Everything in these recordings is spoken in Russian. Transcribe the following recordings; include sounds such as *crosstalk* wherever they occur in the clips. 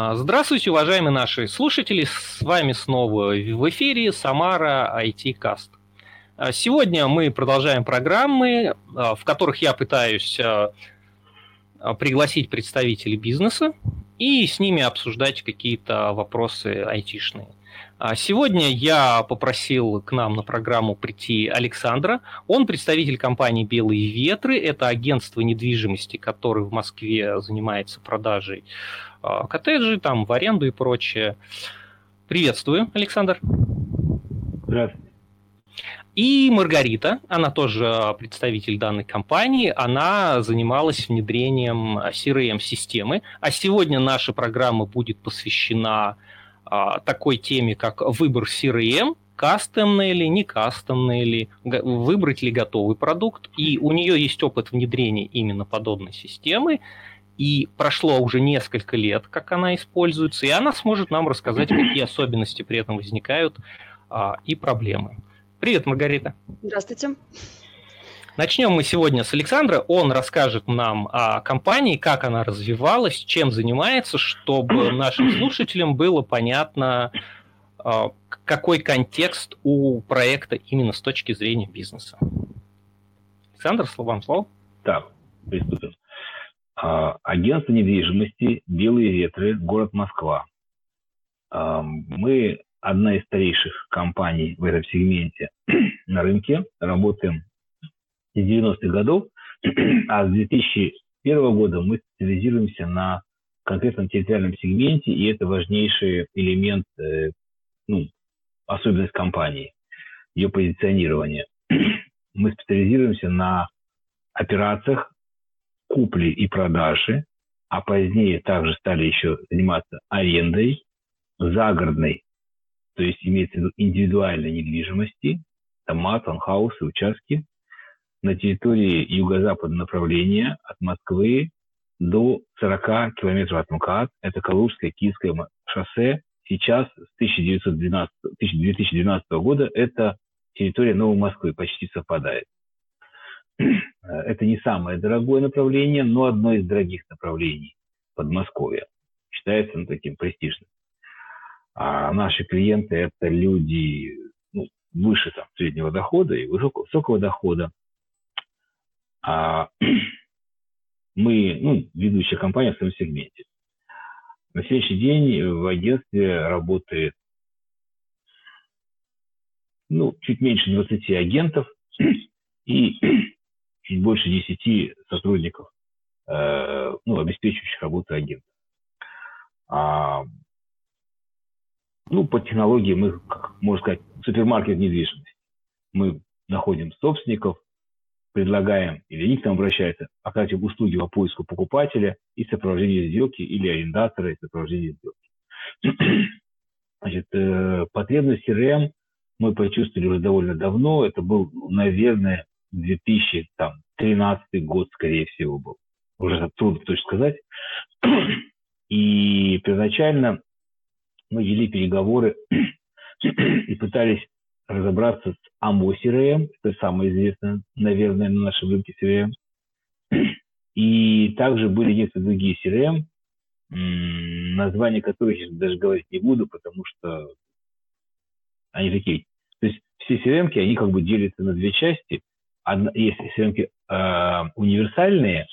А, здравствуйте, уважаемые наши слушатели. С вами снова в эфире Самара IT Cast. А, сегодня мы продолжаем программы, а, в которых я пытаюсь пригласить представителей бизнеса и с ними обсуждать какие-то вопросы айтишные. Сегодня я попросил к нам на программу прийти Александра. Он представитель компании «Белые ветры». Это агентство недвижимости, которое в Москве занимается продажей а, коттеджи там в аренду и прочее. Приветствую, Александр. Здравствуйте. И Маргарита, она тоже представитель данной компании, она занималась внедрением CRM-системы, а сегодня наша программа будет посвящена а, такой теме, как выбор CRM, кастомный или не кастомный или выбрать ли готовый продукт. И у нее есть опыт внедрения именно подобной системы и прошло уже несколько лет, как она используется, и она сможет нам рассказать, какие особенности при этом возникают а, и проблемы. Привет, Маргарита. Здравствуйте. Начнем мы сегодня с Александра. Он расскажет нам о компании, как она развивалась, чем занимается, чтобы *clears throat* нашим слушателям было понятно, а, какой контекст у проекта именно с точки зрения бизнеса. Александр, словам слово. Так, приступим. А, агентство недвижимости «Белые ветры», город Москва. А, мы одна из старейших компаний в этом сегменте *clears throat* на рынке. Работаем с 90-х годов, *clears throat* а с 2001 года мы специализируемся на конкретном территориальном сегменте, и это важнейший элемент, э, ну, особенность компании, ее позиционирование. *clears throat* Мы специализируемся на операциях купли и продажи, а позднее также стали еще заниматься арендой, загородной, то есть имеется в виду индивидуальной недвижимости, дома, таунхаусы, участки на территории юго-западного направления от Москвы до 40 километров от МКАД. Это Калужское, Киевское шоссе. Сейчас, с 1912, 2012 года, это территория Новой Москвы, почти совпадает. *clears throat* Это не самое дорогое направление, но одно из дорогих направлений Подмосковья. Считается ну, таким престижным. А наши клиенты – это люди ну, выше там, среднего дохода и высокого, дохода. А *clears throat* мы, ну, ведущая компания в своем сегменте. На следующий день в агентстве работает ну, чуть меньше 20 агентов, и *clears throat* чуть больше 10 сотрудников, э, ну, обеспечивающих работу агента. А, ну, по технологии мы, можно сказать, супермаркет недвижимости. Мы находим собственников, предлагаем, или они к нам обращаются, оказать им услуги по поиску покупателя и сопровождения сделки, или арендатора и сопровождения сделки. *clears throat* Значит, э, потребность CRM мы почувствовали уже довольно давно. Это был, наверное, 2013 год, скорее всего, был. Уже трудно точно сказать. *clears throat* И первоначально мы вели переговоры *clears throat* и пытались разобраться с AMO CRM, это самое известное, наверное, на нашем рынке CRM. И также были некоторые другие CRM, названия которых я даже говорить не буду, потому что они такие. То есть все CRM, они как бы делятся на две части одна, есть CRM э, универсальные,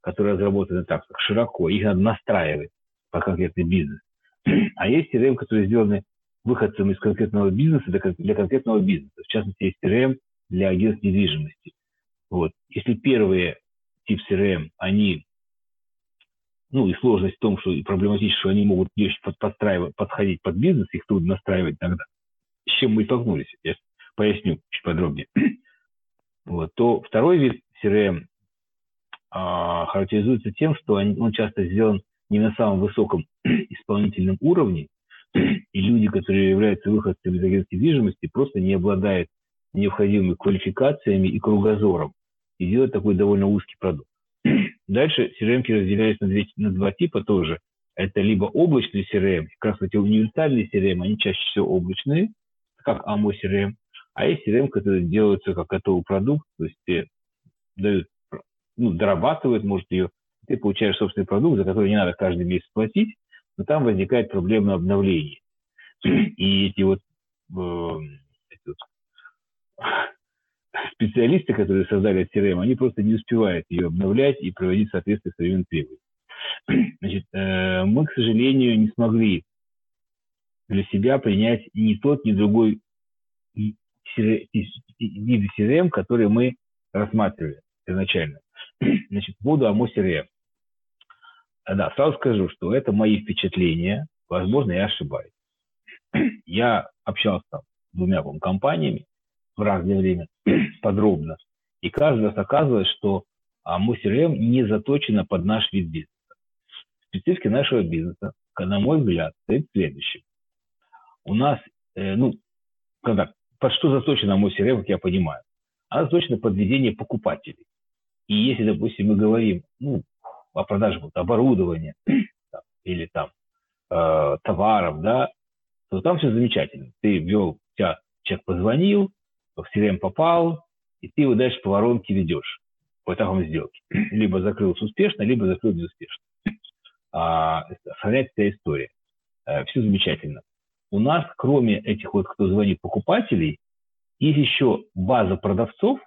которые разработаны так, широко, их надо настраивать по конкретный бизнес. *clears throat* А есть CRM, которые сделаны выходцем из конкретного бизнеса для, конкретного бизнеса. В частности, есть CRM для агентств недвижимости. Вот. Если первые тип CRM, они, ну и сложность в том, что и проблематично, что они могут под, подстраивать, подходить под бизнес, их трудно настраивать иногда. С чем мы столкнулись, я поясню чуть подробнее *clears throat* вот, то второй вид CRM а, характеризуется тем, что он часто сделан не на самом высоком *clears throat* исполнительном уровне, и люди, которые являются выходцами из агентства недвижимости, просто не обладают необходимыми квалификациями и кругозором, и делают такой довольно узкий продукт. Дальше CRM разделяются на, две, на два типа тоже. Это либо облачный CRM, как раз эти универсальные CRM, они чаще всего облачные, как AMO CRM, а есть CRM, которые делаются как готовый продукт, то есть дают, ну, дорабатывают, может, ее, ты получаешь собственный продукт, за который не надо каждый месяц платить, но там возникает проблема обновления. *clears throat* И эти вот, э, эти вот специалисты, которые создали CRM, они просто не успевают ее обновлять и проводить в соответствии с. *clears throat* Значит, э, мы, к сожалению, не смогли для себя принять ни тот, ни другой виды CRM, которые мы рассматривали изначально. *clears throat* Значит, поводу АМО CRM. Да, сразу скажу, что это мои впечатления. Возможно, я ошибаюсь. *clears throat* Я общался с двумя компаниями в разное время *clears throat* подробно. И каждый раз оказывалось, что АМО CRM не заточена под наш вид бизнеса. Специфика нашего бизнеса, на мой взгляд, стоит следующим. У нас, э, ну, когда, под что заточена мой CRM, как я понимаю? Она заточена под ведение покупателей. И если, допустим, мы говорим ну, о продаже вот, оборудования *clears throat* там, или там э, товаров, да, то там все замечательно. Ты ввел, тебя человек позвонил, в CRM попал, и ты его дальше по воронке ведешь по этапам сделки. *clears throat* Либо закрылся успешно, либо закрыл безуспешно. *clears throat* А, сохраняется вся история. Э, все замечательно. У нас, кроме этих вот, кто звонит покупателей, есть еще база продавцов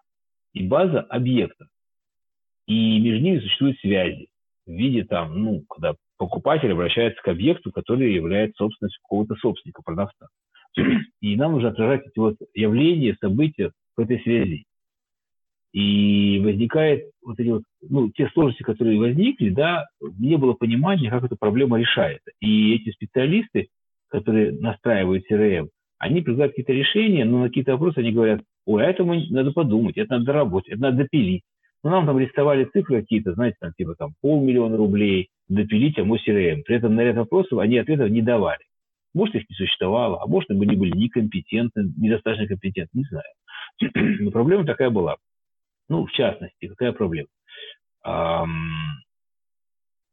и база объектов. И между ними существуют связи в виде там, ну, когда покупатель обращается к объекту, который является собственностью какого-то собственника, продавца. *clears throat* И нам нужно отражать эти вот явления, события в этой связи. И возникает вот эти вот, ну, те сложности, которые возникли, да, не было понимания, как эта проблема решается. И эти специалисты, которые настраивают CRM, они предлагают какие-то решения, но на какие-то вопросы они говорят, ой, а это надо подумать, это надо работать, это надо допилить. Ну, нам там рисовали цифры какие-то, знаете, там типа там полмиллиона рублей допилить АМО CRM. При этом на ряд вопросов они ответов не давали. Может, их не существовало, а может, они были некомпетентны, недостаточно компетентны, не знаю. *clears throat* Но проблема такая была. Ну, в частности, какая проблема?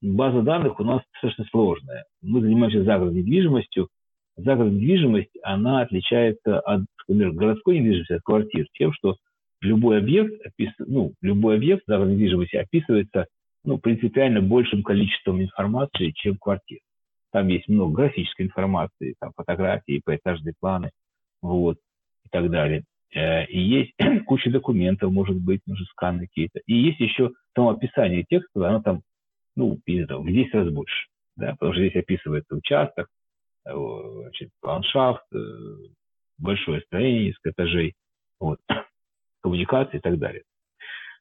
База данных у нас достаточно сложная. Мы занимаемся загородной недвижимостью. Загородная недвижимость, она отличается от, например, городской недвижимости, от квартир, тем, что любой объект, опис... ну, любой объект загородной недвижимости описывается ну, принципиально большим количеством информации, чем квартир. Там есть много графической информации, там фотографии, поэтажные планы, вот, и так далее. Э, и есть *clears throat* куча документов, может быть, может, сканы какие-то. И есть еще само описание текста, оно там, ну, в 10 раз больше. Да, потому что здесь описывается участок, э, значит, ландшафт, э, большое строение, несколько этажей, вот, коммуникации и так далее.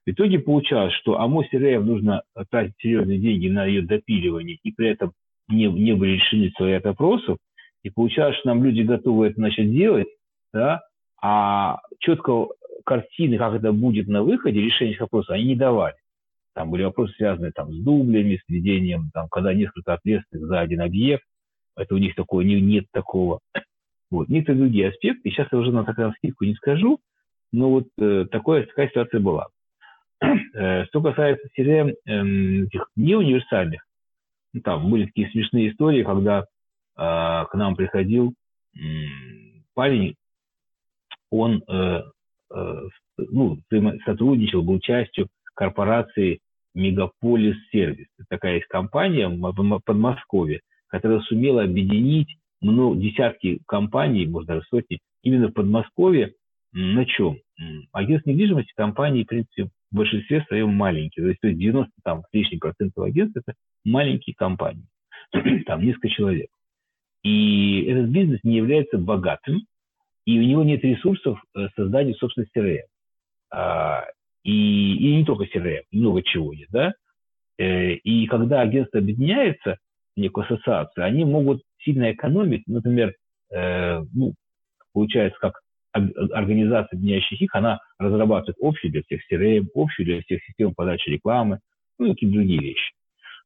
В итоге получалось, что АМО CRM нужно тратить серьезные деньги на ее допиливание, и при этом не, не были решены свои ряд вопросов, и получалось, что нам люди готовы это начать делать, да, а четко картины, как это будет на выходе, решение этих вопросов, они не давали. Там были вопросы, связанные там, с дублями, с введением, там, когда несколько ответственных за один объект. Это у них такое, не, нет такого. Вот. Некоторые другие аспекты, сейчас я уже на такую скидку не скажу, но вот э, такое, такая ситуация была. *clears throat* Э, что касается CRM э, этих неуниверсальных, ну, там были такие смешные истории, когда э, к нам приходил э, парень, он э, э, ну, сотрудничал, был частью корпорации Мегаполис Сервис. Такая есть компания в Подмосковье, которая сумела объединить ну, десятки компаний, может даже сотни, именно в Подмосковье. На чем? Агентство недвижимости компании, в принципе, в большинстве своем маленькие. То есть, то есть 90 там, с лишним процентов агентств – это маленькие компании. *clears throat* там несколько человек. И этот бизнес не является богатым, и у него нет ресурсов э, создания собственной CRM. А, и, и не только CRM, много чего есть, да. Э, и когда агентство объединяется в некую ассоциацию, они могут сильно экономить, например, э, ну, получается, как организация, объединяющих их, она разрабатывает общую для всех CRM, общую для всех систем подачи рекламы, ну и какие-то другие вещи.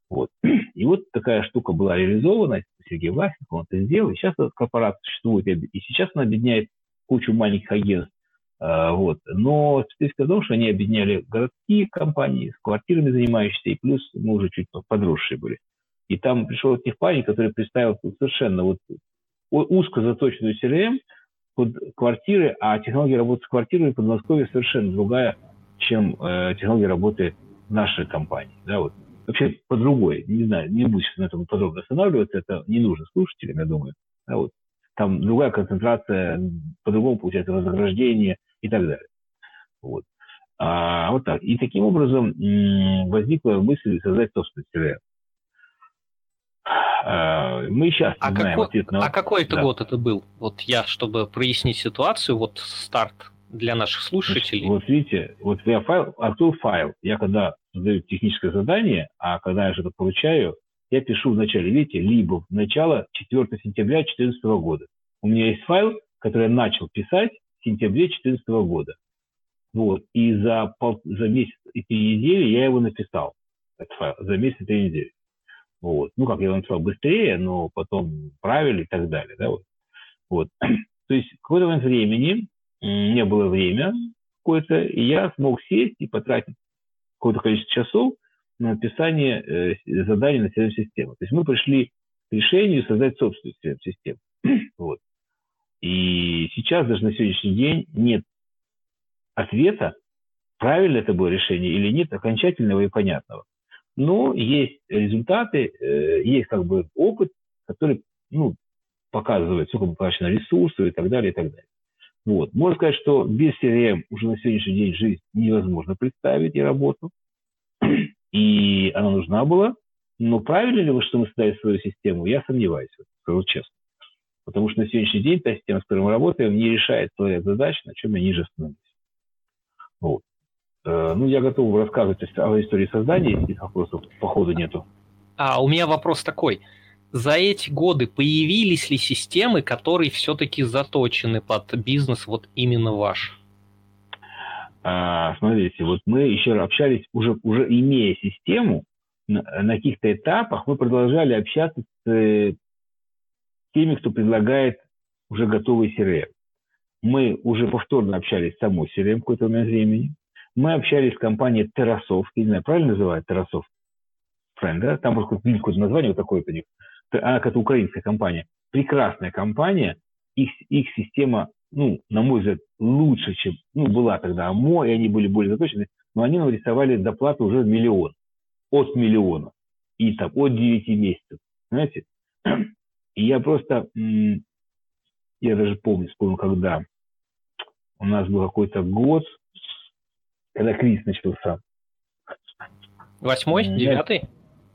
Вот. *clears throat* И вот такая штука была реализована, Сергей Власенко, он это сделал, и сейчас эта корпорация существует, и сейчас она объединяет кучу маленьких агентств. А, вот. Но специфика в том, что они объединяли городские компании с квартирами занимающиеся, и плюс мы уже чуть подросшие были. И там пришел от них парень, который представил совершенно вот узко заточенную CRM под квартиры, а технология работы с квартирами в Подмосковье совершенно другая, чем э, технология работы нашей компании. Да, вот вообще по другой, не знаю, не буду на этом подробно останавливаться, это не нужно слушателям, я думаю. А вот там другая концентрация, по-другому получается вознаграждение и так далее. Вот. А, вот так. И таким образом возникла мысль создать собственный CRM. А, мы сейчас а знаем какой, ответ на... А какой это да. год это был? Вот я, чтобы прояснить ситуацию, вот старт для наших слушателей. Вот видите, вот я файл, открыл файл. Я когда создаю техническое задание, а когда я что-то получаю, я пишу вначале, видите, либо в начало 4 сентября 2014 года. У меня есть файл, который я начал писать в сентябре 2014 года. Вот. И за, пол, за месяц и три недели я его написал, этот файл, за месяц и три недели. Вот. Ну, как я его написал быстрее, но потом правили и так далее. Да, вот. Вот. *clears throat* То есть какой-то момент времени, у меня было время какое-то, и я смог сесть и потратить какое-то количество часов на написание э, заданий на CRM-систему. То есть мы пришли к решению создать собственную CRM-систему. *clears throat* вот. И сейчас даже на сегодняшний день нет ответа, правильно это было решение или нет, окончательного и понятного. Но есть результаты, э, есть как бы опыт, который ну, показывает, сколько потрачено ресурсов и так далее, и так далее. Вот. Можно сказать, что без CRM уже на сегодняшний день жизнь невозможно представить и работу. И она нужна была. Но правильно ли вы, что мы создали свою систему, я сомневаюсь, скажу честно. Потому что на сегодняшний день та система, с которой мы работаем, не решает свои задачи, на чем я ниже остановлюсь. Вот. Э, ну, я готов рассказывать о истории создания, если вопросов по ходу нету. А, у меня вопрос такой. За эти годы появились ли системы, которые все-таки заточены под бизнес вот именно ваш? А, смотрите, вот мы еще общались, уже, уже имея систему, на, на каких-то этапах мы продолжали общаться с э, теми, кто предлагает уже готовый CRM. Мы уже повторно общались с самой CRM в какой-то момент времени. Мы общались с компанией Terrasoft, не знаю, правильно называют Terrasoft? Правильно, да? Там просто какое-то название вот такое у них. А, это украинская компания. Прекрасная компания. Их, их система, ну, на мой взгляд, лучше, чем ну, была тогда АМО, и они были более заточены, но они нам рисовали доплату уже миллион. От миллиона. И там от 9 месяцев. Знаете? И я просто, я даже помню, вспомнил, когда у нас был какой-то год, когда кризис начался. Восьмой, девятый?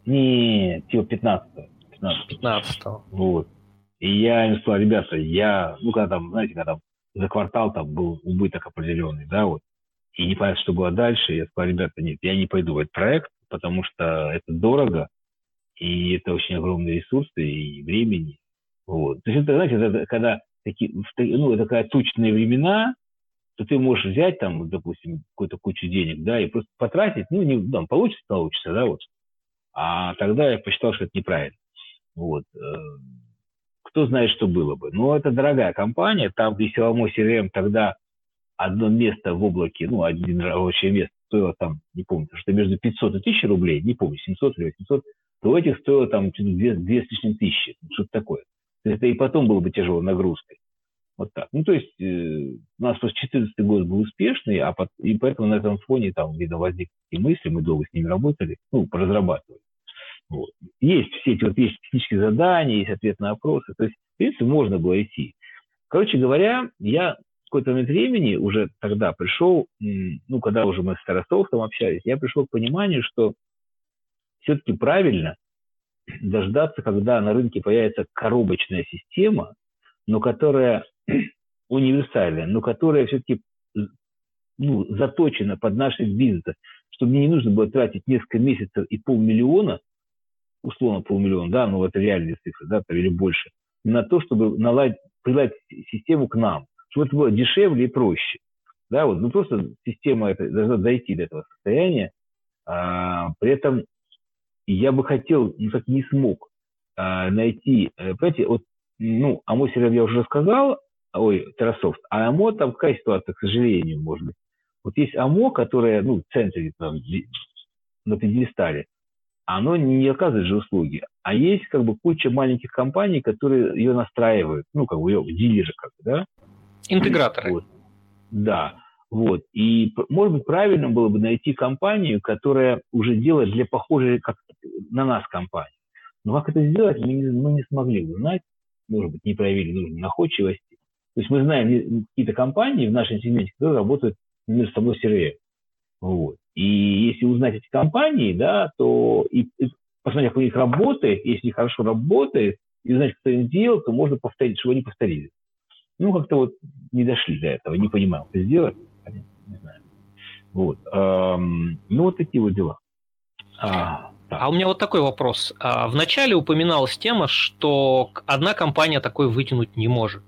Не, типа пятнадцатого. Пятнадцатого. Вот. И я им сказал, ребята, я, ну, когда там, знаете, когда там за квартал там был убыток определенный, да, вот, и не понятно, что было дальше, я сказал, ребята, нет, я не пойду в этот проект, потому что это дорого, и это очень огромные ресурсы и времени. Вот. То есть это, знаете, это, когда такие, ну, это такая тучные времена, то ты можешь взять там, допустим, какую-то кучу денег, да, и просто потратить, ну, не, там, получится, получится, да, вот. А тогда я посчитал, что это неправильно. Вот. Э, кто знает, что было бы. Но это дорогая компания, там, где силовой CRM тогда одно место в облаке, ну, один рабочее место стоило там, не помню, что между 500 и 1000 рублей, не помню, 700 или 800, то этих стоило там 2, 2 с лишним тысячи, что-то такое. Это и потом было бы тяжелой нагрузкой. Вот так. Ну, то есть э, у нас просто 14 год был успешный, а под, и поэтому на этом фоне там, видно, возникли мысли, мы долго с ними работали, ну, разрабатывали. Вот. Есть все эти вот есть технические задания, есть ответ на опросы. То есть, в принципе, можно было идти. Короче говоря, я в какой-то момент времени уже тогда пришел, ну, когда уже мы с Старостовцем общались, я пришел к пониманию, что все-таки правильно дождаться, когда на рынке появится коробочная система, но которая универсальная, но которая все-таки ну, заточена под наши бизнесы, чтобы мне не нужно было тратить несколько месяцев и полмиллиона, условно полмиллиона, да, ну это реальные цифры, да, или больше, на то, чтобы наладить, прилать систему к нам, чтобы это было дешевле и проще. Да, вот, ну просто система это, должна дойти до этого состояния, а, при этом я бы хотел, но так не смог а, найти, э, понимаете, вот, ну, мой сериал я уже рассказал, ой, Террасофт, а АМО там какая ситуация, к сожалению, может быть. Вот есть АМО, которое, ну, в центре, там, на пьедестале, оно не оказывает же услуги. А есть как бы куча маленьких компаний, которые ее настраивают, ну, как бы ее дилеры, как бы, да? Интеграторы. Вот. Да. Вот. И, может быть, правильно было бы найти компанию, которая уже делает для похожей как на нас компании. Но как это сделать, мы не, мы не смогли узнать, может быть, не проявили нужной находчивости. То есть мы знаем какие-то компании в нашем сегменте, которые работают между собой CRM. Вот. И если узнать эти компании, да, то и, и посмотреть, как у них работает, если хорошо работает, и узнать, кто им делал, то можно повторить, чтобы они повторили. Ну, как-то вот не дошли до этого, не понимаю, как сделать, не знаю. Вот. Эм, ну, вот такие вот дела. А, а у меня вот такой вопрос. А, вначале упоминалась тема, что одна компания такой вытянуть не может.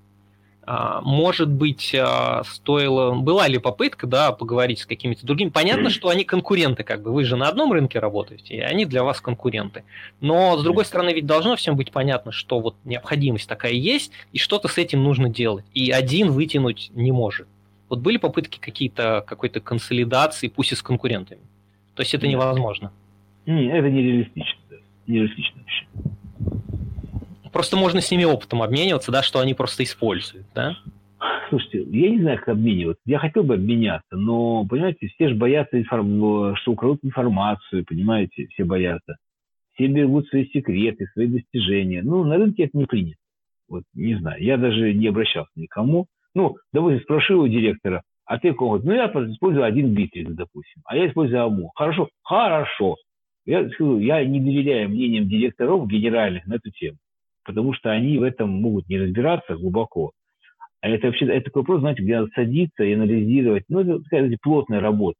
А, может быть, а, стоило, была ли попытка, да, поговорить с какими-то другими. Понятно, что они конкуренты, как бы вы же на одном рынке работаете, и они для вас конкуренты. Но с другой стороны, ведь должно всем быть понятно, что вот необходимость такая есть, и что-то с этим нужно делать. И один вытянуть не может. Вот были попытки какие-то какой-то консолидации, пусть и с конкурентами. То есть это невозможно. Не, это нереалистично. Нереалистично вообще. Просто можно с ними опытом обмениваться, да, что они просто используют, да? Слушайте, я не знаю, как обмениваться. Я хотел бы обменяться, но, понимаете, все же боятся, информ... что украдут информацию, понимаете, все боятся. Все берегут свои секреты, свои достижения. Ну, на рынке это не принято. Вот, не знаю, я даже не обращался никому. Ну, допустим, спрошу у директора, а ты кого? Ну, я использую один битрикс, допустим, а я использую АМУ. Хорошо? Хорошо. Я, я не доверяю мнениям директоров генеральных на эту тему потому что они в этом могут не разбираться глубоко. А это вообще это такой вопрос, знаете, где надо садиться и анализировать. Ну, это такая знаете, плотная работа.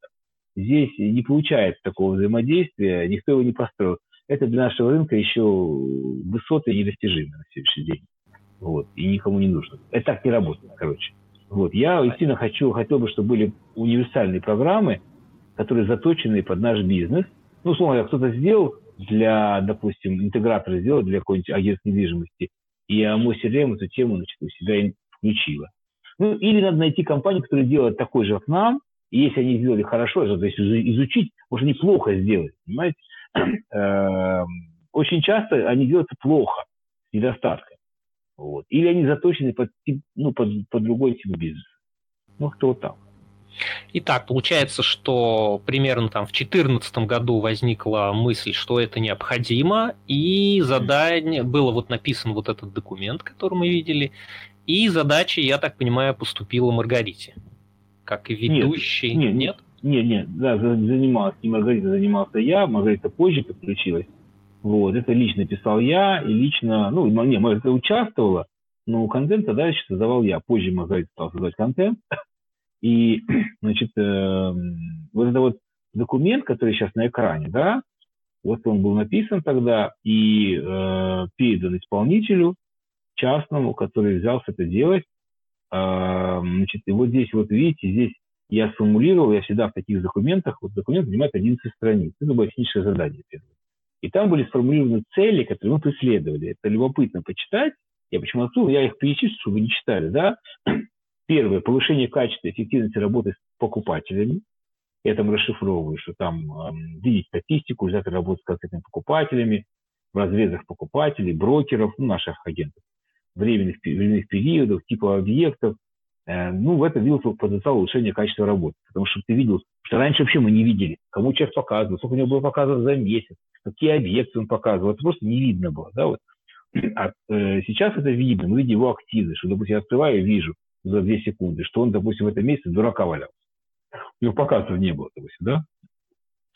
Здесь не получается такого взаимодействия, никто его не построил. Это для нашего рынка еще высоты недостижимы на сегодняшний день. Вот, и никому не нужно. Это так не работает, короче. Вот, я действительно хочу, хотел бы, чтобы были универсальные программы, которые заточены под наш бизнес. Ну, условно кто-то сделал для, допустим, интегратора сделать для какой-нибудь агентства недвижимости, и АМО-CRM эту тему значит, у себя включила. Ну, или надо найти компанию, которая делает такой же, как нам, и если они сделали хорошо, то есть изучить, может, неплохо сделать, понимаете? *clears throat* Эм, очень часто они делаются плохо, с недостатком. Вот. Или они заточены под, ну, под, под другой тип бизнеса. Ну, кто там. Итак, получается, что примерно там в 2014 году возникла мысль, что это необходимо, и задание было вот написан вот этот документ, который мы видели, и задача, я так понимаю, поступила Маргарите, как и ведущий. Нет, нет, нет, нет, да, занимался не Маргарита, занимался я, Маргарита позже подключилась. Вот, это лично писал я, и лично, ну, не, Маргарита участвовала, но контент дальше создавал я. Позже Маргарита стал создавать контент, и, *clears throat* значит, э, вот это вот документ, который сейчас на экране, да, вот он был написан тогда и э, передан исполнителю частному, который взялся это делать. Э, значит, и вот здесь, вот видите, здесь я сформулировал, я всегда в таких документах, вот документ занимает 11 страниц, это было техническое задание первое. И там были сформулированы цели, которые мы преследовали. Это любопытно почитать. Я почему отсюда, я их перечислю, чтобы вы не читали, да. *clears throat* Первое, повышение качества эффективности работы с покупателями. Я там расшифровываю, что там э, видеть статистику, результаты работы с конкретными покупателями, в разрезах покупателей, брокеров, ну, наших агентов, временных, временных периодов, типа объектов. Э, ну, в этом видел потенциал улучшения качества работы. Потому что ты видел, что раньше вообще мы не видели, кому человек показывал, сколько у него было показано за месяц, какие объекты он показывал. Это просто не видно было. Да, вот. А э, сейчас это видно, мы видим его активность, что, допустим, я открываю и вижу, за две секунды, что он, допустим, в этом месяце дурака валялся. У него показов не было, допустим, да?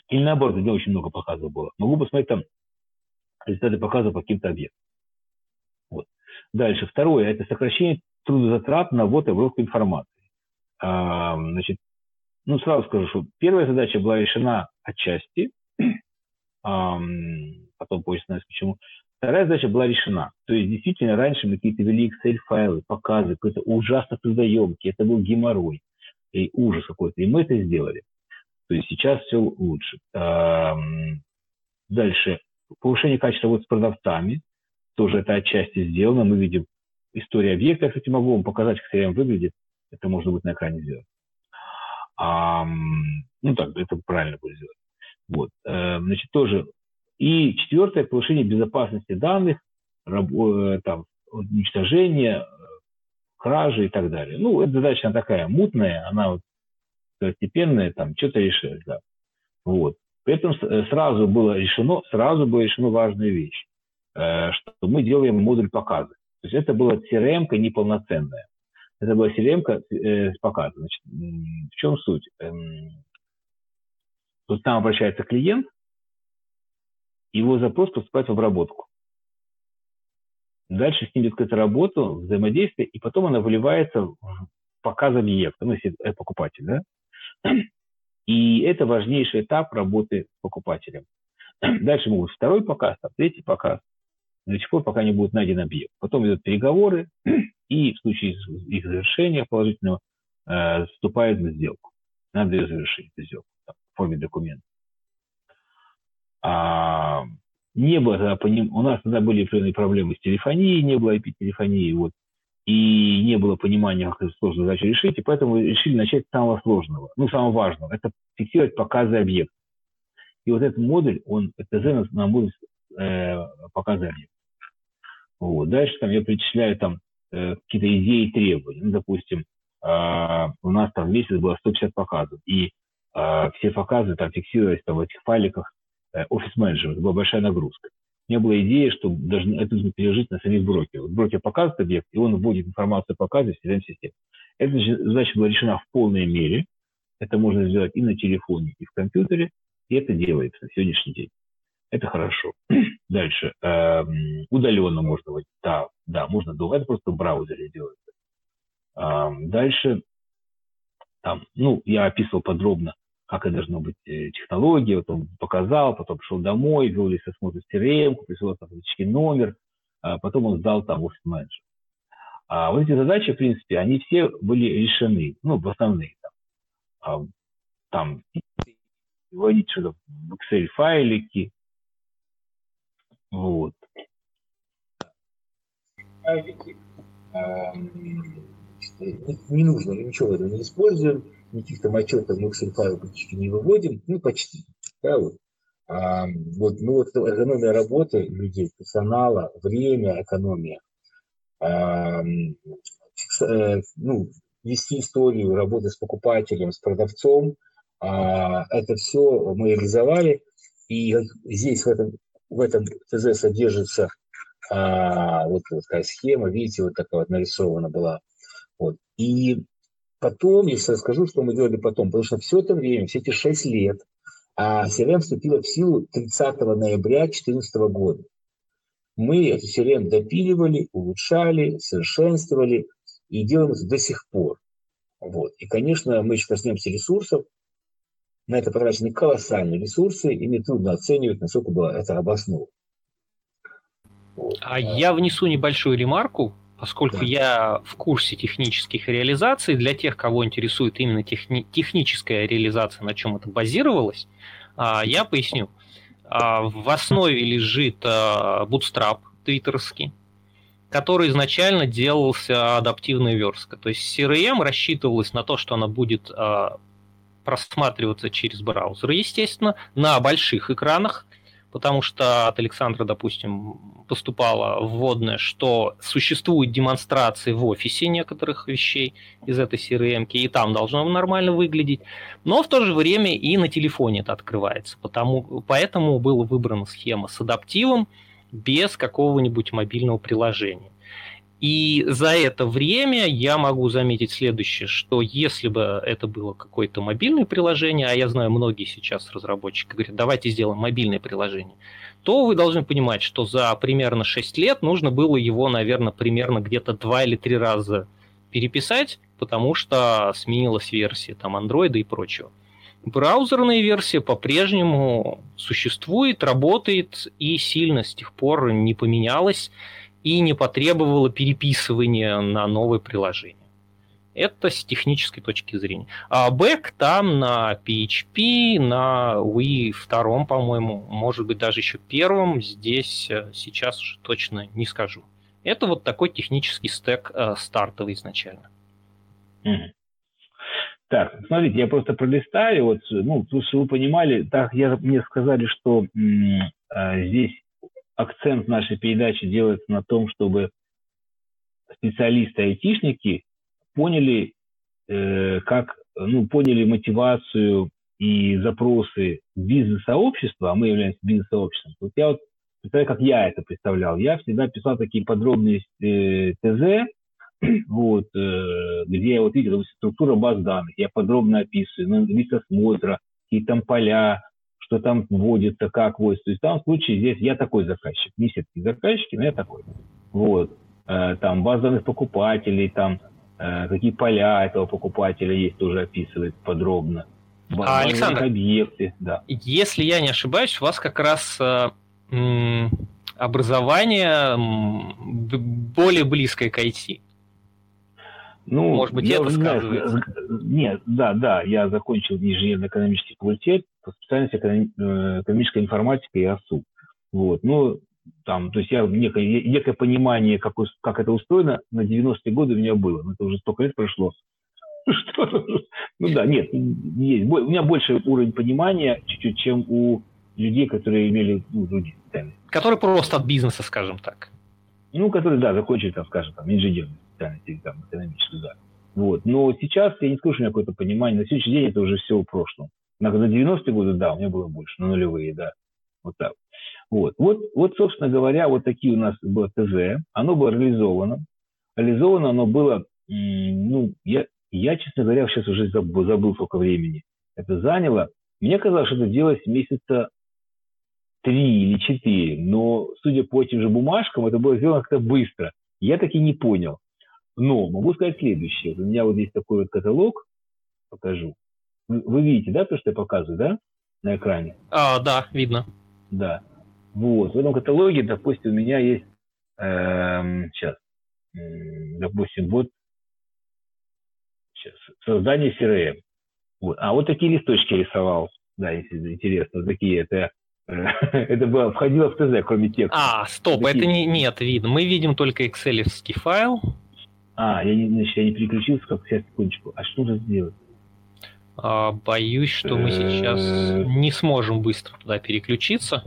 Или наоборот, у него очень много показов было. Могу посмотреть там результаты показов по каким-то объектам. Вот. Дальше. Второе – это сокращение трудозатрат на ввод и обработку информации. А, значит, ну, сразу скажу, что первая задача была решена отчасти, *clears throat* а, потом знаю почему. Вторая задача была решена. То есть, действительно, раньше мы какие-то вели Excel-файлы, показы, какой-то ужасно трудоемкий, это был геморрой и ужас какой-то. И мы это сделали. То есть сейчас все лучше. Дальше. Повышение качества вот с продавцами. Тоже это отчасти сделано. Мы видим историю объекта. Кстати, могу вам показать, как CRM выглядит. Это можно будет на экране сделать. Ну так, это правильно будет сделать. Вот. Э, значит, тоже и четвертое, повышение безопасности данных, э, там, уничтожение, кражи и так далее. Ну, эта задача она такая мутная, она вот второстепенное, там, что-то решать, да. Вот. При этом э, сразу было решено, сразу было решено важная вещь, э, что мы делаем модуль показа. То есть это была CRM неполноценная. Это была CRM э, с показа. Значит, в чем суть? Эм, вот там обращается клиент, его запрос поступает в обработку. Дальше с ним идет какая-то работа, взаимодействие, и потом она выливается в показ объекта, ну, если это покупатель, да? И это важнейший этап работы с покупателем. Дальше могут второй показ, там, третий показ, до тех пор, пока не будет найден объект. Потом идут переговоры, и в случае их завершения положительного э, вступает в сделку. Надо ее завершить, сделку, там, в форме документа. А, не было тогда, у нас тогда были определенные проблемы с телефонией, не было IP-телефонии, вот, и не было понимания, как эту сложную задачу решить, и поэтому решили начать с самого сложного, ну, самого важного, это фиксировать показы объекта. И вот этот модуль, он, это на модуль э, показы объекта. Вот. Дальше там я причисляю там э, какие-то идеи и требования. Ну, допустим, э, у нас там в месяц было 150 показов, и э, все показы там фиксировались там, в этих файликах э, офис-менеджера. Это была большая нагрузка. У меня была идея, что должны, это нужно переложить на самих брокеров. Брокер показывает объект, и он вводит информацию о показе в CRM-систему. Эта задача была решена в полной мере. Это можно сделать и на телефоне, и в компьютере, и это делается на сегодняшний день. Это хорошо. *clears throat* Дальше. Эм, удаленно можно быть. Да, да, можно долго. Это просто в браузере делается. Эм, дальше. Там, ну, я описывал подробно, как это должно быть э, технология. Вот он показал, потом пришел домой, ввел весь осмотр CRM, прислал автоматический номер, а потом он сдал там офис менеджер. А вот эти задачи, в принципе, они все были решены, ну, в основные. Там, а, там вводить что-то в Excel файлики, вот. Файлики. Эм, не нужно, ничего этого не используем, никаких там отчетов мы Excel файлы практически не выводим, ну, почти. Да, вот. А, вот, ну, вот эргономия работы людей, персонала, время, экономия. А, э, ну, вести историю работы с покупателем, с продавцом, а, это все мы реализовали. И здесь в этом в этом ТЗ содержится а, вот такая схема, видите, вот такая вот нарисована была. Вот. И потом, если расскажу, что мы делали потом, потому что все это время, все эти шесть лет, а CRM вступила в силу 30 ноября 2014 года. Мы эту CRM допиливали, улучшали, совершенствовали и делаем это до сих пор. Вот. И, конечно, мы еще коснемся ресурсов, на это потрачены колоссальные ресурсы, и мне трудно оценивать, насколько было это обосновано. Вот. А я внесу небольшую ремарку, поскольку да. я в курсе технических реализаций, для тех, кого интересует именно техни- техническая реализация, на чем это базировалось, а, я поясню. А, в основе лежит а, Bootstrap твиттерский, который изначально делался адаптивной версткой. То есть CRM рассчитывалась на то, что она будет просматриваться через браузер, естественно, на больших экранах, потому что от Александра, допустим, поступала вводная, что существуют демонстрации в офисе некоторых вещей из этой CRM, и там должно нормально выглядеть, но в то же время и на телефоне это открывается, потому, поэтому была выбрана схема с адаптивом без какого-нибудь мобильного приложения. И за это время я могу заметить следующее, что если бы это было какое-то мобильное приложение, а я знаю, многие сейчас разработчики говорят, давайте сделаем мобильное приложение, то вы должны понимать, что за примерно 6 лет нужно было его, наверное, примерно где-то 2 или 3 раза переписать, потому что сменилась версия там Android и прочего. Браузерная версия по-прежнему существует, работает и сильно с тех пор не поменялась и не потребовало переписывания на новое приложение. Это с технической точки зрения. А бэк там на PHP, на Wii втором, по-моему, может быть даже еще первом, здесь э, сейчас уже точно не скажу. Это вот такой технический стек э, стартовый изначально. Так, смотрите, я просто пролистаю, вот, ну, чтобы вы понимали, так я, мне сказали, что м, э, здесь акцент нашей передачи делается на том, чтобы специалисты-айтишники поняли, э, как ну, поняли мотивацию и запросы бизнес-сообщества, а мы являемся бизнес-сообществом, вот я вот представляю, как я это представлял. Я всегда писал такие подробные э, ТЗ, *clears throat* вот, э, где вот видел структура баз данных, я подробно описываю, ну, лист осмотра, какие там поля, что там вводится, как вводится. То есть там в случае здесь я такой заказчик, не все такие заказчики, но я такой. Вот. Э, там баз данных покупателей, там э, какие поля этого покупателя есть, тоже описывает подробно. А, Александр, объекты, да. если я не ошибаюсь, у вас как раз э, образование более близкое к IT. Ну, Может быть, это сказывается? Нет, да, да, я закончил инженерно-экономический факультет по специальности экономическая информатика и АСУ. Вот, ну, там, то есть я некое, некое понимание, как, как это устроено, на 90-е годы у меня было. Но это уже столько лет прошло. *laughs* Что? Ну да, нет, есть. У меня больше уровень понимания чуть-чуть, чем у людей, которые имели ну, другие специальности. Которые просто от бизнеса, скажем так. Ну, которые, да, закончили, там, скажем, там, инженерные специальности, там, экономическую, да. Вот. Но сейчас я не скажу, что у меня какое-то понимание. На следующий день это уже все в прошлом. На, на 90-е годы, да, у меня было больше, на нулевые, да. Вот так. Вот. Вот, вот, собственно говоря, вот такие у нас было ТЗ. Оно было реализовано. Реализовано оно было, ну, я, я, честно говоря, сейчас уже забыл, забыл сколько времени это заняло. Мне казалось, что это делалось месяца три или четыре, но, судя по этим же бумажкам, это было сделано как-то быстро. Я таки не понял. Но могу сказать следующее. У меня вот здесь такой вот каталог, покажу. Вы, видите, да, то, что я показываю, да, на экране? А, да, видно. Да. Вот. В этом каталоге, допустим, у меня есть, эм, сейчас, допустим, вот сейчас, создание CRM. Вот. А вот такие листочки рисовал, да, если интересно, такие, это *laughs* это было, входило в ТЗ, кроме текста. А, стоп, такие... это не, нет, видно. Мы видим только excel файл. А, я не, значит, я не переключился, как сейчас, секундочку. А что же сделать? А, боюсь, что мы сейчас не сможем быстро туда переключиться.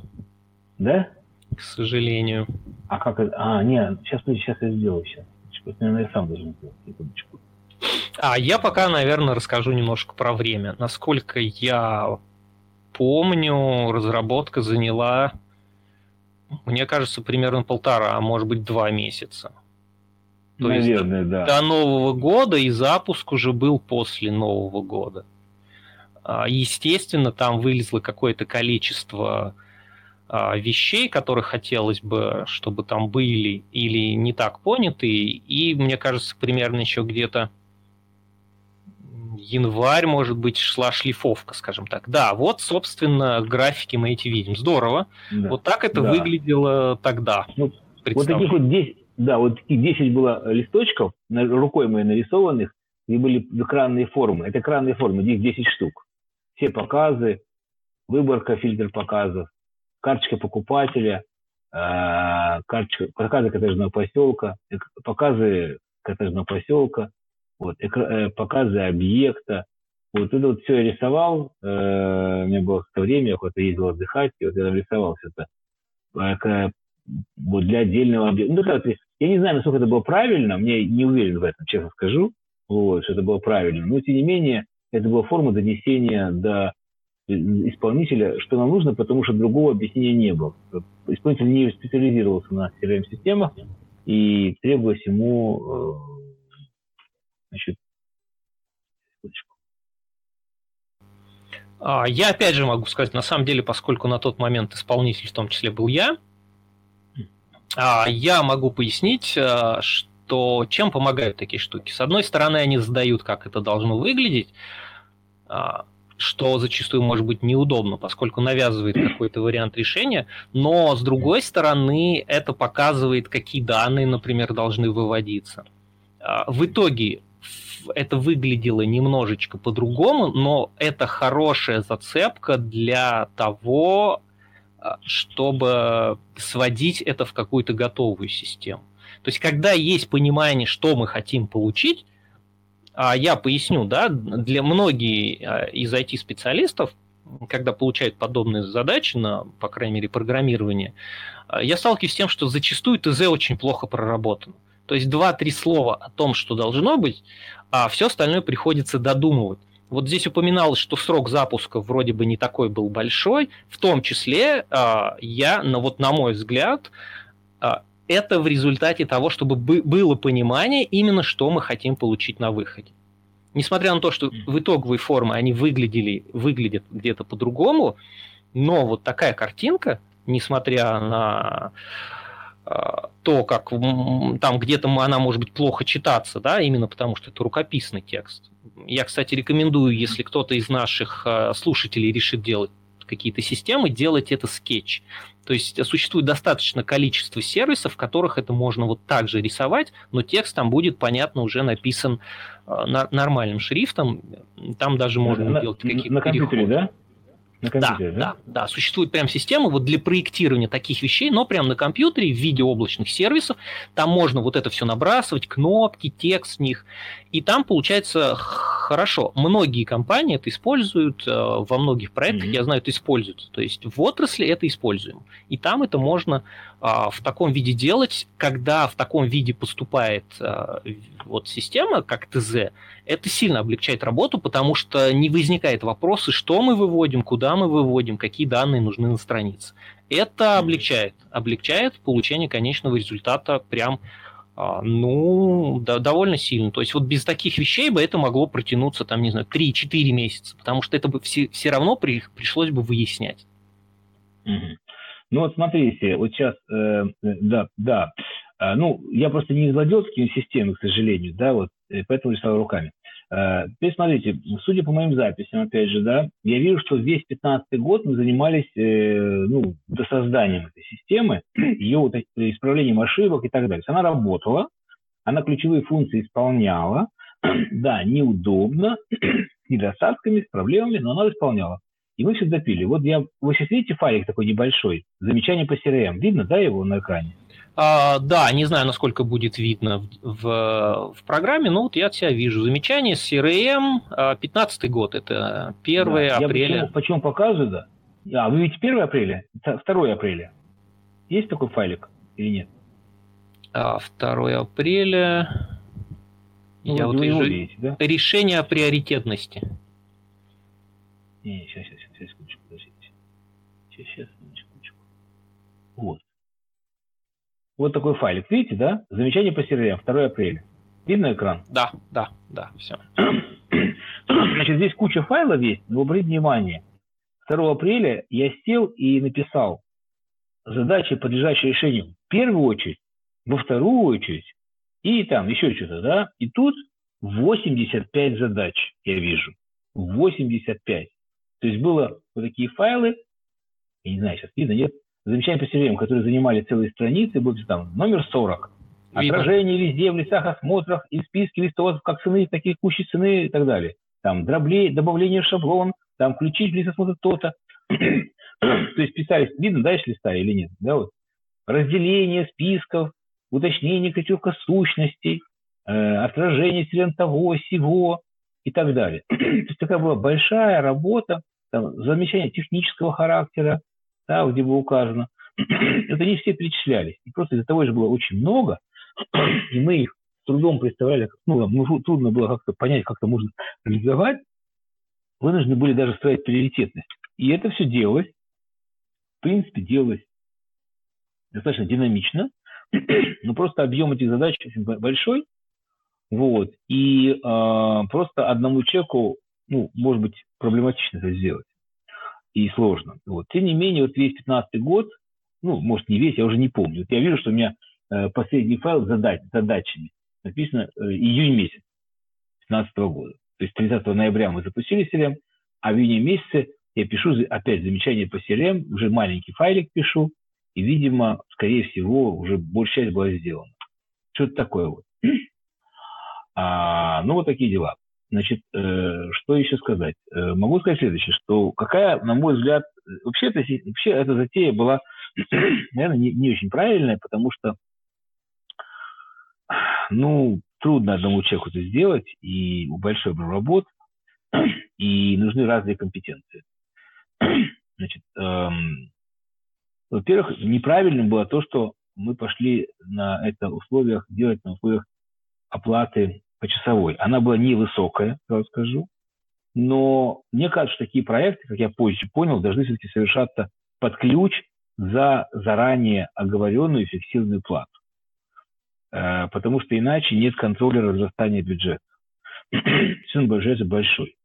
Да? К сожалению. А как это? А, нет, сейчас, сейчас я сделаю сейчас. Наверное, я сам должен сделать. Секундочку. А я пока, наверное, расскажу немножко про время. Насколько я помню, разработка заняла, мне кажется, примерно полтора, а может быть два месяца. То Наверное, есть да. До Нового года и запуск уже был после Нового года. А, естественно, там вылезло какое-то количество а, вещей, которые хотелось бы, чтобы там были или не так поняты. И мне кажется, примерно еще где-то январь, может быть, шла шлифовка, скажем так. Да, вот, собственно, графики мы эти видим. Здорово. Да. Вот так это да. выглядело тогда. Ну, вот таких вот 10, да, вот таких 10 было листочков, рукой моей нарисованных, и были экранные формы. Это экранные формы, их 10 штук. Все показы, выборка, фильтр показов, карточка покупателя, э, карточка, показы коттеджного поселка, показы коттеджного поселка, вот, э, показы объекта. Вот это вот все я рисовал, э, у меня было время, я куда-то ездил отдыхать, и вот я рисовал все это вот для отдельного объекта. Ну, как, я не знаю, насколько это было правильно, мне не уверен в этом, честно скажу, вот, что это было правильно, но тем не менее это была форма донесения до исполнителя, что нам нужно, потому что другого объяснения не было. Исполнитель не специализировался на CRM-системах, и требовалось ему э, значит, а, я опять же могу сказать, на самом деле, поскольку на тот момент исполнитель в том числе был я, я могу пояснить, э, что чем помогают такие штуки. С одной стороны, они задают, как это должно выглядеть, а, что зачастую может быть неудобно, поскольку навязывает *clears throat* какой-то вариант решения, но с другой стороны, это показывает, какие данные, например, должны выводиться. А, в итоге это выглядело немножечко по-другому, но это хорошая зацепка для того, а, чтобы сводить это в какую-то готовую систему. То есть, когда есть понимание, что мы хотим получить, а я поясню, да, для многих а, из IT-специалистов, когда получают подобные задачи на, по крайней мере, программирование, а, я сталкиваюсь с тем, что зачастую ТЗ очень плохо проработан. То есть два-три слова о том, что должно быть, а все остальное приходится додумывать. Вот здесь упоминалось, что срок запуска вроде бы не такой был большой. В том числе а, я, ну вот на мой взгляд, а, это в результате того, чтобы было понимание именно, что мы хотим получить на выходе. Несмотря на то, что в итоговой форме они выглядели, выглядят где-то по-другому, но вот такая картинка, несмотря на а, то, как там где-то она может быть плохо читаться, да, именно потому что это рукописный текст. Я, кстати, рекомендую, если кто-то из наших а, слушателей решит делать какие-то системы, делать это скетч. То есть существует достаточно количество сервисов, в которых это можно вот так же рисовать, но текст там будет, понятно, уже написан э, нормальным шрифтом. Там даже можно на, делать какие-то На компьютере, переходы. да? На компьютере, да, да, да, да. Существует прям система вот для проектирования таких вещей, но прям на компьютере в виде облачных сервисов. Там можно вот это все набрасывать, кнопки, текст в них. И там получается хорошо. Многие компании это используют, э, во многих проектах, mm-hmm. я знаю, это используют. То есть в отрасли это используем. И там это можно в таком виде делать, когда в таком виде поступает а, вот система, как ТЗ, это сильно облегчает работу, потому что не возникает вопросы, что мы выводим, куда мы выводим, какие данные нужны на странице. Это облегчает, облегчает получение конечного результата прям а, ну, да, довольно сильно. То есть вот без таких вещей бы это могло протянуться, там, не знаю, 3-4 месяца, потому что это бы все, все равно при, пришлось бы выяснять. Mm-hmm. Ну вот смотрите, вот сейчас, э, э, да, да, э, ну я просто не владел такими системами, к сожалению, да, вот, поэтому рисовал руками. Э, теперь смотрите, судя по моим записям, опять же, да, я вижу, что весь 15 год мы занимались, э, ну, созданием этой системы, ее вот, исправлением ошибок и так далее. Она работала, она ключевые функции исполняла, *clears throat* да, неудобно, *clears throat* с недостатками, с проблемами, но она исполняла. И мы все допили. Вот я, вы сейчас видите файлик такой небольшой, замечание по CRM, видно, да, его на экране? А, да, не знаю, насколько будет видно в, в, в программе, но вот я от себя вижу. Замечание CRM, 15 а, год, это 1 да, апреля. Я почему, почему показываю, да? А, вы видите 1 апреля? 2 апреля. Есть такой файлик или нет? А, 2 апреля... Ну, я вот вижу видите, да? решение о приоритетности. Не, сейчас, сейчас, сейчас, секундочку, подождите. Сейчас, сейчас, секундочку. Вот. Вот такой файлик, видите, да? Замечание по серверам, 2 апреля. Видно экран? Да, да, да, все. *clears throat* Значит, здесь куча файлов есть, но обратите внимание. 2 апреля я сел и написал задачи, подлежащие решению в первую очередь, во вторую очередь, и там еще что-то, да? И тут 85 задач я вижу. 85. То есть было вот такие файлы, я не знаю, сейчас видно, нет, замечания по серверам, которые занимали целые страницы, будет там номер 40. Видно. Отражение везде, в листах, осмотрах, и списки листов, как цены, такие кучи цены и так далее. Там дроблей, добавление в шаблон, там включить лист осмотра то-то. *clears throat* То есть писали, видно, дальше листали или нет? Да, вот. Разделение списков, уточнение ключевых сущностей, э, отражение член того, сего и так далее. *clears throat* То есть такая была большая работа, там, замечания технического характера, да, где было указано, *clears throat* это не все перечислялись. И просто из-за того, что было очень много, *clears throat* и мы их с трудом представляли, ну трудно было как-то понять, как это можно реализовать, вынуждены были даже ставить приоритетность. И это все делалось, в принципе, делалось достаточно динамично, *clears throat* но просто объем этих задач очень большой, вот, и э, просто одному человеку, ну, может быть, проблематично это сделать и сложно. Вот. Тем не менее, вот весь 15 год, ну, может, не весь, я уже не помню. Вот я вижу, что у меня э, последний файл задач, задачами написано э, июнь месяц 15 года. То есть 30 ноября мы запустили CRM, а в июне месяце я пишу опять замечание по CRM, уже маленький файлик пишу, и, видимо, скорее всего, уже большая часть была сделана. Что-то такое вот. *clears throat* А, ну, вот такие дела. Значит, э, что еще сказать? Э, могу сказать следующее, что какая, на мой взгляд, вообще, это, вообще эта затея была, *clears throat* наверное, не, не очень правильная, потому что, ну, трудно одному человеку это сделать, и большой объем работ, *clears throat* и нужны разные компетенции. *clears throat* Значит, эм, во-первых, неправильным было то, что мы пошли на это условиях, делать на условиях оплаты почасовой. Она была невысокая, сразу скажу. но мне кажется, что такие проекты, как я позже понял, должны все-таки совершаться под ключ за заранее оговоренную фиксированную плату. Э, потому что иначе нет контроля разрастания бюджета. *clears throat* Все бюджет большой.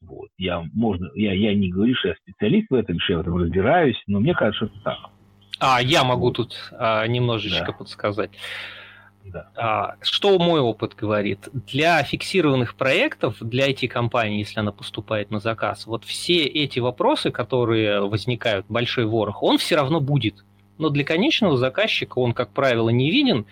Вот. Я, можно, я, я не говорю, что я специалист в этом, что я в этом разбираюсь, но мне кажется, что это так. А, я могу тут а, немножечко да. подсказать. Да. А, что мой опыт говорит? Для фиксированных проектов, для IT-компании, если она поступает на заказ, вот все эти вопросы, которые возникают, большой ворох, он все равно будет. Но для конечного заказчика он, как правило, не виден,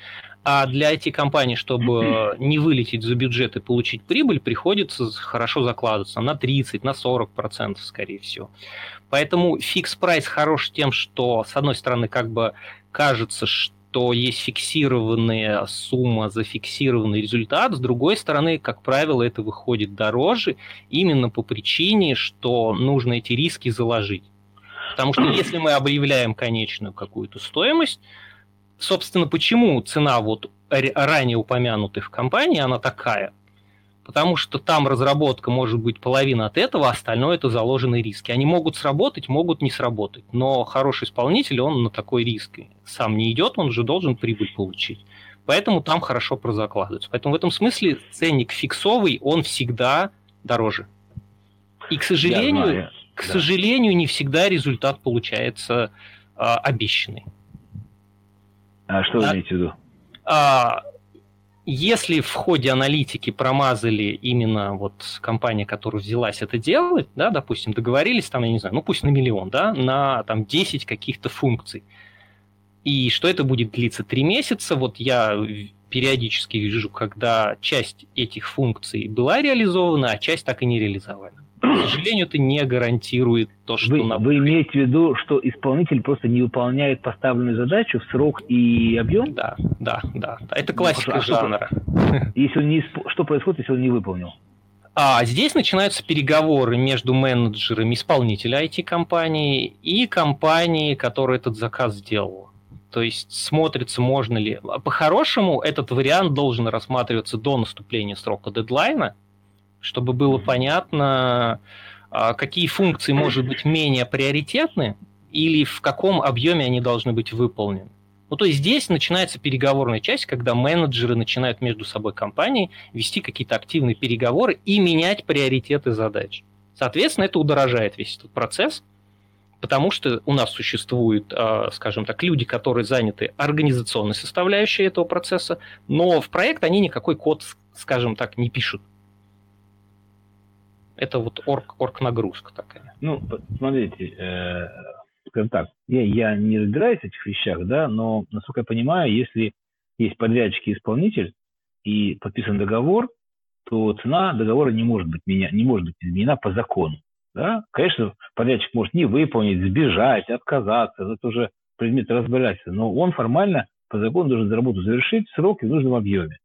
а для IT-компаний, чтобы не вылететь за бюджет и получить прибыль, приходится хорошо закладываться на 30, на 40 процентов, скорее всего. Поэтому фикс прайс хорош тем, что, с одной стороны, как бы кажется, что что есть фиксированная сумма за фиксированный результат, с другой стороны, как правило, это выходит дороже именно по причине, что нужно эти риски заложить. Потому что если мы объявляем конечную какую-то стоимость, собственно, почему цена вот ранее упомянутых компаний, она такая? Потому что там разработка может быть половина от этого, а остальное это заложенные риски. Они могут сработать, могут не сработать, но хороший исполнитель, он на такой риск сам не идет, он же должен прибыль получить. Поэтому там хорошо прозакладывается. Поэтому в этом смысле ценник фиксовый, он всегда дороже. И, к сожалению, к да. сожалению, не всегда результат получается а, обещанный. А что вы а, имеете в виду? А, если в ходе аналитики промазали именно вот компания, которая взялась это делать, да, допустим, договорились там, я не знаю, ну пусть на миллион, да, на там 10 каких-то функций, и что это будет длиться 3 месяца, вот я периодически вижу, когда часть этих функций была реализована, а часть так и не реализована к сожалению, это не гарантирует то, что... Вы, нам... вы имеете в виду, что исполнитель просто не выполняет поставленную задачу в срок и объем? Да, да, да. Это классика ну, а жанра. Что, *laughs* если он не, что происходит, если он не выполнил? А здесь начинаются переговоры между менеджерами исполнителя IT-компании и компанией, которая этот заказ сделала. То есть смотрится, можно ли... По-хорошему, этот вариант должен рассматриваться до наступления срока дедлайна, чтобы было понятно, а, какие функции, может быть, менее приоритетны или в каком объеме они должны быть выполнены. Ну, то есть здесь начинается переговорная часть, когда менеджеры начинают между собой компании вести какие-то активные переговоры и менять приоритеты задач. Соответственно, это удорожает весь этот процесс, потому что у нас существуют, а, скажем так, люди, которые заняты организационной составляющей этого процесса, но в проект они никакой код, скажем так, не пишут. Это вот орг, орг нагрузка такая. Ну, смотрите, э, скажем так, я, я не разбираюсь в этих вещах, да, но, насколько я понимаю, если есть подрядчик и исполнитель, и подписан договор, то цена договора не может быть, меня, не может быть изменена по закону. Да? Конечно, подрядчик может не выполнить, сбежать, отказаться, это уже предмет разбирательства, но он формально по закону должен работу завершить в срок и в нужном объеме.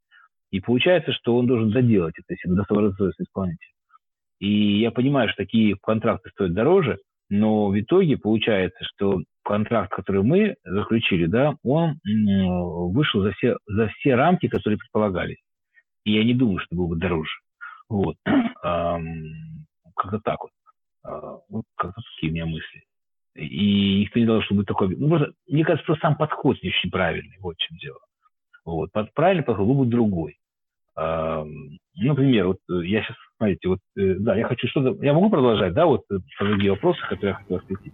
И получается, что он должен доделать это, если доставаться исполнитель. И я понимаю, что такие контракты стоят дороже, но в итоге получается, что контракт, который мы заключили, да, он вышел за все, за все рамки, которые предполагались. И я не думаю, что был бы дороже. Вот. *clears throat* Как-то так вот. А, вот как-то такие у меня мысли. И никто не должен, чтобы быть такой... Ну, просто, мне кажется, просто сам подход не очень правильный. Вот в чем дело. Вот. Правильный подход был бы другой. Например, вот э, я сейчас, смотрите, вот, э, да, я хочу что-то, я могу продолжать, да, вот э, по другие вопросы, которые я хотел осветить?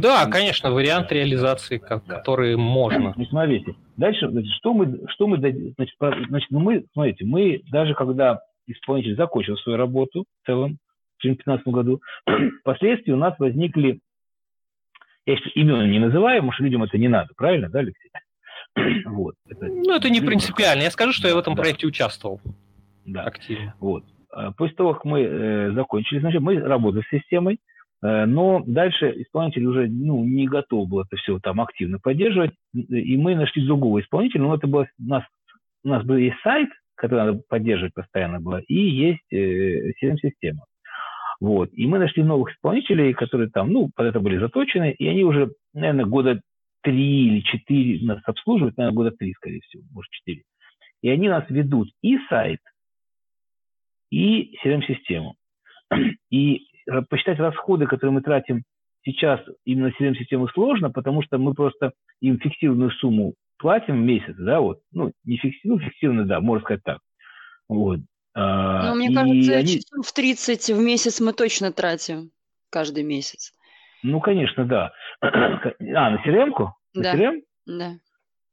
Да, конечно, вариант реализации, да. который можно. Ну, смотрите, дальше, значит, что мы, что мы, значит, значит, ну мы, смотрите, мы даже когда исполнитель закончил свою работу в целом, в 2015 году, *clears throat* впоследствии у нас возникли, я сейчас имен не называю, потому что людям это не надо, правильно, да, Алексей? *clears throat* Вот. Это, ну, это не принципиально. Я скажу, что я в этом да. проекте участвовал. Да. Активно. Вот. А после того, как мы э, закончили, значит, мы работали с системой, э, но дальше исполнитель уже ну, не готов был это все там активно поддерживать, и мы нашли другого исполнителя, но это было у нас, у нас был есть сайт, который надо поддерживать постоянно было, и есть э, CRM-система. Вот. И мы нашли новых исполнителей, которые там, ну, под это были заточены, и они уже, наверное, года три или четыре нас обслуживают, наверное, года три, скорее всего, может, четыре. И они нас ведут и сайт, и CRM-систему. *clears throat* И посчитать расходы, которые мы тратим сейчас именно на CRM-систему сложно, потому что мы просто им фиксированную сумму платим в месяц, да, вот, ну, не фиксированную, ну, фиксированную, да, можно сказать так. Вот. Ну, мне кажется, они... часов в 30 в месяц мы точно тратим каждый месяц. Ну, конечно, да. *clears throat* А, на CRM-ку? Да. На CRM? Да.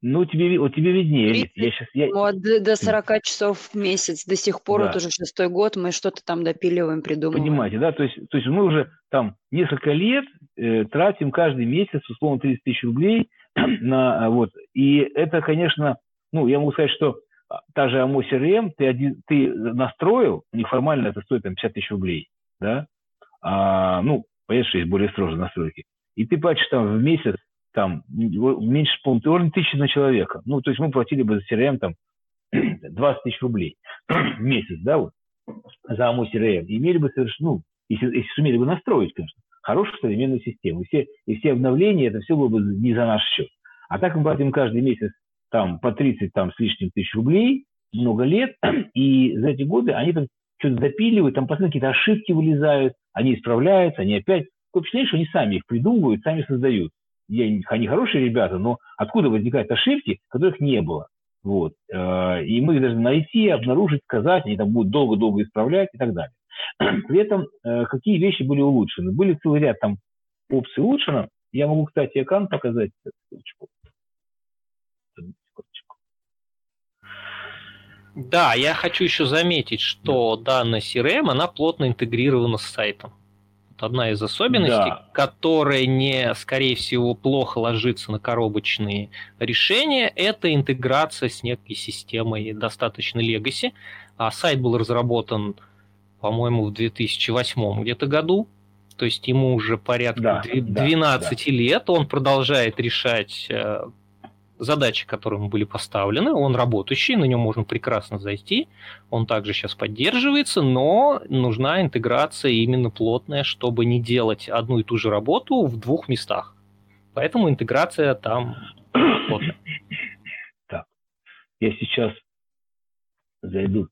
Ну, тебе, вот тебе виднее. 30, я сейчас, я... Вот до 40 часов в месяц. До сих пор, да. вот уже шестой год, мы что-то там допиливаем, придумываем. Понимаете, да? То есть, то есть мы уже там несколько лет э, тратим каждый месяц, условно, 30 тысяч рублей *clears throat* на вот. И это, конечно, ну, я могу сказать, что а, та же AMO CRM, ты, один, ты настроил, неформально это стоит там 50 тысяч рублей, да? А, ну, понятно, что есть более строгие настройки. И ты платишь там в месяц там меньше, по-моему, тысячи на человека. Ну, то есть мы платили бы за CRM там *clears throat* 20 тысяч рублей *clears throat* в месяц, да, вот, за АМО CRM. И имели бы совершенно, ну, если, если сумели бы настроить, конечно, хорошую современную систему. И все, и все обновления, это все было бы не за наш счет. А так мы платим каждый месяц там по 30 там, с лишним тысяч рублей, много лет, *clears throat* и за эти годы они там что-то допиливают, там постоянно какие-то ошибки вылезают, они исправляются, они опять... Такое впечатление, что они сами их придумывают, сами создают они хорошие ребята, но откуда возникают ошибки, которых не было. Вот. Э, и мы их должны найти, обнаружить, сказать, они там будут долго-долго исправлять и так далее. *clears throat* При этом э, какие вещи были улучшены? Были целый ряд там опций улучшено. Я могу, кстати, экран показать. Да, я хочу еще заметить, что данная CRM, она плотно интегрирована с сайтом одна из особенностей, да. которая не, скорее всего, плохо ложится на коробочные решения, это интеграция с некой системой достаточно legacy. А сайт был разработан, по-моему, в 2008 где-то году, то есть ему уже порядка да, 12 да, да. лет, он продолжает решать э, задачи, которые ему были поставлены, он работающий, на нем можно прекрасно зайти, он также сейчас поддерживается, но нужна интеграция именно плотная, чтобы не делать одну и ту же работу в двух местах. Поэтому интеграция там плотная. Так, я сейчас зайду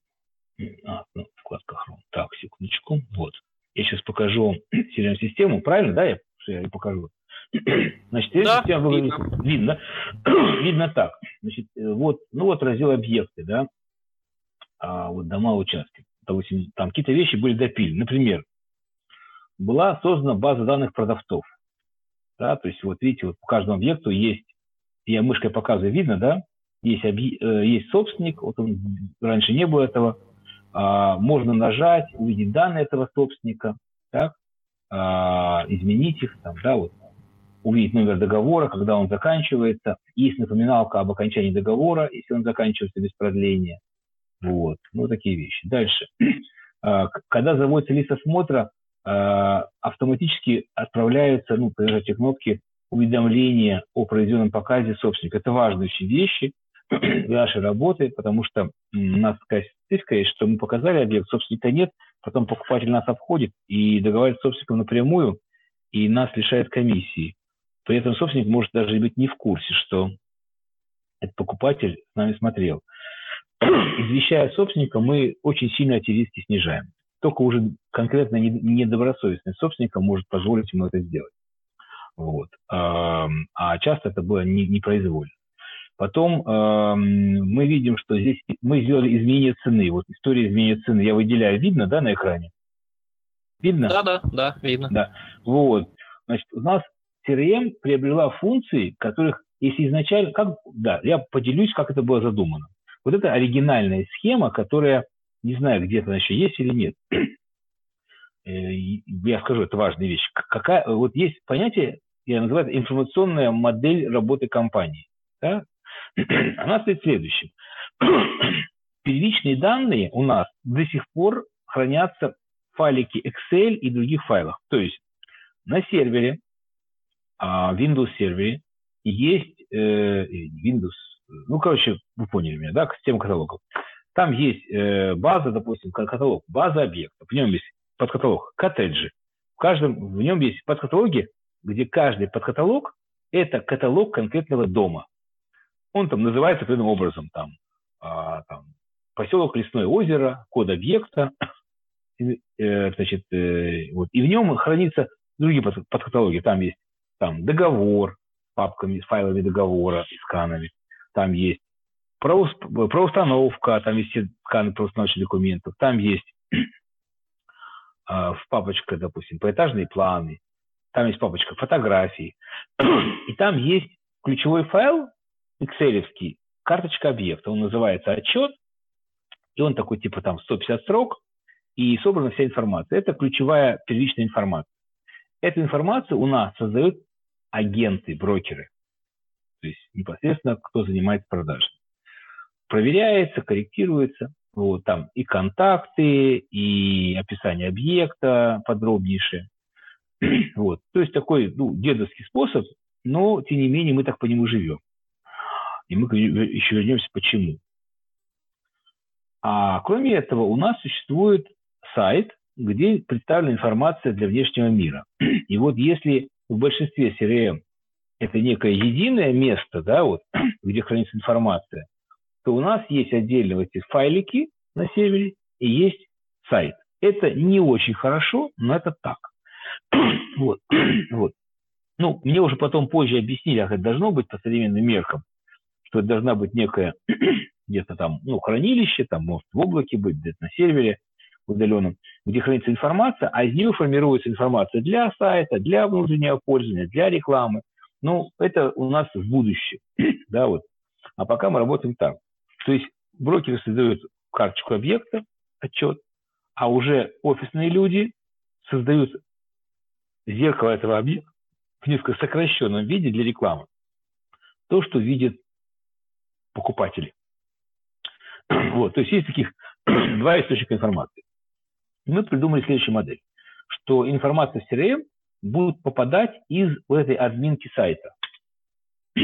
а, ну, вкладка Chrome. Так, секундочку. Вот. Я сейчас покажу вам *clears throat* CRM-систему. Правильно, да? Я, я покажу. *clears throat* Значит, да, система выглядит, видно. видно, *clears throat* видно так. Значит, э, вот, ну вот раздел объекты, да, а вот дома, участки. Допустим, там какие-то вещи были допилены. Например, была создана база данных продавцов. Да, то есть вот видите, вот по каждому объекту есть, я мышкой показываю, видно, да, есть, объ... Э, есть собственник, вот он, раньше не было этого, а, можно нажать, увидеть данные этого собственника, так, а, изменить их, там, да, вот увидеть номер договора, когда он заканчивается. Есть напоминалка об окончании договора, если он заканчивается без продления. Вот, ну такие вещи. Дальше. А, когда заводится лист осмотра, а, автоматически отправляются, ну, по этой кнопке уведомления о произведенном показе собственника. Это важные вещи *clears throat* для нашей работы, потому что у нас такая специфика есть, что мы показали объект, собственника нет, потом покупатель нас обходит и договаривается с собственником напрямую, и нас лишает комиссии. При этом собственник может даже быть не в курсе, что этот покупатель с нами смотрел. Извещая собственника, мы очень сильно эти риски снижаем. Только уже конкретно недобросовестный собственник может позволить ему это сделать. Вот. А часто это было непроизвольно. Потом мы видим, что здесь мы сделали изменение цены. Вот история изменения цены я выделяю. Видно, да, на экране? Видно? Да, да, да, видно. Да. Вот. Значит, у нас CRM приобрела функции, которых, если изначально, как, да, я поделюсь, как это было задумано. Вот это оригинальная схема, которая, не знаю, где-то она еще есть или нет. *clears throat* Э, я скажу, это важная вещь. Какая, вот есть понятие, я называю это информационная модель работы компании. Да? *clears throat* Она стоит следующим. *clears throat* Первичные данные у нас до сих пор хранятся в файлике Excel и других файлах. То есть на сервере Windows сервере есть э, Windows, ну, короче, вы поняли меня, да, система каталогов. Там есть э, база, допустим, каталог, база объектов. В нем есть подкаталог коттеджи. В каждом, в нем есть подкаталоги, где каждый подкаталог – это каталог конкретного дома. Он там называется определенным образом, там, а, там поселок Лесное озеро, код объекта, *clears throat* э, значит, э, вот, и в нем хранится другие подкаталоги. Там есть там договор с папками, с файлами договора и сканами. Там есть правоустановка, там есть все сканы правоустановочных документов. Там есть *clears throat* в папочка, допустим, поэтажные планы, там есть папочка фотографий, *clears throat* и там есть ключевой файл, excel карточка объекта, он называется отчет, и он такой типа там 150 строк, и собрана вся информация. Это ключевая первичная информация. Эту информацию у нас создают агенты, брокеры. То есть непосредственно кто занимается продажей. Проверяется, корректируется. Вот, там и контакты, и описание объекта подробнейшее. *clears throat* Вот. То есть такой ну, дедовский способ, но тем не менее мы так по нему живем. И мы еще вернемся почему. А кроме этого у нас существует сайт, где представлена информация для внешнего мира. *clears throat* И вот если в большинстве CRM это некое единое место, да, вот, *clears throat* где хранится информация, то у нас есть отдельно эти файлики на сервере и есть сайт. Это не очень хорошо, но это так. *clears throat* Вот. *clears throat* вот. Ну, мне уже потом позже объяснили, как это должно быть по современным меркам, что это должна быть некая где-то там, ну, хранилище, там, может, в облаке быть, где-то на сервере удаленном, где хранится информация, а из нее формируется информация для сайта, для внутреннего пользования, для рекламы. Ну, это у нас в будущем, *clears throat* да, вот. А пока мы работаем так. То есть брокеры создают карточку объекта, отчет, а уже офисные люди создают зеркало этого объекта в несколько сокращенном виде для рекламы. То, что видят покупатели. *clears throat* Вот, то есть есть таких *clears throat* два источника информации. Мы придумали следующую модель, что информация в CRM будет попадать из вот этой админки сайта. *clears throat*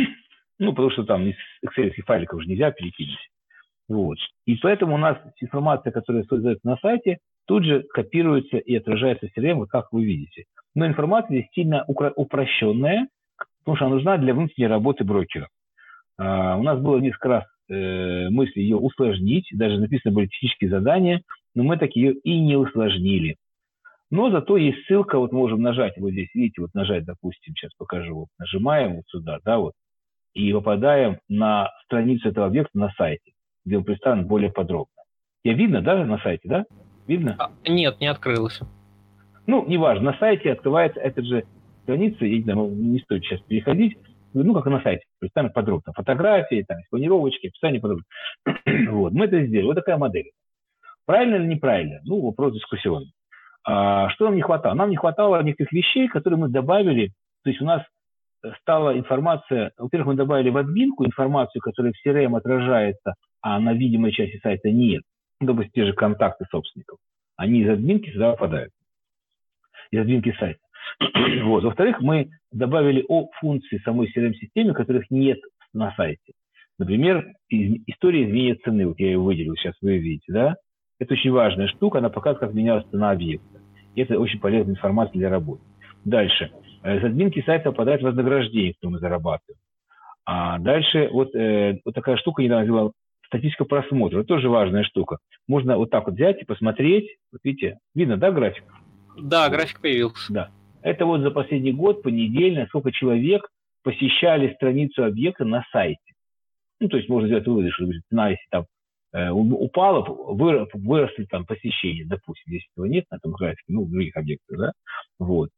Ну, потому что там из Excel файликов уже нельзя перекинуть. Вот. И поэтому у нас информация, которая создается на сайте, тут же копируется и отражается в CRM, вот как вы видите. Но информация здесь сильно упрощенная, потому что она нужна для внутренней работы брокера. А, у нас было несколько раз э, мысли ее усложнить, даже написаны были технические задания, но мы так ее и не усложнили. Но зато есть ссылка, вот можем нажать, вот здесь, видите, вот нажать, допустим, сейчас покажу, вот нажимаем вот сюда, да, вот, и попадаем на страницу этого объекта на сайте, где он представлен более подробно. Я видно, да, на сайте, да? Видно? А, нет, не открылось. Ну, неважно, на сайте открывается эта же страница, и не, не стоит сейчас переходить, ну, как и на сайте, представлено подробно. Фотографии, там, планировочки, описание подробно. *clears throat* вот, мы это сделали. Вот такая модель. Правильно или неправильно? Ну, вопрос дискуссионный. А, что нам не хватало? Нам не хватало некоторых вещей, которые мы добавили. То есть у нас стала информация, во-первых, мы добавили в админку информацию, которая в CRM отражается, а на видимой части сайта нет. Ну, допустим, те же контакты собственников. Они из админки сюда попадают. Из админки сайта. *clears throat* Вот. Во-вторых, мы добавили о функции самой CRM-системы, которых нет на сайте. Например, история изменения цены. Вот я ее выделил, сейчас вы видите, да? Это очень важная штука, она показывает, как менялась цена объекта. И это очень полезная информация для работы. Дальше. С админки сайта попадает вознаграждение, которое мы зарабатываем. А дальше вот, э, вот такая штука недавно сделала статистика просмотра. Это тоже важная штука. Можно вот так вот взять и посмотреть. Вот видите, видно, да, график? Да, график появился. Да. Это вот за последний год понедельно сколько человек посещали страницу объекта на сайте. Ну, то есть можно сделать выводы, что цена, если там э, упала, выросли там посещения, допустим, если этого нет на этом графике, ну, в других объектах, да, вот.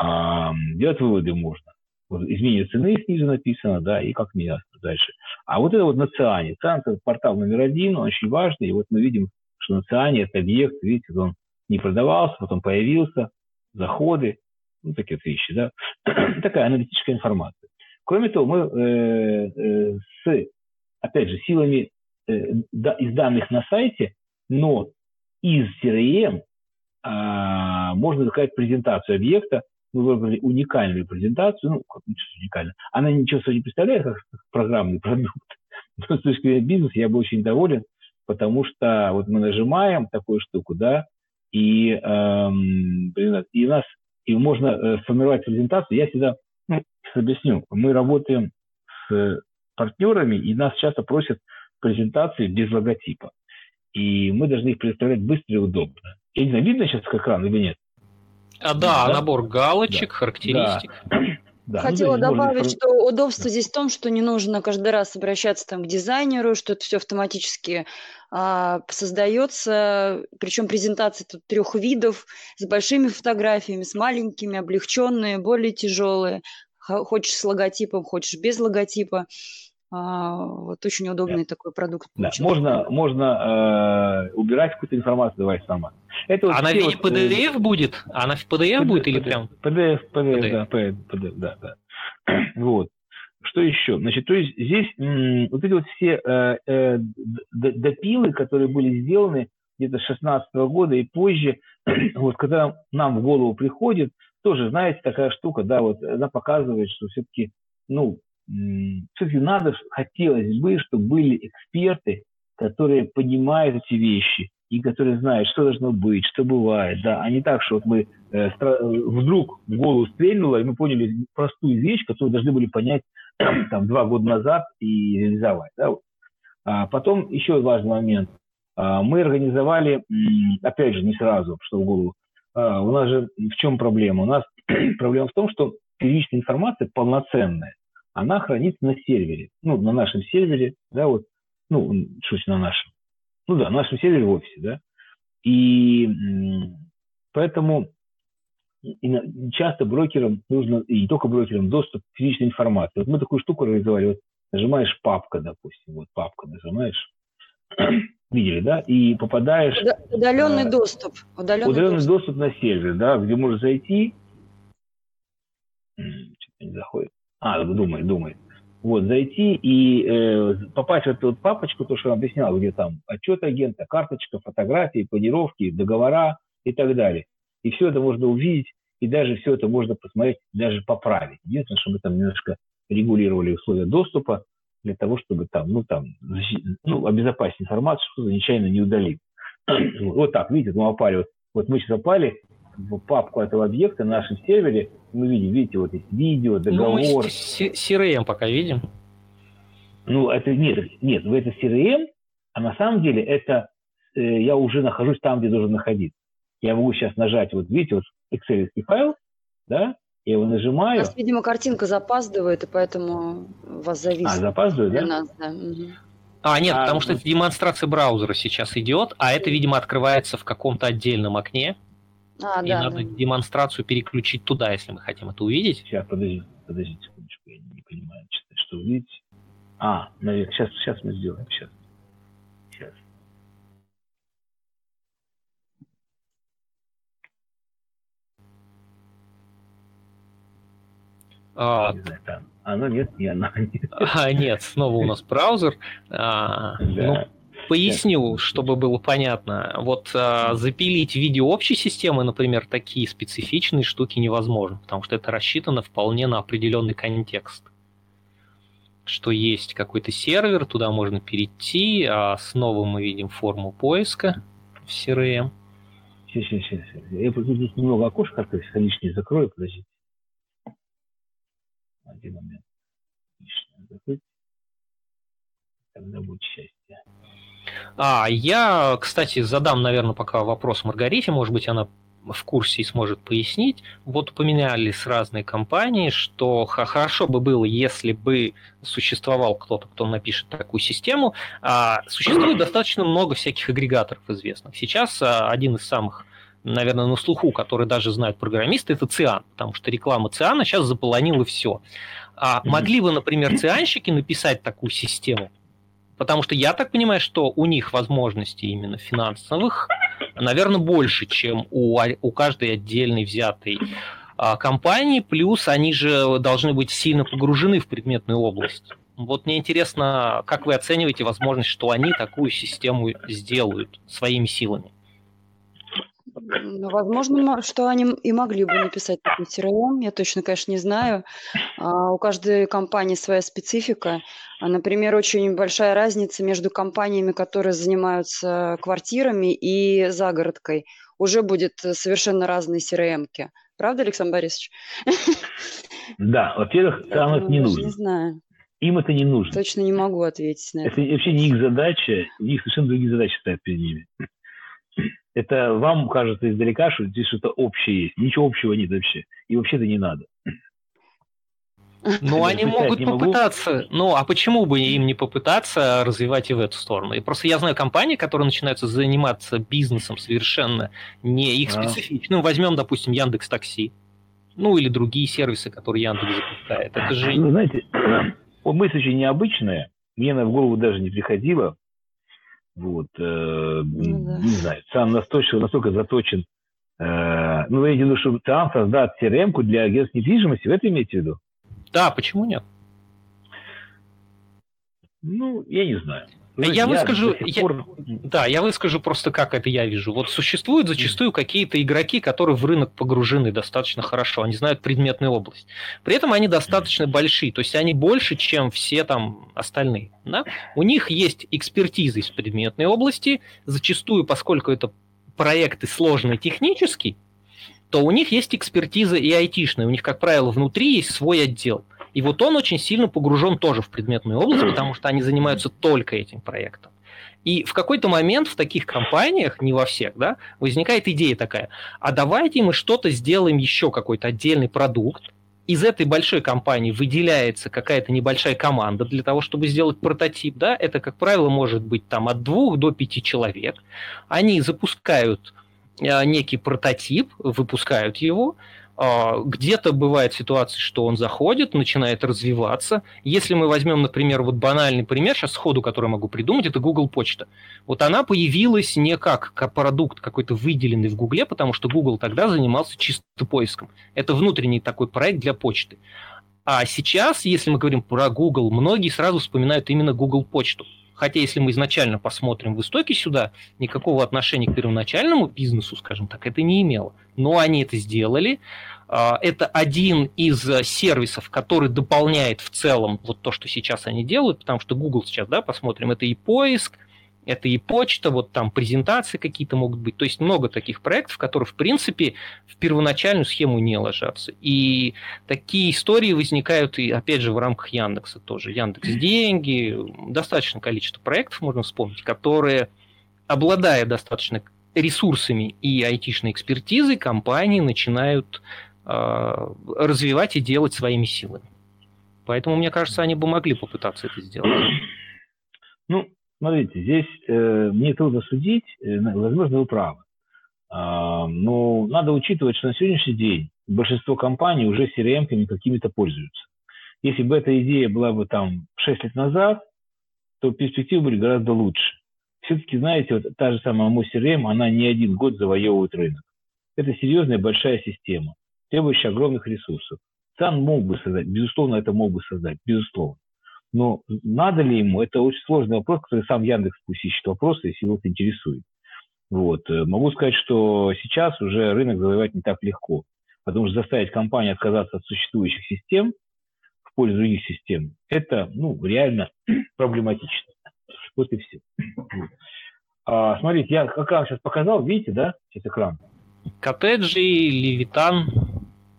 А, делать выводы можно. Вот изменение цены снизу написано, да, и как меняться дальше. А вот это вот на Циане. Циан – это портал номер один, он очень важный, и вот мы видим, что на Циане это объект, видите, он не продавался, потом появился, заходы, ну, такие вот вещи, да, *clears throat* такая аналитическая информация. Кроме того, мы э, э, с, опять же, силами из данных на сайте, но из CRM э, а, можно заказать презентацию объекта, мы выбрали уникальную презентацию, ну, как уникально, она ничего собой не представляет, как программный продукт, *laughs* но с точки зрения бизнеса я был очень доволен, потому что вот мы нажимаем такую штуку, да, и, эм, и у нас и можно э, сформировать презентацию. Я всегда ну, объясню. Мы работаем с партнерами, и нас часто просят презентации без логотипа. И мы должны их предоставлять быстро и удобно. Я не знаю, видно сейчас к экрану или нет? А, да, да, набор галочек, да. характеристик. Да. *clears throat* Да. Хотела ну, добавить, можно... что удобство здесь в том, что не нужно каждый раз обращаться там, к дизайнеру, что это все автоматически а, создается, причем презентации тут трех видов, с большими фотографиями, с маленькими, облегченные, более тяжелые. Хочешь с логотипом, хочешь без логотипа. А, вот очень удобный да. такой продукт. Да. Можно, можно э, убирать какую-то информацию, давай сама. Это вот Она в виде вот, PDF будет? Она в PDF, PDF будет или прям? PDF, PDF, PDF, да, PDF, PDF, да, да. *clears throat* Вот. Что еще? Значит, то есть здесь м, вот эти вот все э, э, допилы, которые были сделаны где-то с 16 года и позже, *clears throat* вот когда нам в голову приходит, тоже, знаете, такая штука, да, вот она показывает, что все-таки, ну, все-таки надо, хотелось бы, чтобы были эксперты, которые понимают эти вещи и которые знают, что должно быть, что бывает, да, а не так, что вот мы э, вдруг в голову стрельнуло, и мы поняли простую вещь, которую должны были понять *clears throat* там два года назад и реализовать, да. А потом еще важный момент. А, мы организовали, опять же, не сразу, что в голову, а, у нас же в чем проблема? У нас *clears throat* проблема в том, что первичная информация полноценная она хранится на сервере, ну, на нашем сервере, да, вот, ну, что на нашем, ну да, на нашем сервере в офисе, да, и поэтому часто брокерам нужно, и не только брокерам, доступ к физической информации. Вот мы такую штуку реализовали, вот нажимаешь папка, допустим, вот папка нажимаешь, *clears throat* видели, да, и попадаешь... Удаленный а, доступ. Удаленный, удаленный доступ. доступ на сервер, да, где можешь зайти, что-то не заходит, а, думай, думай. Вот, зайти и э, попасть в эту папочку, то, что я объяснял, где там отчет агента, карточка, фотографии, планировки, договора и так далее. И все это можно увидеть, и даже все это можно посмотреть, даже поправить. Единственное, что мы там немножко регулировали условия доступа для того, чтобы там, ну, там, ну, обезопасить информацию, что-то нечаянно не удалить. *clears throat* Вот так, видите, мы попали, вот, вот мы сейчас попали в папку этого объекта на нашем сервере, мы видим, видите, вот есть видео, договор. Ну, мы CRM пока видим. Ну, это нет, нет, в это CRM, а на самом деле это э, я уже нахожусь там, где должен находиться. Я могу сейчас нажать, вот видите, вот Excel файл, да, я его нажимаю. У нас, видимо, картинка запаздывает, и поэтому вас зависит. А, запаздывает, да? Нас, да. Угу. А, нет, а, потому что это демонстрация браузера сейчас идет, а это, видимо, открывается в каком-то отдельном окне. А, и да, надо да. демонстрацию переключить туда, если мы хотим это увидеть. Сейчас, подожди, подожди секундочку, я не понимаю, что увидеть. А, наверное, сейчас, сейчас мы сделаем, сейчас. Сейчас. А, не знаю, там. Оно нет, не оно *laughs* нет. А, нет, снова у нас браузер. А, да. Ну, Поясню, чтобы было понятно. Вот а, запилить видео общей системы, например, такие специфичные штуки невозможно, потому что это рассчитано вполне на определенный контекст. Что есть какой-то сервер, туда можно перейти, а снова мы видим форму поиска в CRM. Сейчас, сейчас, сейчас. Я тут немного окошек открою, лишнее закрою, подождите. Один момент. Лишнее закрыть. Тогда будет счастье. А, я, кстати, задам, наверное, пока вопрос Маргарите, может быть, она в курсе и сможет пояснить. Вот упоминались разные компании, что хорошо бы было, если бы существовал кто-то, кто напишет такую систему. А, существует *clears throat* достаточно много всяких агрегаторов известных. Сейчас а, один из самых наверное, на слуху, который даже знают программисты, это Циан, потому что реклама Циана сейчас заполонила все. А могли бы, например, цианщики написать такую систему, Потому что я так понимаю, что у них возможностей именно финансовых, наверное, больше, чем у, у каждой отдельной взятой а, компании. Плюс они же должны быть сильно погружены в предметную область. Вот мне интересно, как вы оцениваете возможность, что они такую систему сделают своими силами? Возможно, что они и могли бы написать такой CRM, я точно, конечно, не знаю. А, у каждой компании своя специфика. А, например, очень большая разница между компаниями, которые занимаются квартирами и загородкой. Уже будет совершенно разные CRM. -ки. Правда, Александр Борисович? Да, во-первых, *laughs* там это не нужно. Не знаю. Им это не нужно. Точно не могу ответить на это. Это вообще не их задача, у них совершенно другие задачи стоят перед ними. Это вам кажется издалека, что здесь что-то общее есть. Ничего общего нет вообще. И вообще-то не надо. Ну, они могут попытаться. Ну, а почему бы им не попытаться развивать и в эту сторону? И просто я знаю компании, которые начинаются заниматься бизнесом совершенно не их специфичным. Возьмем, допустим, Яндекс Такси. Ну, или другие сервисы, которые Яндекс запускает. Это же... Ну, знаете, *clears throat* мысль очень необычная. Мне она в голову даже не приходила. Вот, э, ну, да. не знаю, сам настолько, настолько заточен. Э, ну, я имею в виду, что сам создать crm для агентств недвижимости, в это имеете в виду? Да, почему нет? Ну, я не знаю. Знаете, я, я выскажу, пор... я, да, я выскажу просто, как это я вижу. Вот существуют зачастую какие-то игроки, которые в рынок погружены достаточно хорошо, они знают предметную область. При этом они достаточно большие, то есть они больше, чем все там остальные. Да? У них есть экспертиза из предметной области, зачастую, поскольку это проекты сложные технически, то у них есть экспертиза и айтишная. У них, как правило, внутри есть свой отдел. И вот он очень сильно погружен тоже в предметную область, потому что они занимаются только этим проектом. И в какой-то момент в таких компаниях, не во всех, да, возникает идея такая, а давайте мы что-то сделаем еще, какой-то отдельный продукт, из этой большой компании выделяется какая-то небольшая команда для того, чтобы сделать прототип, да, это, как правило, может быть там от двух до пяти человек. Они запускают Э, некий прототип, выпускают его, где-то бывает ситуация, что он заходит, начинает развиваться. Если мы возьмем, например, вот банальный пример, сейчас сходу, который могу придумать, это Google Почта. Вот она появилась не как, продукт какой-то выделенный в Гугле, потому что Google тогда занимался чисто поиском. Это внутренний такой проект для почты. А сейчас, если мы говорим про Google, многие сразу вспоминают именно Google Почту. Хотя, если мы изначально посмотрим в истоке сюда, никакого отношения к первоначальному бизнесу, скажем так, это не имело. Но они это сделали. А, это один из сервисов, который дополняет в целом вот то, что сейчас они делают, потому что Google сейчас, да, посмотрим, это и поиск, это и почта, вот там презентации какие-то могут быть. То есть много таких проектов, которые, в принципе, в первоначальную схему не ложатся. И такие истории возникают и, опять же, в рамках Яндекса тоже. Яндекс деньги, достаточное количество проектов можно вспомнить, которые, обладая достаточно ресурсами и айтишной экспертизой, компании начинают э, развивать и делать своими силами. Поэтому, мне кажется, они бы могли попытаться это сделать. Ну, Смотрите, здесь э, мне трудно судить, э, возможно, вы правы. А, но надо учитывать, что на сегодняшний день большинство компаний уже CRM-ками какими-то пользуются. Если бы эта идея была бы там 6 лет назад, то перспективы были гораздо лучше. Все-таки, знаете, вот та же самая мой CRM, она не один год завоевывает рынок. Это серьезная большая система, требующая огромных ресурсов. ЦАН мог бы создать, безусловно, это мог бы создать, безусловно. Но надо ли ему? Это очень сложный вопрос, который сам Яндекс пусть ищет вопросы, если его это интересует. Вот. Э, могу сказать, что сейчас уже рынок завоевать не так легко, потому что заставить компанию отказаться от существующих систем в пользу других систем, это ну, реально *clears throat* проблематично. Вот и все. А, смотрите, я как раз сейчас показал, видите, да, сейчас экран? Коттеджи, Левитан.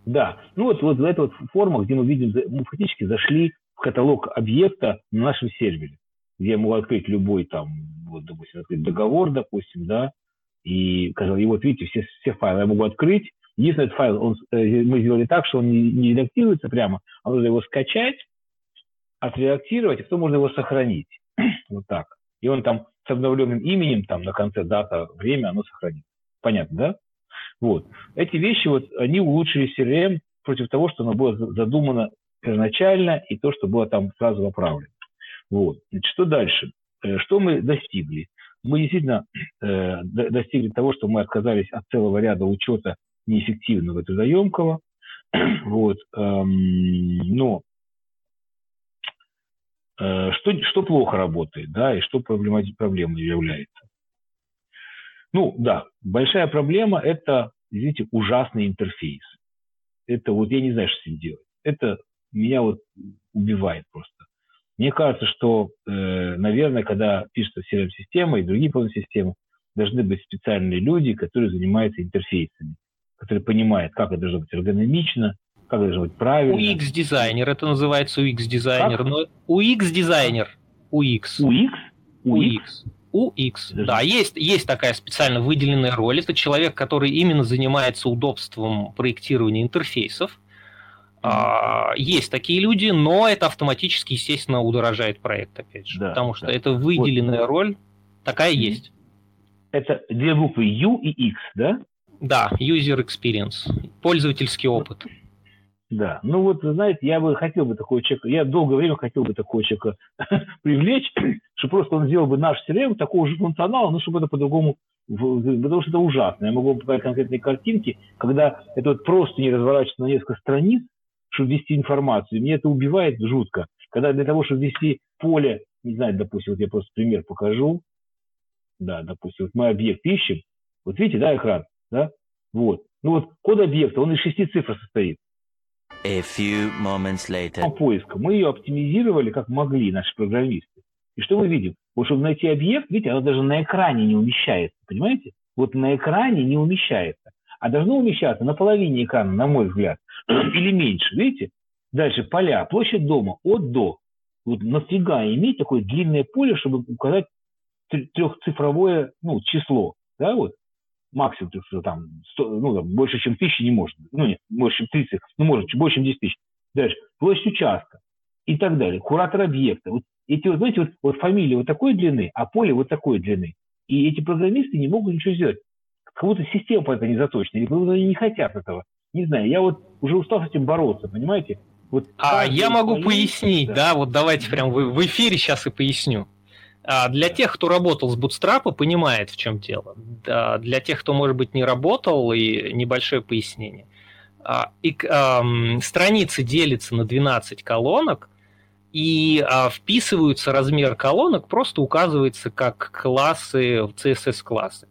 Да, ну вот, вот в этой вот форма, где мы видим, мы фактически зашли каталог объекта на нашем сервере, где я могу открыть любой там, вот, допустим, открыть договор, допустим, да, и сказал, и вот видите, все, все файлы я могу открыть. Единственный этот файл, он, э, мы сделали так, что он не, не редактируется прямо, а нужно его скачать, отредактировать, и потом можно его сохранить. *clears throat* вот так. И он там с обновленным именем, там на конце дата, время, оно сохранится. Понятно, да? Вот. Эти вещи, вот, они улучшили CRM против того, что оно было задумано первоначально и то, что было там сразу оправлено. Вот. Значит, что дальше? Э, что мы достигли? Мы действительно э, достигли того, что мы отказались от целого ряда учета неэффективного и трудоемкого. *clears throat* Вот. Эм, но э, что, что плохо работает, да, и что проблемой является? Ну, да, большая проблема – это, извините, ужасный интерфейс. Это вот я не знаю, что с ним делать. Это меня вот убивает просто. Мне кажется, что, э, наверное, когда пишется CRM-система и другие полные системы, должны быть специальные люди, которые занимаются интерфейсами, которые понимают, как это должно быть эргономично, как это должно быть правильно. UX-дизайнер, это называется UX-дизайнер. Но UX-дизайнер. UX. UX? UX. UX. Да, есть, есть такая специально выделенная роль. Это человек, который именно занимается удобством проектирования интерфейсов. А, есть такие люди, но это автоматически, естественно, удорожает проект, опять же. Да, потому что да. это выделенная вот. роль, такая есть. Это две буквы U и X, да? Да, user experience, пользовательский опыт. Да, ну вот, знаете, я бы хотел бы такого человека, я долгое время хотел бы такого человека *laughs* привлечь, *clears throat* что просто он сделал бы наш CRM такого же функционала, но чтобы это по-другому, потому что это ужасно. Я могу вам показать конкретные картинки, когда это вот просто не разворачивается на несколько страниц, чтобы ввести информацию. Мне это убивает жутко. Когда для того, чтобы ввести поле, не знаю, допустим, вот я просто пример покажу. Да, допустим, вот мы объект ищем. Вот видите, да, экран? Да? Вот. Ну вот код объекта, он из шести цифр состоит. A few moments later. Поиска. Мы ее оптимизировали как могли, наши программисты. И что мы видим? Вот чтобы найти объект, видите, оно даже на экране не умещается, понимаете? Вот на экране не умещается. А должно умещаться на половине экрана, на мой взгляд, *clears throat* или меньше, видите? Дальше поля, площадь дома от до. Вот нафига иметь такое длинное поле, чтобы указать трехцифровое ну, число, да, вот максимум, там, 100, ну, там, больше, чем тысячи не может Ну, нет, больше, чем 30, ну, может, больше, чем 10 тысяч. Дальше, площадь участка и так далее. Куратор объекта. Вот эти, вот, знаете, вот, вот фамилия вот такой длины, а поле вот такой длины. И эти программисты не могут ничего сделать. Как будто система по это не заточена, или они не хотят этого. Не знаю, я вот уже устал с этим бороться, понимаете? Вот а я могу пояснить, да. да, вот давайте прям в, в эфире сейчас и поясню. А для тех, кто работал с Bootstrap, понимает, в чем дело. Для тех, кто, может быть, не работал, и небольшое пояснение. А, и, эм, страницы делятся на 12 колонок, и а, вписываются размер колонок, просто указывается как классы, CSS-классы.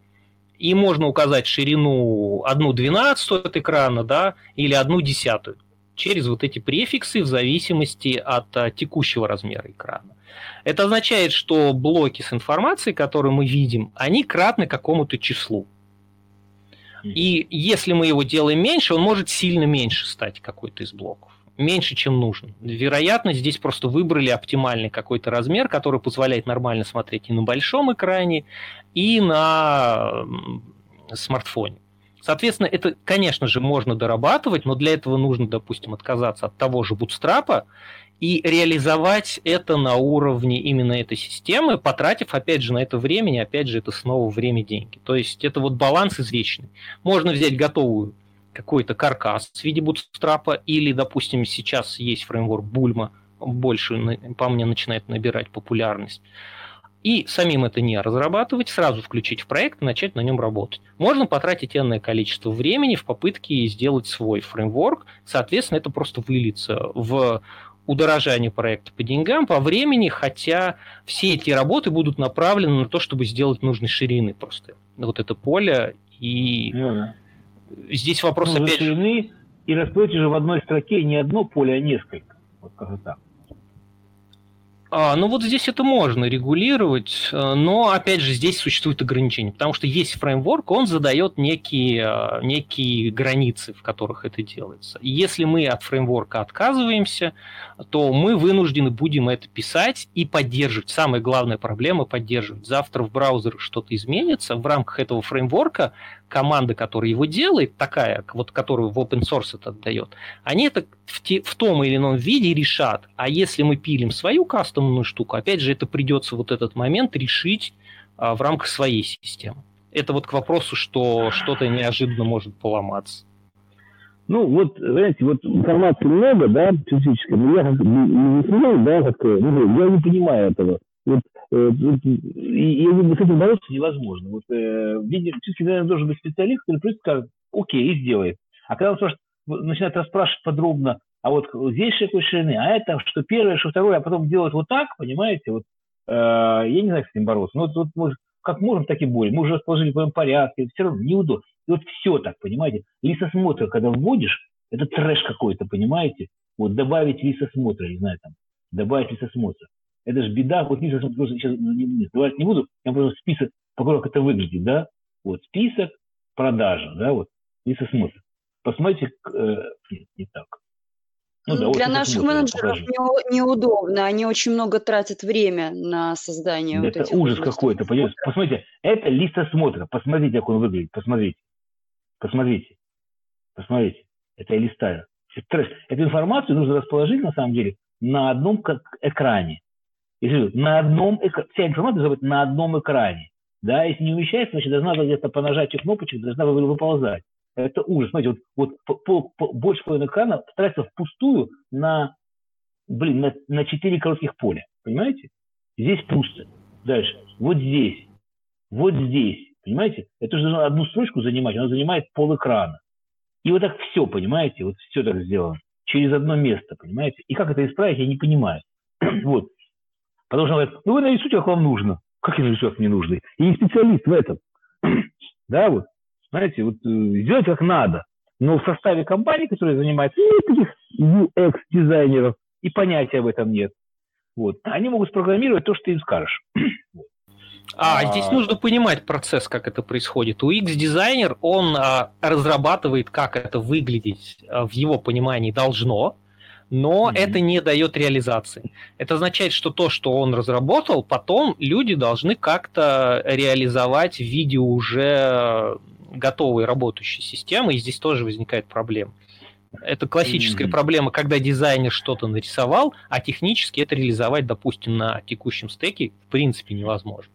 И можно указать ширину 1 двенадцатую от экрана, да, или 1 десятую через вот эти префиксы в зависимости от а, текущего размера экрана. Это означает, что блоки с информацией, которые мы видим, они кратны какому-то числу. И если мы его делаем меньше, он может сильно меньше стать какой-то из блоков. Меньше, чем нужно. Вероятно, здесь просто выбрали оптимальный какой-то размер, который позволяет нормально смотреть и на большом экране, и на смартфоне. Соответственно, это, конечно же, можно дорабатывать, но для этого нужно, допустим, отказаться от того же бутстрапа и реализовать это на уровне именно этой системы, потратив, опять же, на это времени, опять же, это снова время, деньги. То есть это вот баланс извечный. Можно взять готовую какой-то каркас в виде бутстрапа, или, допустим, сейчас есть фреймворк Бульма, больше, по мне, начинает набирать популярность. И самим это не разрабатывать, сразу включить в проект и начать на нем работать. Можно потратить энное количество времени в попытке сделать свой фреймворк. Соответственно, это просто выльется в удорожанию проекта по деньгам, по времени, хотя все эти работы будут направлены на то, чтобы сделать нужной ширины просто. Вот это поле. И да. Здесь вопрос ну, опять ширины, и раскройте же в одной строке не одно поле, а несколько. Вот как так. А, ну вот здесь это можно регулировать, э, но опять же здесь существует ограничение, потому что есть фреймворк, он задает некие, э, некие границы, в которых это делается. И если мы от фреймворка отказываемся, то мы вынуждены будем это писать и поддерживать. Самая главная проблема – поддерживать. Завтра в браузерах что-то изменится, в рамках этого фреймворка команда, которая его делает, такая, вот которую в open source это отдает, они это в, те, в том или ином виде решат. А если мы пилим свою кастомную штуку, опять же, это придется вот этот момент решить а, в рамках своей системы. Это вот к вопросу, что что-то неожиданно может поломаться. Ну, вот, знаете, вот информации много, да, физически, но я не смею, да, как, ну, я не понимаю этого. Вот, э, и, и с этим бороться невозможно. Вот, э, видимо, все-таки, наверное, должен быть специалист, который просто скажет, окей, и сделает. А когда он спрашивает, начинает расспрашивать подробно, а вот здесь какой ширины, а это что первое, что второе, а потом делать вот так, понимаете, вот, э, я не знаю, как с этим бороться. Но вот, вот мы как можем, так и борем. Мы уже расположили своем порядке, все равно неудобно. И вот все так, понимаете. Лисосмотр, когда вводишь, это трэш какой-то, понимаете. Вот добавить лисосмотра, не знаю, там, добавить лисосмотра. Это же беда. Вот не сейчас не, не, давать не буду, я просто список, покажу, как это выглядит, да. Вот список, продажа, да, вот, лисосмотр. Посмотрите, э, нет, не так. Ну, да, Для наших менеджеров не, неудобно, они очень много тратят время на создание да вот это этих ужас какой-то, понимаете? Посмотрите, это лист осмотра, посмотрите, как он выглядит, посмотрите, посмотрите, посмотрите, это я листаю. Эту информацию нужно расположить, на самом деле, на одном экране. Если на одном экране, вся информация должна быть на одном экране. Да, если не умещается, значит, должна где-то по нажатию кнопочек, должна выползать. Это ужас. Смотрите, вот, вот по, по, больше половины экрана тратится впустую на, блин, на, на 4 коротких поля. Понимаете? Здесь пусто. Дальше. Вот здесь. Вот здесь. Понимаете? Это же нужно одну строчку занимать, она занимает пол экрана. И вот так все, понимаете? Вот все так сделано. Через одно место, понимаете? И как это исправить, я не понимаю. *clears throat* вот. Потому что он говорит, ну вы нарисуйте, как вам нужно. Как я нарисую, как мне нужно? Я не специалист в этом. *clears throat* да, вот. Знаете, вот э, сделать как надо. Но в составе компании, которая занимается, нет таких UX-дизайнеров, и понятия об этом нет. Вот. Они могут спрограммировать то, что ты им скажешь. *clears throat* А, а, здесь нужно понимать процесс, как это происходит. UX-дизайнер, он а, разрабатывает, как это выглядеть а, в его понимании должно, но mm-hmm. это не дает реализации. Это означает, что то, что он разработал, потом люди должны как-то реализовать в виде уже готовой работающей системы, и здесь тоже возникает проблема. Это классическая mm-hmm. проблема, когда дизайнер что-то нарисовал, а технически это реализовать, допустим, на текущем стеке в принципе невозможно.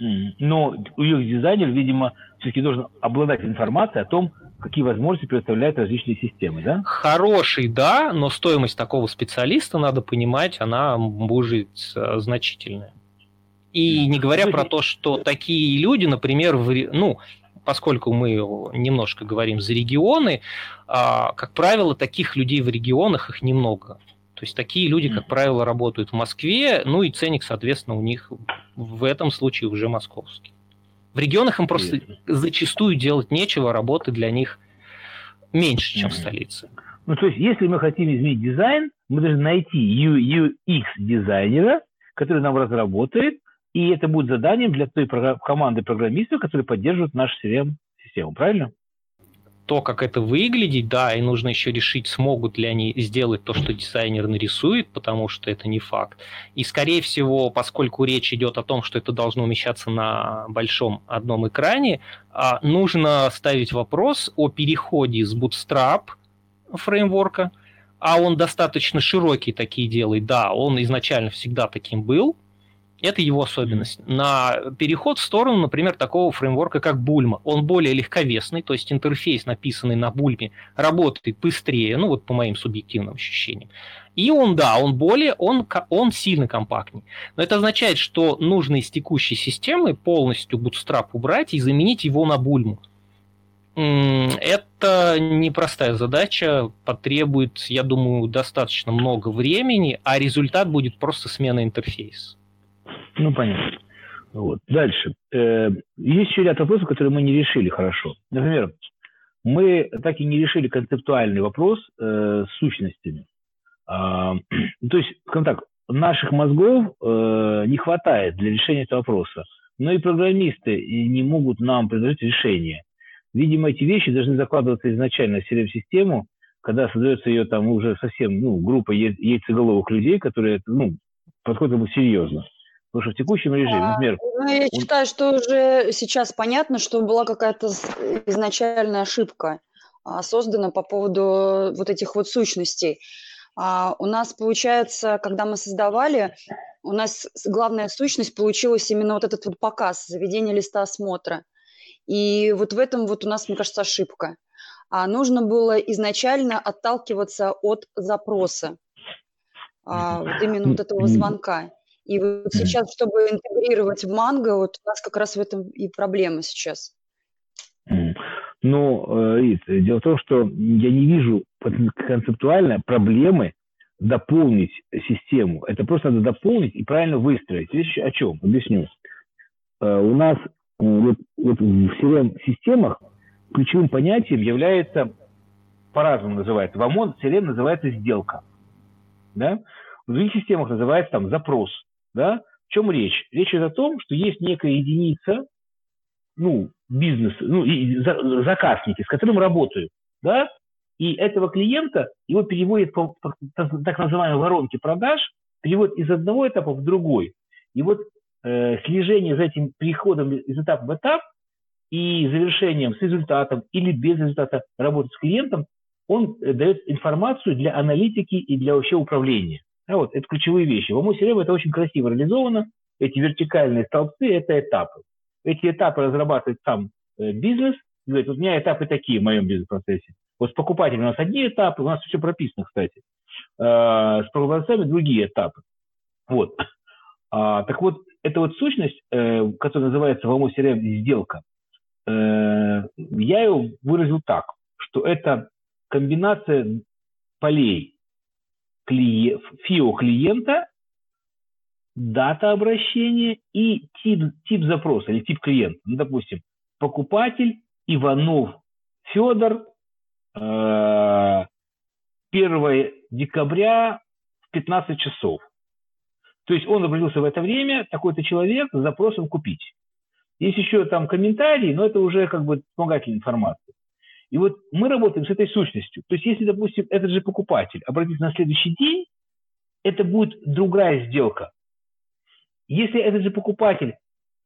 Mm-hmm. Но UX-дизайнер, видимо, все-таки должен обладать информацией о том, какие возможности представляют различные системы, да? Хороший, да, но стоимость такого специалиста, надо понимать, она будет э, значительная. И не говоря про то, что такие люди, например, в, ну, поскольку мы немножко говорим за регионы, а, как правило, таких людей в регионах их немного. То есть такие люди, как правило, работают в Москве, ну и ценник, соответственно, у них в этом случае уже московский. В регионах им просто зачастую делать нечего, работы для них меньше, чем в столице. Ну, то есть, если мы хотим изменить дизайн, мы должны найти UX-дизайнера, который нам разработает и это будет заданием для той команды программистов, которые поддерживают нашу CRM-систему, правильно? То, как это выглядит, да, и нужно еще решить, смогут ли они сделать то, что дизайнер нарисует, потому что это не факт. И, скорее всего, поскольку речь идет о том, что это должно умещаться на большом одном экране, а, нужно ставить вопрос о переходе с Bootstrap фреймворка, а он достаточно широкий такие делает. Да, он изначально всегда таким был, это его особенность. На переход в сторону, например, такого фреймворка, как Бульма. Он более легковесный, то есть интерфейс, написанный на Бульме, работает быстрее, ну вот по моим субъективным ощущениям. И он, да, он более, он, он сильно компактнее. Но это означает, что нужно из текущей системы полностью Bootstrap убрать и заменить его на Бульму. Это непростая задача, потребует, я думаю, достаточно много времени, а результат будет просто смена интерфейса. Ну, понятно. Вот. Дальше. Э, есть еще ряд вопросов, которые мы не решили хорошо. Например, мы так и не решили концептуальный вопрос э, с сущностями. А, *clears throat* то есть, скажем так, наших мозгов э, не хватает для решения этого вопроса. Но и программисты не могут нам предложить решение. Видимо, эти вещи должны закладываться изначально в CRM-систему, когда создается ее там уже совсем ну, группа яйцеголовых людей, которые ну, подходят к этому серьезно. Потому что в текущем режиме, например... Ну, я он... считаю, что уже сейчас понятно, что была какая-то изначальная ошибка а, создана по поводу вот этих вот сущностей. А у нас, получается, когда мы создавали, у нас главная сущность получилась именно вот этот вот показ, заведение листа осмотра. И вот в этом вот у нас, мне кажется, ошибка. А нужно было изначально отталкиваться от запроса, а, вот именно вот этого звонка. И вот сейчас, чтобы интегрировать в манго, вот у нас как раз в этом и проблема сейчас. Ну, Рит, дело в том, что я не вижу концептуально проблемы дополнить систему. Это просто надо дополнить и правильно выстроить. Речь о чем? Объясню. Э, у нас вот, вот в CRM-системах ключевым понятием является, по-разному называется, в ОМОН CRM называется сделка. Да? В других системах называется там запрос. Да? В чем речь? Речь идет о том, что есть некая единица, ну, бизнес, ну, и заказники, с которым работают, да, И этого клиента его переводит по, по так называемой воронке продаж, переводит из одного этапа в другой. И вот э, слежение за этим переходом из этапа в этап и завершением с результатом или без результата работы с клиентом, он э, дает информацию для аналитики и для вообще управления. А вот, это ключевые вещи. В Омо это очень красиво реализовано. Эти вертикальные столбцы – это этапы. Эти этапы разрабатывает сам э, бизнес. Говорит, вот у меня этапы такие в моем бизнес-процессе. Вот с покупателем у нас одни этапы, у нас все прописано, кстати. Э, с продавцами другие этапы. Вот. А, так вот, эта вот сущность, э, которая называется в Омо сделка, э, я ее выразил так, что это комбинация полей фио клиента, дата обращения и тип, тип запроса или тип клиента. Ну, допустим, покупатель Иванов Федор, 1 э, декабря в 15 часов. То есть он обратился в это время, такой-то человек, с запросом купить. Есть еще там комментарии, но это уже как бы вспомогательная информация. И вот мы работаем с этой сущностью. То есть если, допустим, этот же покупатель обратится на следующий день, это будет другая сделка. Если этот же покупатель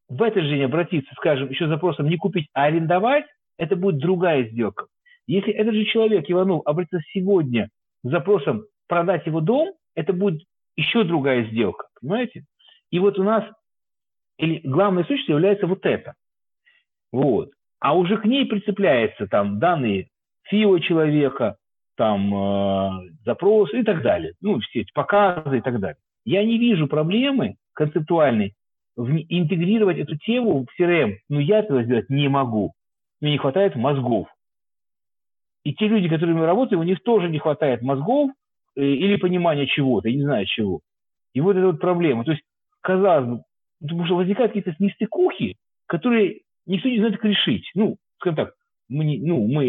в этот же день обратится, скажем, еще запросом не купить, а арендовать, это будет другая сделка. Если этот же человек, Иванов, обратится сегодня с запросом продать его дом, это будет еще другая сделка, понимаете? И вот у нас или главной сущностью является вот это. Вот. А уже к ней прицепляются там данные ФИО человека, там э, запросы и так далее. Ну, все эти показы и так далее. Я не вижу проблемы концептуальной в, интегрировать эту тему в CRM. Но я этого сделать не могу. Мне не хватает мозгов. И те люди, которые мы работаем, у них тоже не хватает мозгов э, или понимания чего-то, я не знаю чего. И вот эта вот проблема. То есть, казалось бы, потому что возникают какие-то нестыкухи, которые никто не знает, как решить. Ну, скажем так, мы, не, ну, мы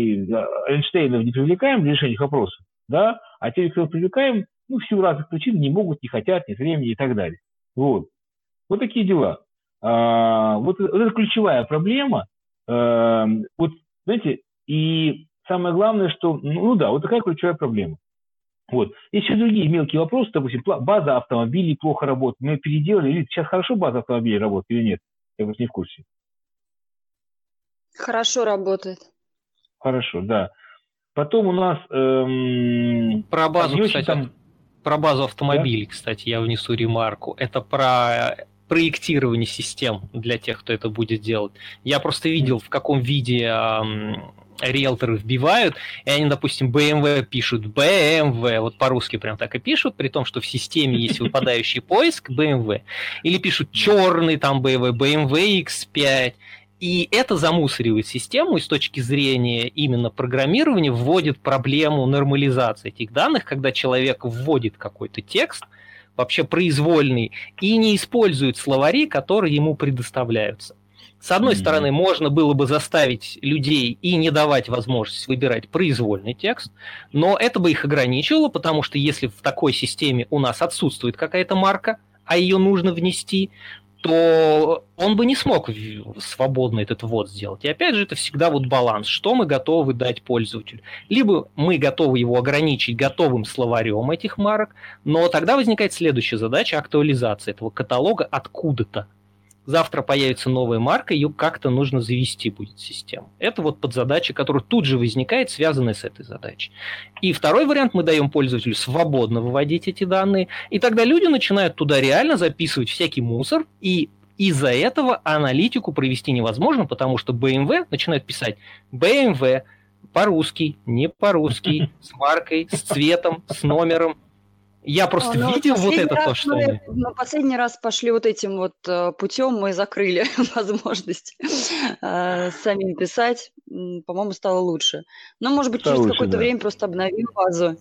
Эйнштейнов не привлекаем для решения вопросов, да, а те, кто привлекаем, ну, в силу разных причин не могут, не хотят, нет времени и так далее. Вот. Вот такие дела. А, вот, вот это ключевая проблема. А, вот, знаете, и самое главное, что, ну, да, вот такая ключевая проблема. Вот. Есть еще другие мелкие вопросы, допустим, база автомобилей плохо работает. Мы переделали, или сейчас хорошо база автомобилей работает или нет? Я вот не в курсе. Хорошо работает. Хорошо, да. Потом у нас... Эм, про базу, кстати, там... про базу автомобилей, да? кстати, я внесу ремарку. Это про проектирование систем для тех, кто это будет делать. Я просто видел, в каком виде эм, риэлторы вбивают, и они, допустим, BMW пишут BMW, вот по-русски прям так и пишут, при том, что в системе есть выпадающий поиск BMW, или пишут черный там BMW, BMW X5, и это замусоривает систему и с точки зрения именно программирования вводит проблему нормализации этих данных, когда человек вводит какой-то текст, вообще произвольный, и не использует словари, которые ему предоставляются. С одной mm-hmm. стороны, можно было бы заставить людей и не давать возможность выбирать произвольный текст, но это бы их ограничивало, потому что если в такой системе у нас отсутствует какая-то марка, а ее нужно внести, то он бы не смог свободно этот ввод сделать. И опять же, это всегда вот баланс, что мы готовы дать пользователю. Либо мы готовы его ограничить готовым словарем этих марок, но тогда возникает следующая задача актуализации этого каталога откуда-то завтра появится новая марка, ее как-то нужно завести будет систему. Это вот подзадача, которая тут же возникает, связанная с этой задачей. И второй вариант, мы даем пользователю свободно выводить эти данные, и тогда люди начинают туда реально записывать всякий мусор, и из-за этого аналитику провести невозможно, потому что BMW начинает писать BMW по-русски, не по-русски, с маркой, с цветом, с номером, я просто Но видел вот это то, что... Мы, мы последний раз пошли вот этим вот э, путем, мы закрыли *laughs* возможность э, самим писать. По-моему, стало лучше. Но, может быть, через какое-то да. время просто обновим базу.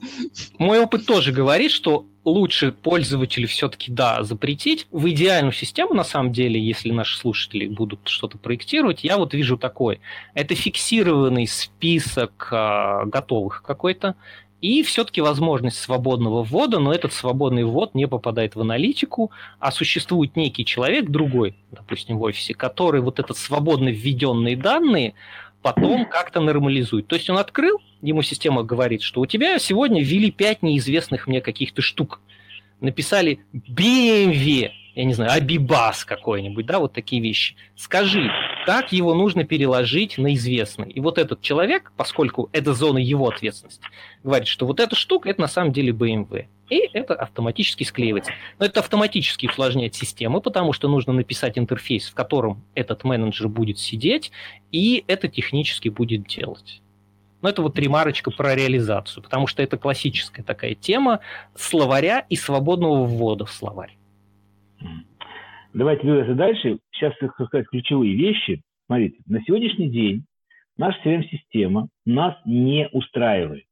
Мой опыт тоже говорит, что лучше пользователю все-таки, да, запретить. В идеальную систему, на самом деле, если наши слушатели будут что-то проектировать, я вот вижу такой. Это фиксированный список э, готовых какой-то и все-таки возможность свободного ввода, но этот свободный ввод не попадает в аналитику, а существует некий человек, другой, допустим, в офисе, который вот этот свободно введенные данные потом как-то нормализует. То есть он открыл, ему система говорит, что у тебя сегодня ввели пять неизвестных мне каких-то штук. Написали BMW, я не знаю, Абибас какой-нибудь, да, вот такие вещи. Скажи, как его нужно переложить на известный? И вот этот человек, поскольку это зона его ответственности, говорит, что вот эта штука, это на самом деле BMW. И это автоматически склеивается. Но это автоматически усложняет систему, потому что нужно написать интерфейс, в котором этот менеджер будет сидеть, и это технически будет делать. Но это вот ремарочка про реализацию, потому что это классическая такая тема словаря и свободного ввода в словарь. Давайте двигаться дальше. Сейчас хочу сказать ключевые вещи. Смотрите, на сегодняшний день наша CRM-система нас не устраивает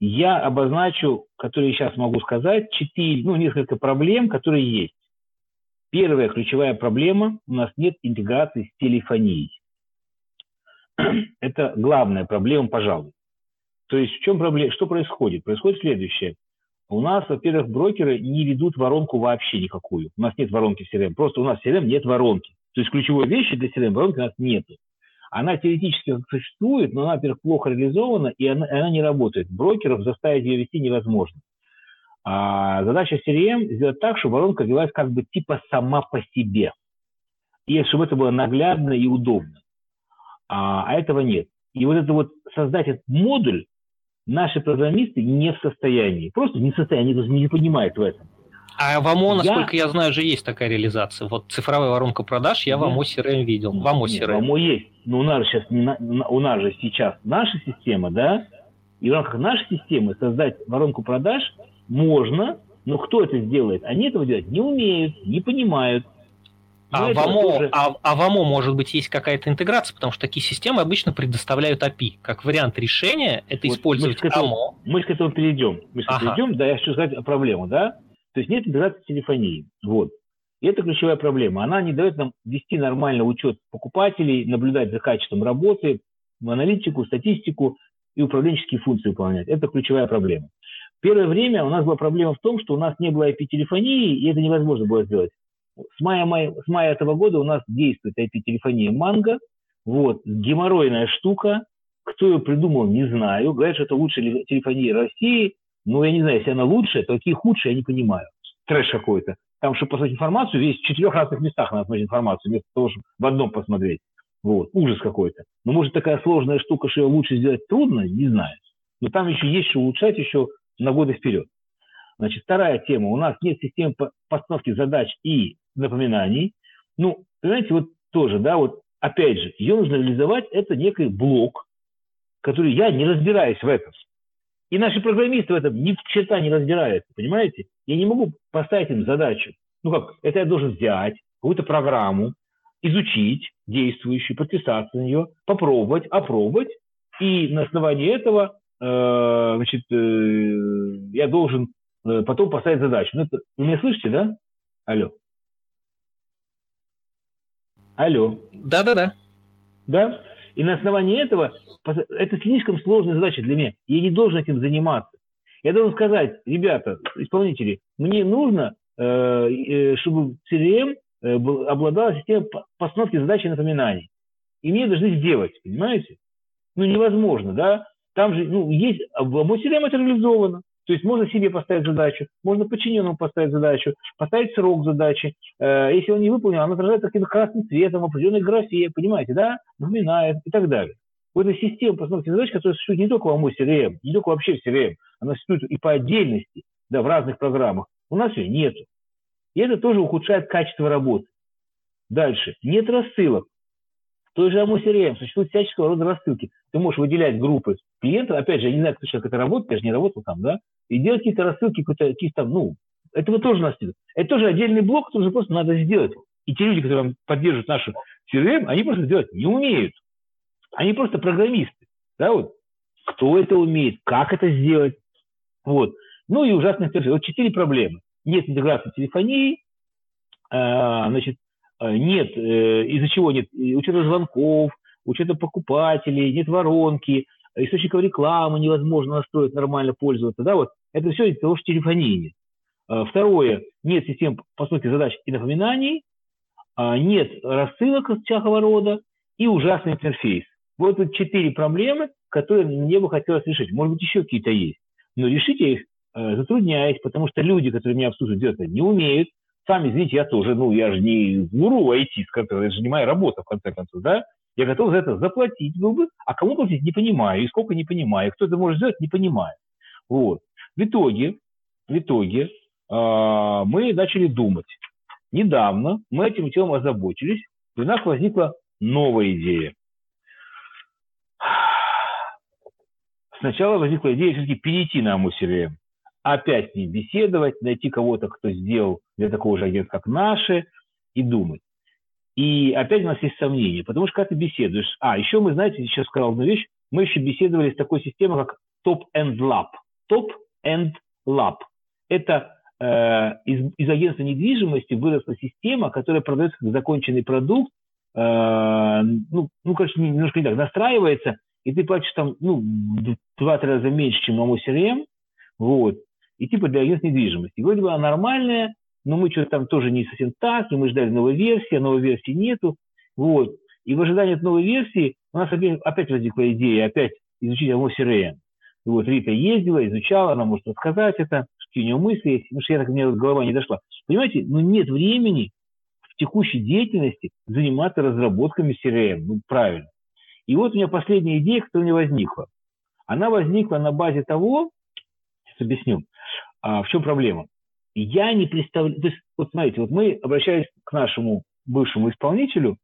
я обозначу, которые сейчас могу сказать, четыре, ну, несколько проблем, которые есть. Первая ключевая проблема – у нас нет интеграции с телефонией. *clears throat* Это главная проблема, пожалуй. То есть в чем проблема, что происходит? Происходит следующее. У нас, во-первых, брокеры не ведут воронку вообще никакую. У нас нет воронки в CRM. Просто у нас в CRM нет воронки. То есть ключевой вещи для CRM воронки у нас нету она теоретически существует, но она, во-первых, плохо реализована, и она, она не работает. Брокеров заставить ее вести невозможно. А задача CRM сделать так, чтобы воронка велась как бы типа сама по себе. И чтобы это было наглядно и удобно. А, а этого нет. И вот это вот создать этот модуль наши программисты не в состоянии. Просто не в состоянии, они даже не понимают в этом. А в АМО, насколько я, я знаю, же есть такая реализация. Вот цифровая воронка продаж я нет. в АМО CRM видел. В АМО CRM. в АМО есть. Но у нас, сейчас, у нас же сейчас наша система, да, и в рамках нашей системы создать воронку продаж можно, но кто это сделает? Они этого делать не умеют, не понимают. А в, АМО, тоже... а, а в АМО, может быть, есть какая-то интеграция, потому что такие системы обычно предоставляют API. Как вариант решения, это вот использовать мы этому, АМО. Мы к этому перейдем. Мы ага. перейдем, да, я хочу сказать проблему, да. То есть нет интеграции телефонии. Вот. И это ключевая проблема. Она не дает нам вести нормально учет покупателей, наблюдать за качеством работы, аналитику, статистику и управленческие функции выполнять. Это ключевая проблема. Первое время у нас была проблема в том, что у нас не было IP-телефонии, и это невозможно было сделать. С мая, мая, с мая этого года у нас действует IP-телефония Манго. Вот, геморройная штука. Кто ее придумал, не знаю. Говорят, что это лучшая телефония России. Ну, я не знаю, если она лучшая, то какие худшие, я не понимаю. Трэш какой-то. Там, чтобы посмотреть информацию, есть в четырех разных местах надо смотреть информацию, вместо того, чтобы в одном посмотреть. Вот, ужас какой-то. Но может такая сложная штука, что ее лучше сделать трудно, не знаю. Но там еще есть что улучшать еще на годы вперед. Значит, вторая тема. У нас нет системы постановки задач и напоминаний. Ну, понимаете, вот тоже, да, вот опять же, ее нужно реализовать, это некий блок, который я не разбираюсь в этом. И наши программисты в этом ни в черта не разбираются, понимаете? Я не могу поставить им задачу. Ну как, это я должен взять какую-то программу, изучить действующую, подписаться на нее, попробовать, опробовать, и на основании этого э, значит, э, я должен э, потом поставить задачу. Ну, это, вы меня слышите, да? Алло. Алло. Да-да-да. Да? И на основании этого это слишком сложная задача для меня. Я не должен этим заниматься. Я должен сказать, ребята, исполнители, мне нужно, э, э, чтобы CRM э, обладала системой постановки задач и напоминаний. И мне должны сделать, понимаете? Ну, невозможно, да? Там же, ну, есть, в CRM это реализовано. То есть можно себе поставить задачу, можно подчиненному поставить задачу, поставить срок задачи. Если он не выполнил, она отражается каким-то красным цветом в определенной графе, понимаете, да? Напоминает и так далее. Вот эта система постановки задач, которая существует не только в АМО CRM, не только вообще в CRM, она существует и по отдельности, да, в разных программах. У нас ее нету. И это тоже ухудшает качество работы. Дальше. Нет рассылок. В той же АМО CRM существуют всяческого рода рассылки. Ты можешь выделять группы клиентов, опять же, я не знаю, кто сейчас это работает, я же не работал там, да, и делать какие-то рассылки, какие-то, ну, этого тоже нас нет. Это тоже отдельный блок, который уже просто надо сделать. И те люди, которые поддерживают нашу CRM, они просто сделать не умеют. Они просто программисты. Да, вот. Кто это умеет, как это сделать. Вот. Ну и интерфейс. Вот четыре проблемы. Нет интеграции телефонии, а, значит, нет, э, из-за чего нет учета звонков, учета покупателей, нет воронки, источников рекламы невозможно настроить, нормально пользоваться. Да, вот. Это все из-за того, что телефонии нет. А, второе, нет систем посылки задач и напоминаний, нет рассылок всякого рода и ужасный интерфейс. Вот тут четыре проблемы, которые мне бы хотелось решить. Может быть, еще какие-то есть. Но решить я их э, затрудняюсь, потому что люди, которые меня обслуживают, это не умеют. Сами, извините, я тоже, ну, я же не гуру IT, это же не моя работа, в конце концов, да? Я готов за это заплатить был бы, а кому платить не понимаю, и сколько не понимаю, кто это может сделать, не понимаю. Вот. В итоге, в итоге э, мы начали думать. Недавно мы этим делом озаботились, и у нас возникла новая идея. Сначала возникла идея все-таки перейти на Амусиле, опять с ним беседовать, найти кого-то, кто сделал для такого же агента, как наши, и думать. И опять у нас есть сомнения, потому что когда ты беседуешь... А, еще мы, знаете, сейчас сказал одну вещь, мы еще беседовали с такой системой, как Top End Lab. Top End Lab. Это э, из, из агентства недвижимости выросла система, которая продается как законченный продукт, э, ну, ну, короче, немножко не так, настраивается, и ты платишь там, ну, два-три раза меньше, чем на CRM, вот, и типа для агентства недвижимости. вроде бы она нормальная, но мы что-то там тоже не совсем так, и мы ждали новой версии, а новой версии нету, вот. И в ожидании от новой версии у нас опять, опять возникла идея опять изучить AMO CRM. И вот Рита ездила, изучала, она может рассказать это, какие у нее мысли есть, потому что я так, меня голова не дошла. Понимаете, ну нет времени в текущей деятельности заниматься разработками CRM, ну правильно. И вот у меня последняя идея, которая у меня возникла. Она возникла на базе того, объясню, а, в чем проблема я не представляю, то есть, вот смотрите, вот мы обращались к нашему бывшему исполнителю,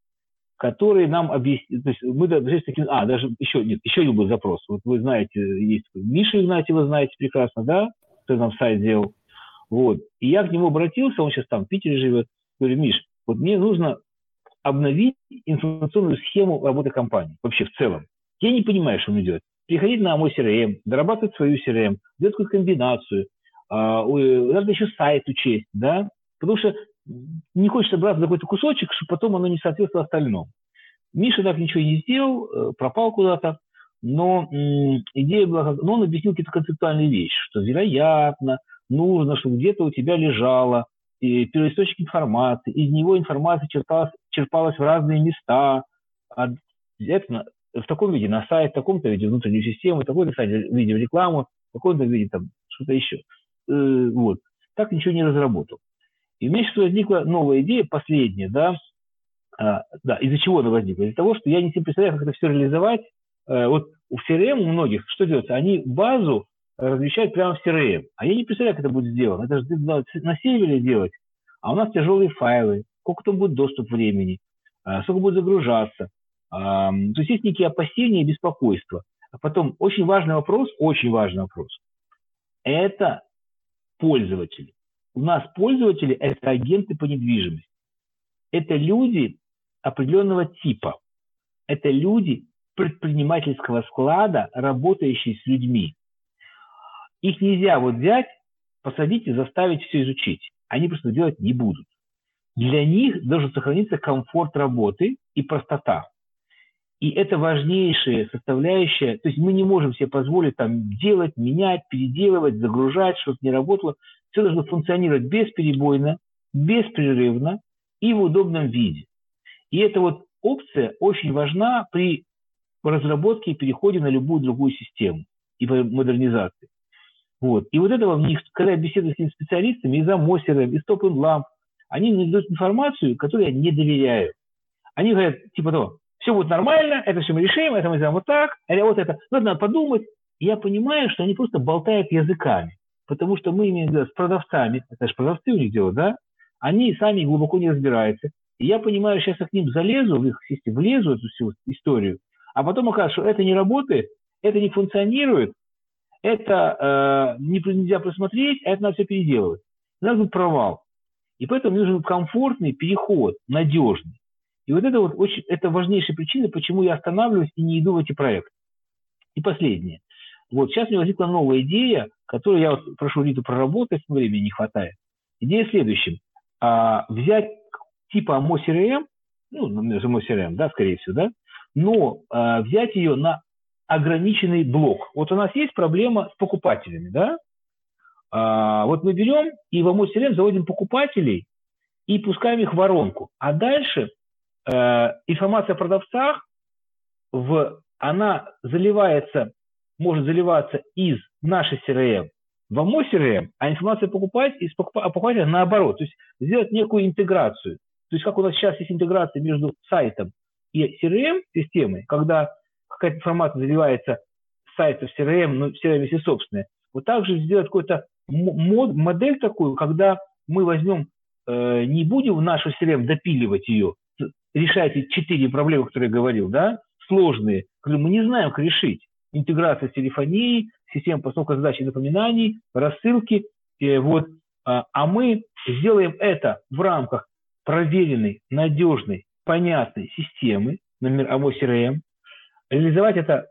который нам объяснил, то есть мы к таким, а, даже еще, нет, еще один был запрос. Вот вы знаете, есть Миша Игнатьева, знаете прекрасно, да, кто нам сайт делал. Вот. И я к нему обратился, он сейчас там в Питере живет, говорю, Миш, вот мне нужно обновить информационную схему работы компании, вообще в целом. Я не понимаю, что он идет. Приходить на мой CRM, дорабатывать свою CRM, делать какую-то комбинацию, а, надо еще сайт учесть, да, потому что не хочется браться за какой-то кусочек, чтобы потом оно не соответствовало остальному. Миша так ничего не сделал, э, пропал куда-то, но идея была, но он объяснил какие-то концептуальные вещи, что вероятно, нужно, чтобы где-то у тебя лежало первоисточник информации, из него информация черпалась, черпалась в разные места, это в таком виде на сайт, в таком-то виде внутреннюю систему, в таком-то виде видеорекламу, в таком-то виде там что-то еще э, вот, так ничего не разработал. И у меня сейчас возникла новая идея, последняя, да, а, да, из-за чего она возникла? Из-за того, что я не себе представляю, как это все реализовать. А, вот у CRM у многих что делается? Они базу размещают прямо в CRM, а я не представляю, как это будет сделано. Это же надо на сервере делать, а у нас тяжелые файлы, сколько там будет доступ времени, а, сколько будет загружаться. То есть есть некие опасения и беспокойства. А потом очень важный вопрос, очень важный вопрос. Это пользователи. У нас пользователи – это агенты по недвижимости. Это люди определенного типа. Это люди предпринимательского склада, работающие с людьми. Их нельзя вот взять, посадить и заставить все изучить. Они просто делать не будут. Для них должен сохраниться комфорт работы и простота. И это важнейшая составляющая. То есть мы не можем себе позволить там делать, менять, переделывать, загружать, чтобы не работало. Все должно функционировать бесперебойно, беспрерывно и в удобном виде. И эта вот опция очень важна при разработке и переходе на любую другую систему и модернизации. Вот. И вот этого в них, когда я беседую с этими специалистами из Амосера, из Top Lamp, они мне дают информацию, которой я не доверяю. Они говорят, типа того, все будет нормально, это все мы решим, это мы сделаем вот так, или вот это, ну, надо подумать. И я понимаю, что они просто болтают языками, потому что мы имеем дело с продавцами, это же продавцы у них дело, да, они сами глубоко не разбираются. И я понимаю, сейчас я к ним залезу, в их систему, влезу в эту всю историю, а потом окажется, что это не работает, это не функционирует, это э, нельзя просмотреть, а это надо все переделывать. У провал. И поэтому нужен комфортный переход, надежный. И вот это вот очень, это важнейшая причина, почему я останавливаюсь и не иду в эти проекты. И последнее. Вот сейчас у меня возникла новая идея, которую я вот прошу Риту проработать, времени не хватает. Идея в следующем. А, взять типа MoCRM, ну, MoCRM, да, скорее всего, да, но а, взять ее на ограниченный блок. Вот у нас есть проблема с покупателями, да? А, вот мы берем и в MoCRM заводим покупателей и пускаем их в воронку. А дальше Э, информация о продавцах в она заливается, может заливаться из нашей CRM в АМО CRM, а информация покупать из покупателя наоборот. То есть сделать некую интеграцию. То есть как у нас сейчас есть интеграция между сайтом и CRM-системой, когда какая-то информация заливается с сайта в CRM, но CRM есть собственная. Вот также сделать какую-то модель такую, когда мы возьмем, э, не будем нашу CRM допиливать ее, решать эти четыре проблемы, которые я говорил, да, сложные, которые мы не знаем, как решить. Интеграция с телефонией, система постановки задач и напоминаний, рассылки. Э, вот. А, а мы сделаем это в рамках проверенной, надежной, понятной системы, например, АВО CRM. Реализовать это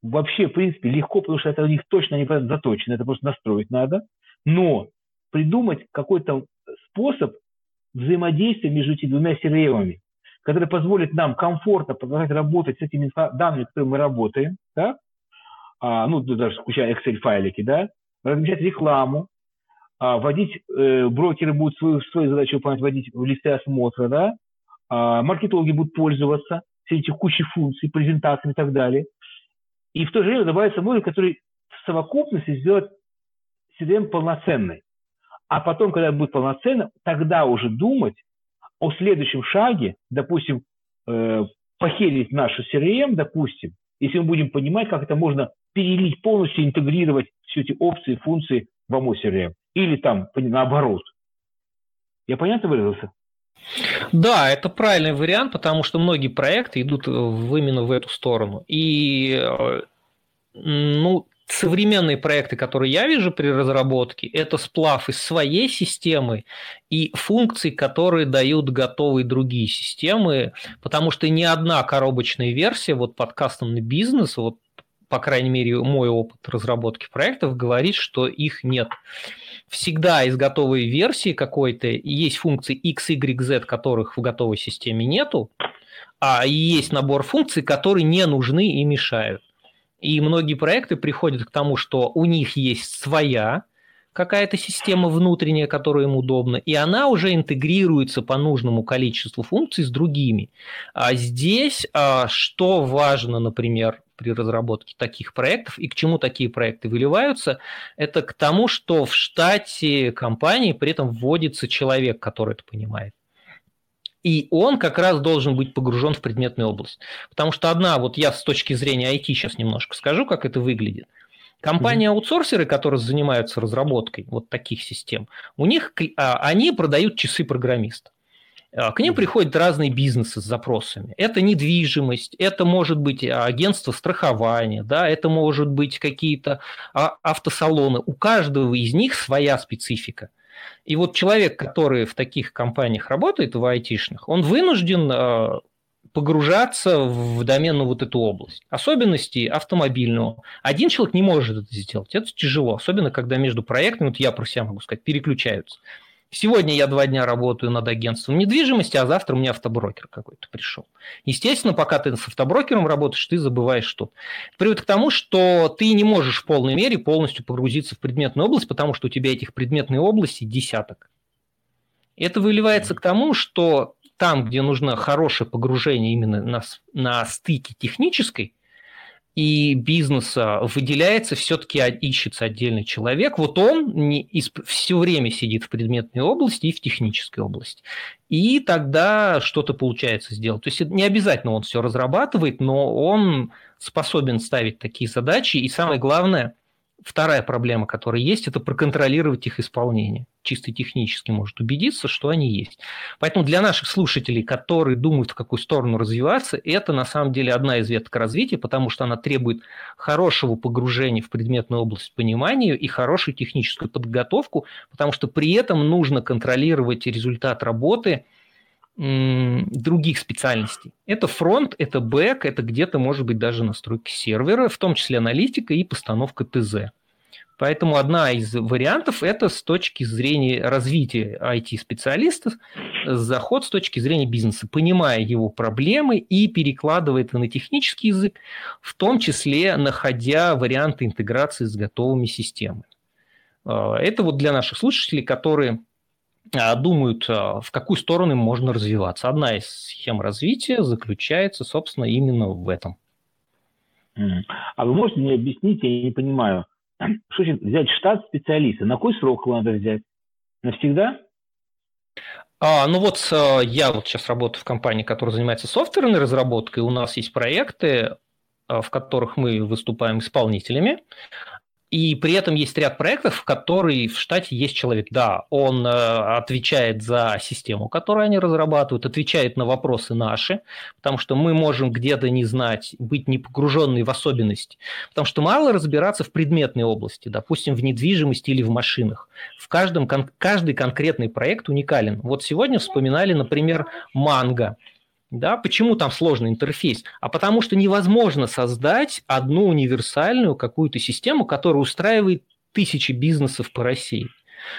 вообще, в принципе, легко, потому что это у них точно не заточено, это просто настроить надо. Но придумать какой-то способ взаимодействия между этими двумя CRM, который позволит нам комфортно продолжать работать с этими данными, которые мы работаем, да? а, ну, даже включая Excel-файлики, да, размещать рекламу, а, вводить, э, брокеры будут свою, свою задачу выполнять, вводить в листы осмотра, да, а, маркетологи будут пользоваться все эти кучи функций, презентациями и так далее. И в то же время добавится модуль, который в совокупности сделает CDM полноценной. А потом, когда будет полноценно, тогда уже думать о следующем шаге, допустим, э, похерить нашу CRM, допустим, если мы будем понимать, как это можно перелить полностью, интегрировать все эти опции, функции в AMO CRM. Или там наоборот. Я понятно выразился? Да, это правильный вариант, потому что многие проекты идут именно в эту сторону. И э, ну, современные проекты, которые я вижу при разработке, это сплав из своей системы и функций, которые дают готовые другие системы, потому что ни одна коробочная версия вот под кастомный бизнес, вот по крайней мере, мой опыт разработки проектов говорит, что их нет. Всегда из готовой версии какой-то есть функции X, Y, Z, которых в готовой системе нету, а есть набор функций, которые не нужны и мешают. И многие проекты приходят к тому, что у них есть своя какая-то система внутренняя, которая им удобна, и она уже интегрируется по нужному количеству функций с другими. А здесь а, что важно, например, при разработке таких проектов и к чему такие проекты выливаются, это к тому, что в штате компании при этом вводится человек, который это понимает. И он как раз должен быть погружен в предметную область. Потому что одна, вот я с точки зрения IT сейчас немножко скажу, как это выглядит. Компании-аутсорсеры, которые занимаются разработкой вот таких систем, у них а, они продают часы программиста. А, к ним приходят разные бизнесы с запросами. Это недвижимость, это может быть агентство страхования, да, это может быть какие-то а, автосалоны. У каждого из них своя специфика. И вот человек, который в таких компаниях работает, в айтишных, он вынужден а, погружаться в доменную вот эту область. Особенности автомобильного. Один человек не может это сделать. Это тяжело. Особенно, когда между проектами, вот я про себя могу сказать, переключаются. Сегодня я два дня работаю над агентством недвижимости, а завтра у меня автоброкер какой-то пришел. Естественно, пока ты с автоброкером работаешь, ты забываешь что-то. Приводит к тому, что ты не можешь в полной мере полностью погрузиться в предметную область, потому что у тебя этих предметной области десяток. Это выливается к тому, что там, где нужно хорошее погружение именно на, на стыке технической и бизнеса, выделяется все-таки ищется отдельный человек. Вот он не, из, все время сидит в предметной области и в технической области. И тогда что-то получается сделать. То есть не обязательно он все разрабатывает, но он способен ставить такие задачи. И самое главное – Вторая проблема, которая есть, это проконтролировать их исполнение. Чисто технически может убедиться, что они есть. Поэтому для наших слушателей, которые думают, в какую сторону развиваться, это на самом деле одна из веток развития, потому что она требует хорошего погружения в предметную область понимания и хорошую техническую подготовку, потому что при этом нужно контролировать результат работы других специальностей. Это фронт, это бэк, это где-то может быть даже настройка сервера, в том числе аналитика и постановка ТЗ. Поэтому одна из вариантов – это с точки зрения развития IT-специалистов, заход с точки зрения бизнеса, понимая его проблемы и перекладывая это на технический язык, в том числе находя варианты интеграции с готовыми системами. А, это вот для наших слушателей, которые а, думают, а, в какую сторону можно развиваться. Одна из схем развития заключается, собственно, именно в этом. А вы можете мне объяснить, я не понимаю, что значит взять штат специалиста? На какой срок его надо взять? Навсегда? А, ну вот э, я вот сейчас работаю в компании, которая занимается софтверной разработкой. У нас есть проекты, э, в которых мы выступаем исполнителями. И при этом есть ряд проектов, в которых в штате есть человек. Да, он э, отвечает за систему, которую они разрабатывают, отвечает на вопросы наши, потому что мы можем где-то не знать, быть не погруженные в особенности. Потому что мало разбираться в предметной области, допустим, в недвижимости или в машинах. В каждом, каждый конкретный проект уникален. Вот сегодня вспоминали, например, манго. Да, почему там сложный интерфейс? А потому что невозможно создать одну универсальную какую-то систему, которая устраивает тысячи бизнесов по России.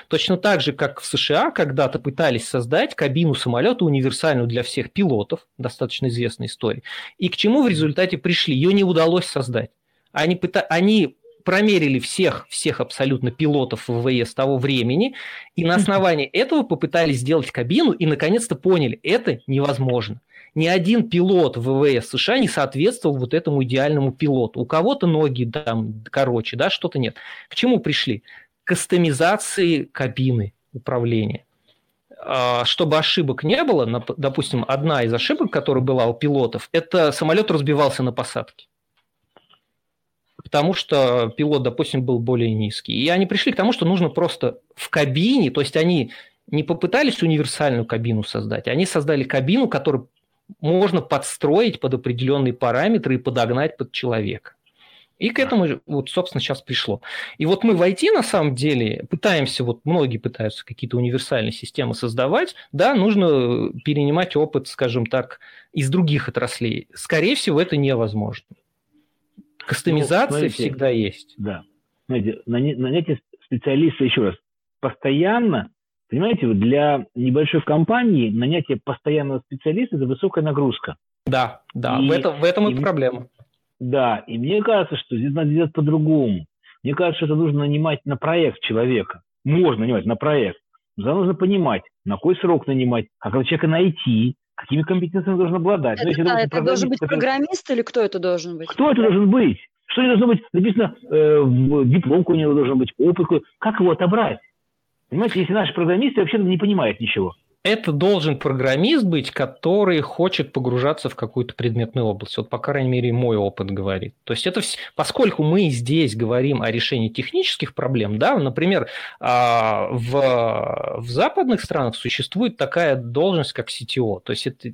Точно так же, как в США когда-то пытались создать кабину самолета универсальную для всех пилотов, достаточно известная история. И к чему в результате пришли? Ее не удалось создать. Они, пыта... они промерили всех, всех абсолютно пилотов ВВС того времени, и на *laughs* основании этого попытались сделать кабину, и наконец-то поняли, это невозможно ни один пилот ВВС США не соответствовал вот этому идеальному пилоту. У кого-то ноги там короче, да, что-то нет. К чему пришли? К кастомизации кабины управления. А, чтобы ошибок не было, допустим, одна из ошибок, которая была у пилотов, это самолет разбивался на посадке. Потому что пилот, допустим, был более низкий. И они пришли к тому, что нужно просто в кабине, то есть они не попытались универсальную кабину создать, они создали кабину, которая можно подстроить под определенные параметры и подогнать под человека. И к этому, вот, собственно, сейчас пришло. И вот мы в IT, на самом деле, пытаемся, вот многие пытаются какие-то универсальные системы создавать, да, нужно перенимать опыт, скажем так, из других отраслей. Скорее всего, это невозможно. Кастомизация ну, смотрите, всегда есть. Да. Знаете, нанятие специалиста, еще раз, постоянно Понимаете, для небольшой компании нанятие постоянного специалиста – это высокая нагрузка. Да, да, и, в этом, в этом и, и проблема. Да, и мне кажется, что здесь надо делать по-другому. Мне кажется, что это нужно нанимать на проект человека. Можно нанимать на проект. Но нужно понимать, на какой срок нанимать, как этого человека найти, какими компетенциями должен обладать. Это, ну, да, это должен быть программист или кто это должен быть? Кто это должен быть? Что не должно быть написано, э, в дипломку у него должен быть, опыт. Как его отобрать? Понимаете, если наши программисты вообще не понимают ничего. Это должен программист быть, который хочет погружаться в какую-то предметную область. Вот, по крайней мере, мой опыт говорит. То есть это, поскольку мы здесь говорим о решении технических проблем, да, например, а, в, в западных странах существует такая должность, как CTO. То есть это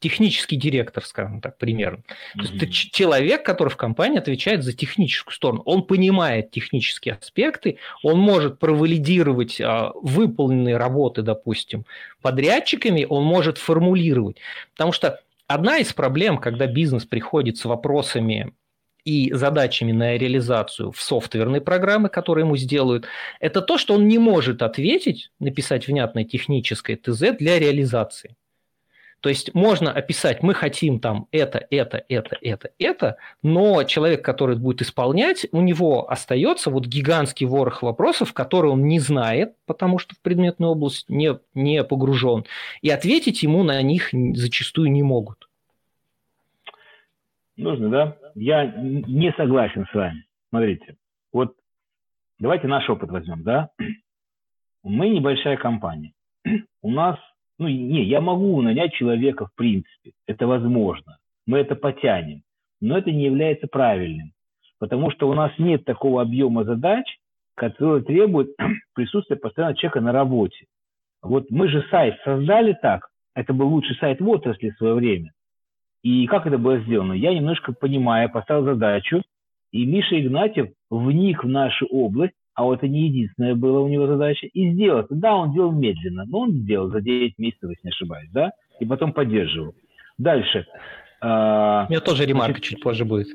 технический директор, скажем так, примерно. Mm-hmm. То есть это человек, который в компании отвечает за техническую сторону. Он понимает технические аспекты, он может провалидировать а, выполненные работы, допустим, подрядчиками, он может формулировать. Потому что одна из проблем, когда бизнес приходит с вопросами и задачами на реализацию в софтверной программы, которые ему сделают, это то, что он не может ответить, написать внятное техническое ТЗ для реализации. То есть можно описать, мы хотим там это, это, это, это, это, но человек, который будет исполнять, у него остается вот гигантский ворох вопросов, которые он не знает, потому что в предметную область не, не погружен, и ответить ему на них зачастую не могут. Нужно, да? Я не согласен с вами. Смотрите, вот давайте наш опыт возьмем, да? Мы небольшая компания. У нас ну, не, я могу нанять человека в принципе, это возможно, мы это потянем, но это не является правильным, потому что у нас нет такого объема задач, который требует *clears throat* присутствия постоянного человека на работе. Вот мы же сайт создали так, это был лучший сайт в отрасли в свое время. И как это было сделано? Я немножко понимая, поставил задачу, и Миша Игнатьев вник в нашу область, а вот это не единственная была у него задача, и сделать. Да, он делал медленно, но он сделал за 9 месяцев, если не ошибаюсь, да, и потом поддерживал. Дальше. А, у меня тоже ремарка чуть позже будет.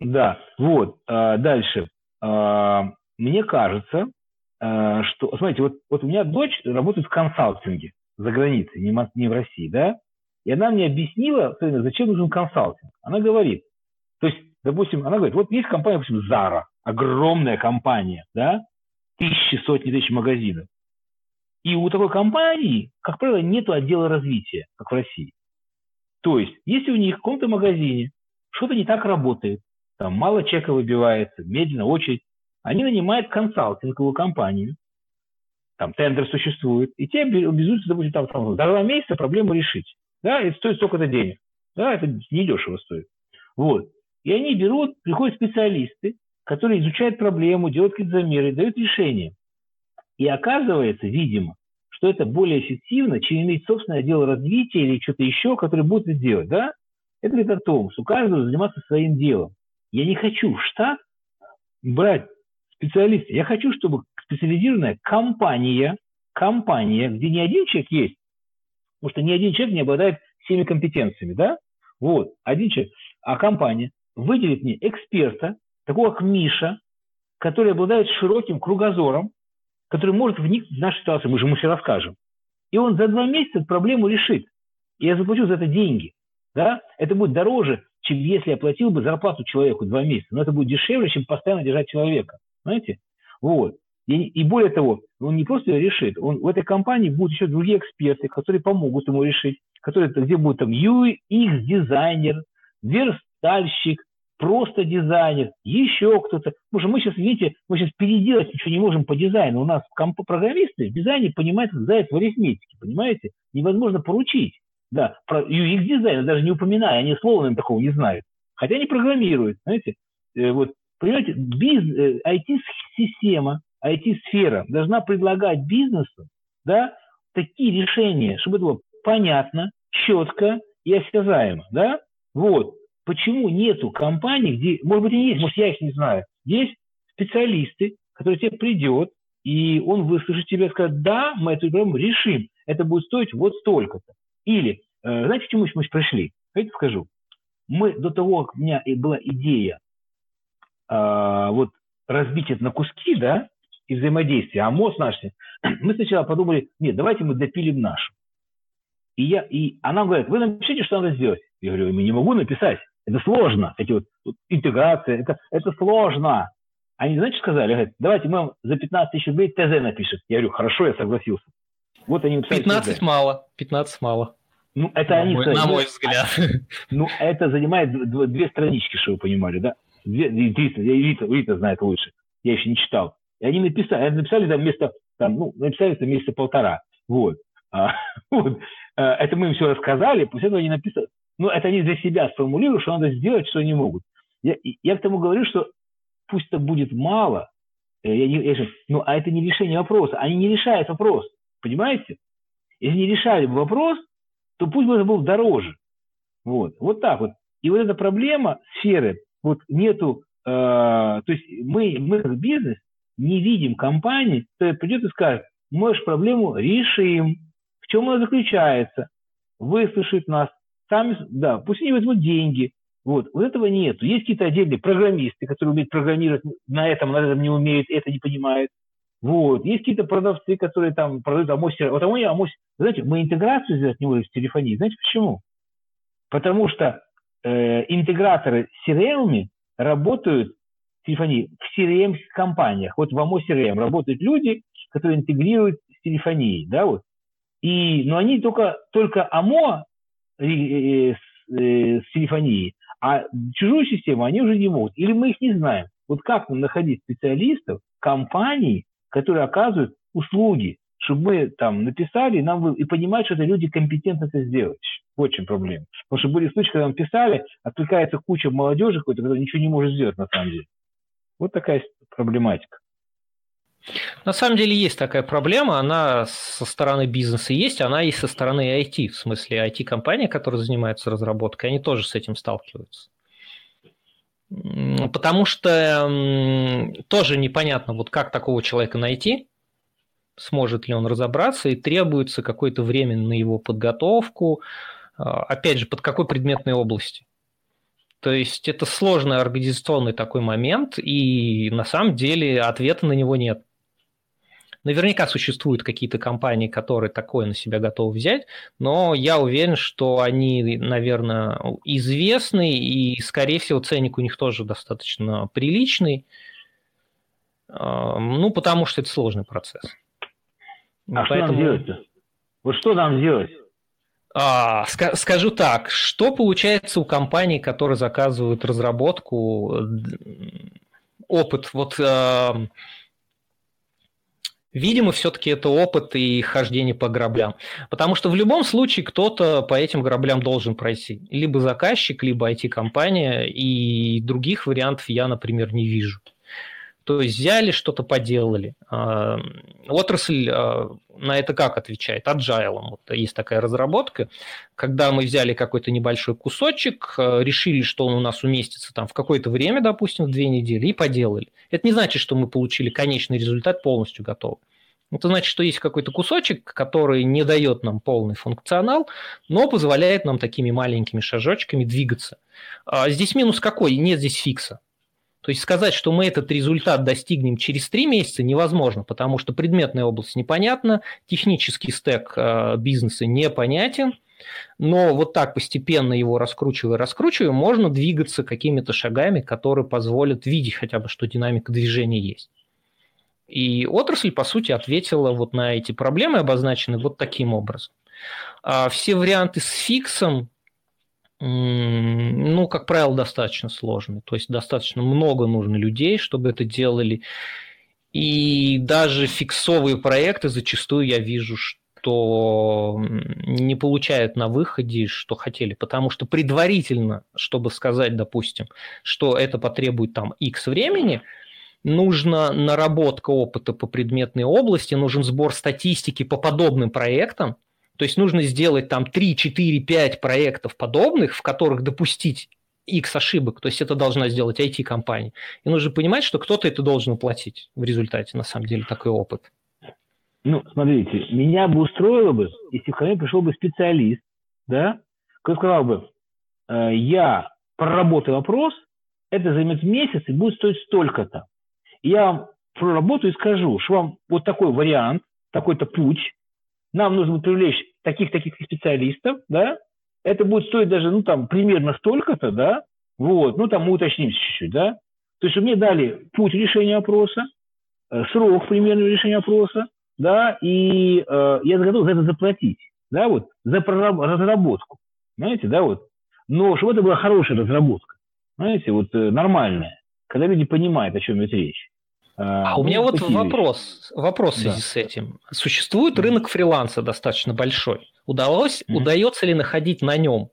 Да, вот, а, дальше. А, мне кажется, что, смотрите, вот, вот у меня дочь работает в консалтинге за границей, не, не в России, да, и она мне объяснила, зачем нужен консалтинг. Она говорит, то есть, допустим, она говорит, вот есть компания, допустим, Zara, огромная компания, да, тысячи, сотни тысяч магазинов. И у такой компании, как правило, нет отдела развития, как в России. То есть, если у них в каком-то магазине что-то не так работает, там мало чека выбивается, медленно очередь. Они нанимают консалтинговую компанию, там тендер существует, и те обязуются, допустим, там, там, за два месяца проблему решить. Да, это стоит столько-то денег. Да, это недешево стоит. Вот. И они берут, приходят специалисты, которые изучают проблему, делают какие-то замеры, дают решения. И оказывается, видимо, что это более эффективно, чем иметь собственное отдел развития или что-то еще, которое будет это делать. Да? Это говорит о том, что каждый заниматься своим делом. Я не хочу в штат брать специалиста. Я хочу, чтобы специализированная компания, компания, где не один человек есть, потому что ни один человек не обладает всеми компетенциями, да? Вот, один человек. А компания выделит мне эксперта, такого как Миша, который обладает широким кругозором, который может вникнуть в нашу ситуацию, мы же ему все расскажем. И он за два месяца проблему решит. И я заплачу за это деньги. Да? Это будет дороже, чем если я платил бы зарплату человеку два месяца. Но это будет дешевле, чем постоянно держать человека. Знаете? Вот. И, и более того, он не просто решит, он, в этой компании будут еще другие эксперты, которые помогут ему решить, которые, где будет там UX-дизайнер, верстальщик, просто дизайнер, еще кто-то. Потому что мы сейчас, видите, мы сейчас переделать ничего не можем по дизайну. У нас программисты в дизайне понимают, как заяц в арифметике, понимаете? Невозможно поручить. Да, про UX-дизайн даже не упоминая, они словом такого не знают. Хотя они программируют, знаете. Э, вот, понимаете, биз, IT-система, э, IT-сфера должна предлагать бизнесу, да, такие решения, чтобы это было понятно, четко и осязаемо, да? Вот. Почему нету компаний, где, может быть, и есть, может, я их не знаю, есть специалисты, которые тебе придет, и он выслушает тебя и скажет, да, мы эту проблему решим, это будет стоить вот столько-то. Или, э, знаете, к чему мы пришли? Хотите скажу? Мы до того, как у меня была идея э, вот разбить это на куски, да, и взаимодействия, а мозг наш, *clears throat* мы сначала подумали, нет, давайте мы допилим нашу. И, я, и она говорит, вы напишите, что надо сделать. Я говорю, я не могу написать. Это сложно. Эти вот, вот интеграция, это, это сложно. Они, знаете, сказали, говорят, давайте мы вам за 15 тысяч рублей ТЗ напишем. Я говорю, хорошо, я согласился. Вот они написали 15 ТЗ. мало, 15 мало. Ну, это на они... Мой, на мой взгляд. Ну, это занимает две странички, чтобы вы понимали, да? Две, Рита, Рита, Рита знает лучше. Я еще не читал. И они написали, написали там вместо, там, ну, написали там месяца полтора. Вот. А, *laughs* вот. А, это мы им все рассказали, после этого они написали. Ну, это они для себя сформулируют, что надо сделать, что они могут. Я, я к тому говорю, что пусть это будет мало, э, я не, я, ну, а это не решение вопроса. Они не решают вопрос. Понимаете? Если не решали бы вопрос, то пусть бы это был дороже. Вот. Вот так вот. И вот эта проблема сферы, вот нету, э, то есть мы, мы как бизнес не видим компании, которая придет и скажет, мы же проблему решим. В чем она заключается? Выслушает нас, сами, да, пусть они возьмут деньги. Вот, вот этого нет. Есть какие-то отдельные программисты, которые умеют программировать на этом, на этом не умеют, это не понимают. Вот. Есть какие-то продавцы, которые там продают Амос. Вот Амос, Амос, знаете, мы интеграцию сделать не можем в телефонии. Знаете почему? Потому что э, интеграторы с CRM работают в телефонии в CRM-компаниях. Вот в Amo CRM работают люди, которые интегрируют с телефонией, да, вот. И, но они только, только АМО с, телефонией, а чужую систему они уже не могут. Или мы их не знаем. Вот как нам находить специалистов, компаний, которые оказывают услуги, чтобы мы там написали нам и понимать, что это люди компетентны это сделать. Очень проблема. Потому что были случаи, когда нам писали, отвлекается куча молодежи какой-то, которая ничего не может сделать на самом деле. Вот такая проблематика. На самом деле есть такая проблема, она со стороны бизнеса есть, она и со стороны IT, в смысле IT-компании, которые занимаются разработкой, они тоже с этим сталкиваются. Потому что тоже непонятно, вот как такого человека найти, сможет ли он разобраться, и требуется какое-то время на его подготовку, а, опять же, под какой предметной области. То есть это сложный организационный такой момент, и на самом деле ответа на него нет. Наверняка существуют какие-то компании, которые такое на себя готовы взять, но я уверен, что они, наверное, известны, и, скорее всего, ценник у них тоже достаточно приличный. Ну, потому что это сложный процесс. А Поэтому... что нам делать-то? Вот что нам делать? А, скажу так, что получается у компаний, которые заказывают разработку, опыт, вот Видимо, все-таки это опыт и хождение по граблям. Потому что в любом случае кто-то по этим граблям должен пройти. Либо заказчик, либо IT-компания, и других вариантов я, например, не вижу. То есть взяли, что-то поделали. А, отрасль а, на это как отвечает? Agile. Вот есть такая разработка, когда мы взяли какой-то небольшой кусочек, а, решили, что он у нас уместится там в какое-то время, допустим, в две недели, и поделали. Это не значит, что мы получили конечный результат полностью готовый. Это значит, что есть какой-то кусочек, который не дает нам полный функционал, но позволяет нам такими маленькими шажочками двигаться. Здесь минус какой? Нет здесь фикса. То есть сказать, что мы этот результат достигнем через три месяца, невозможно, потому что предметная область непонятна, технический стек э, бизнеса непонятен, но вот так постепенно его раскручивая, раскручивая, можно двигаться какими-то шагами, которые позволят видеть хотя бы, что динамика движения есть. И отрасль, по сути, ответила вот на эти проблемы, обозначенные вот таким образом. А все варианты с фиксом, ну, как правило, достаточно сложный. То есть достаточно много нужно людей, чтобы это делали. И даже фиксовые проекты зачастую я вижу, что не получают на выходе, что хотели. Потому что предварительно, чтобы сказать, допустим, что это потребует там X времени, нужна наработка опыта по предметной области, нужен сбор статистики по подобным проектам – то есть нужно сделать там 3, 4, 5 проектов подобных, в которых допустить X ошибок, то есть это должна сделать IT-компания. И нужно понимать, что кто-то это должен уплатить в результате, на самом деле, такой опыт. Ну, смотрите, меня бы устроило бы, если ко мне пришел бы специалист, да, который сказал бы, э, я проработаю вопрос, это займет месяц и будет стоить столько-то. Я вам проработаю и скажу, что вам вот такой вариант, такой-то путь, нам нужно привлечь таких-таких специалистов, да, это будет стоить даже, ну, там, примерно столько-то, да, вот, ну, там мы уточним чуть-чуть, да. То есть мне дали путь решения вопроса, э, срок примерного решения вопроса, да, и э, я готов за это заплатить, да, вот, за разработку, знаете, да, вот. Но чтобы это была хорошая разработка, знаете, вот э, нормальная, когда люди понимают, о чем идет речь. А, у меня ну, вот вопрос, вопрос в связи да. с этим. Существует рынок фриланса достаточно большой. Удалось, mm-hmm. удается ли находить на нем?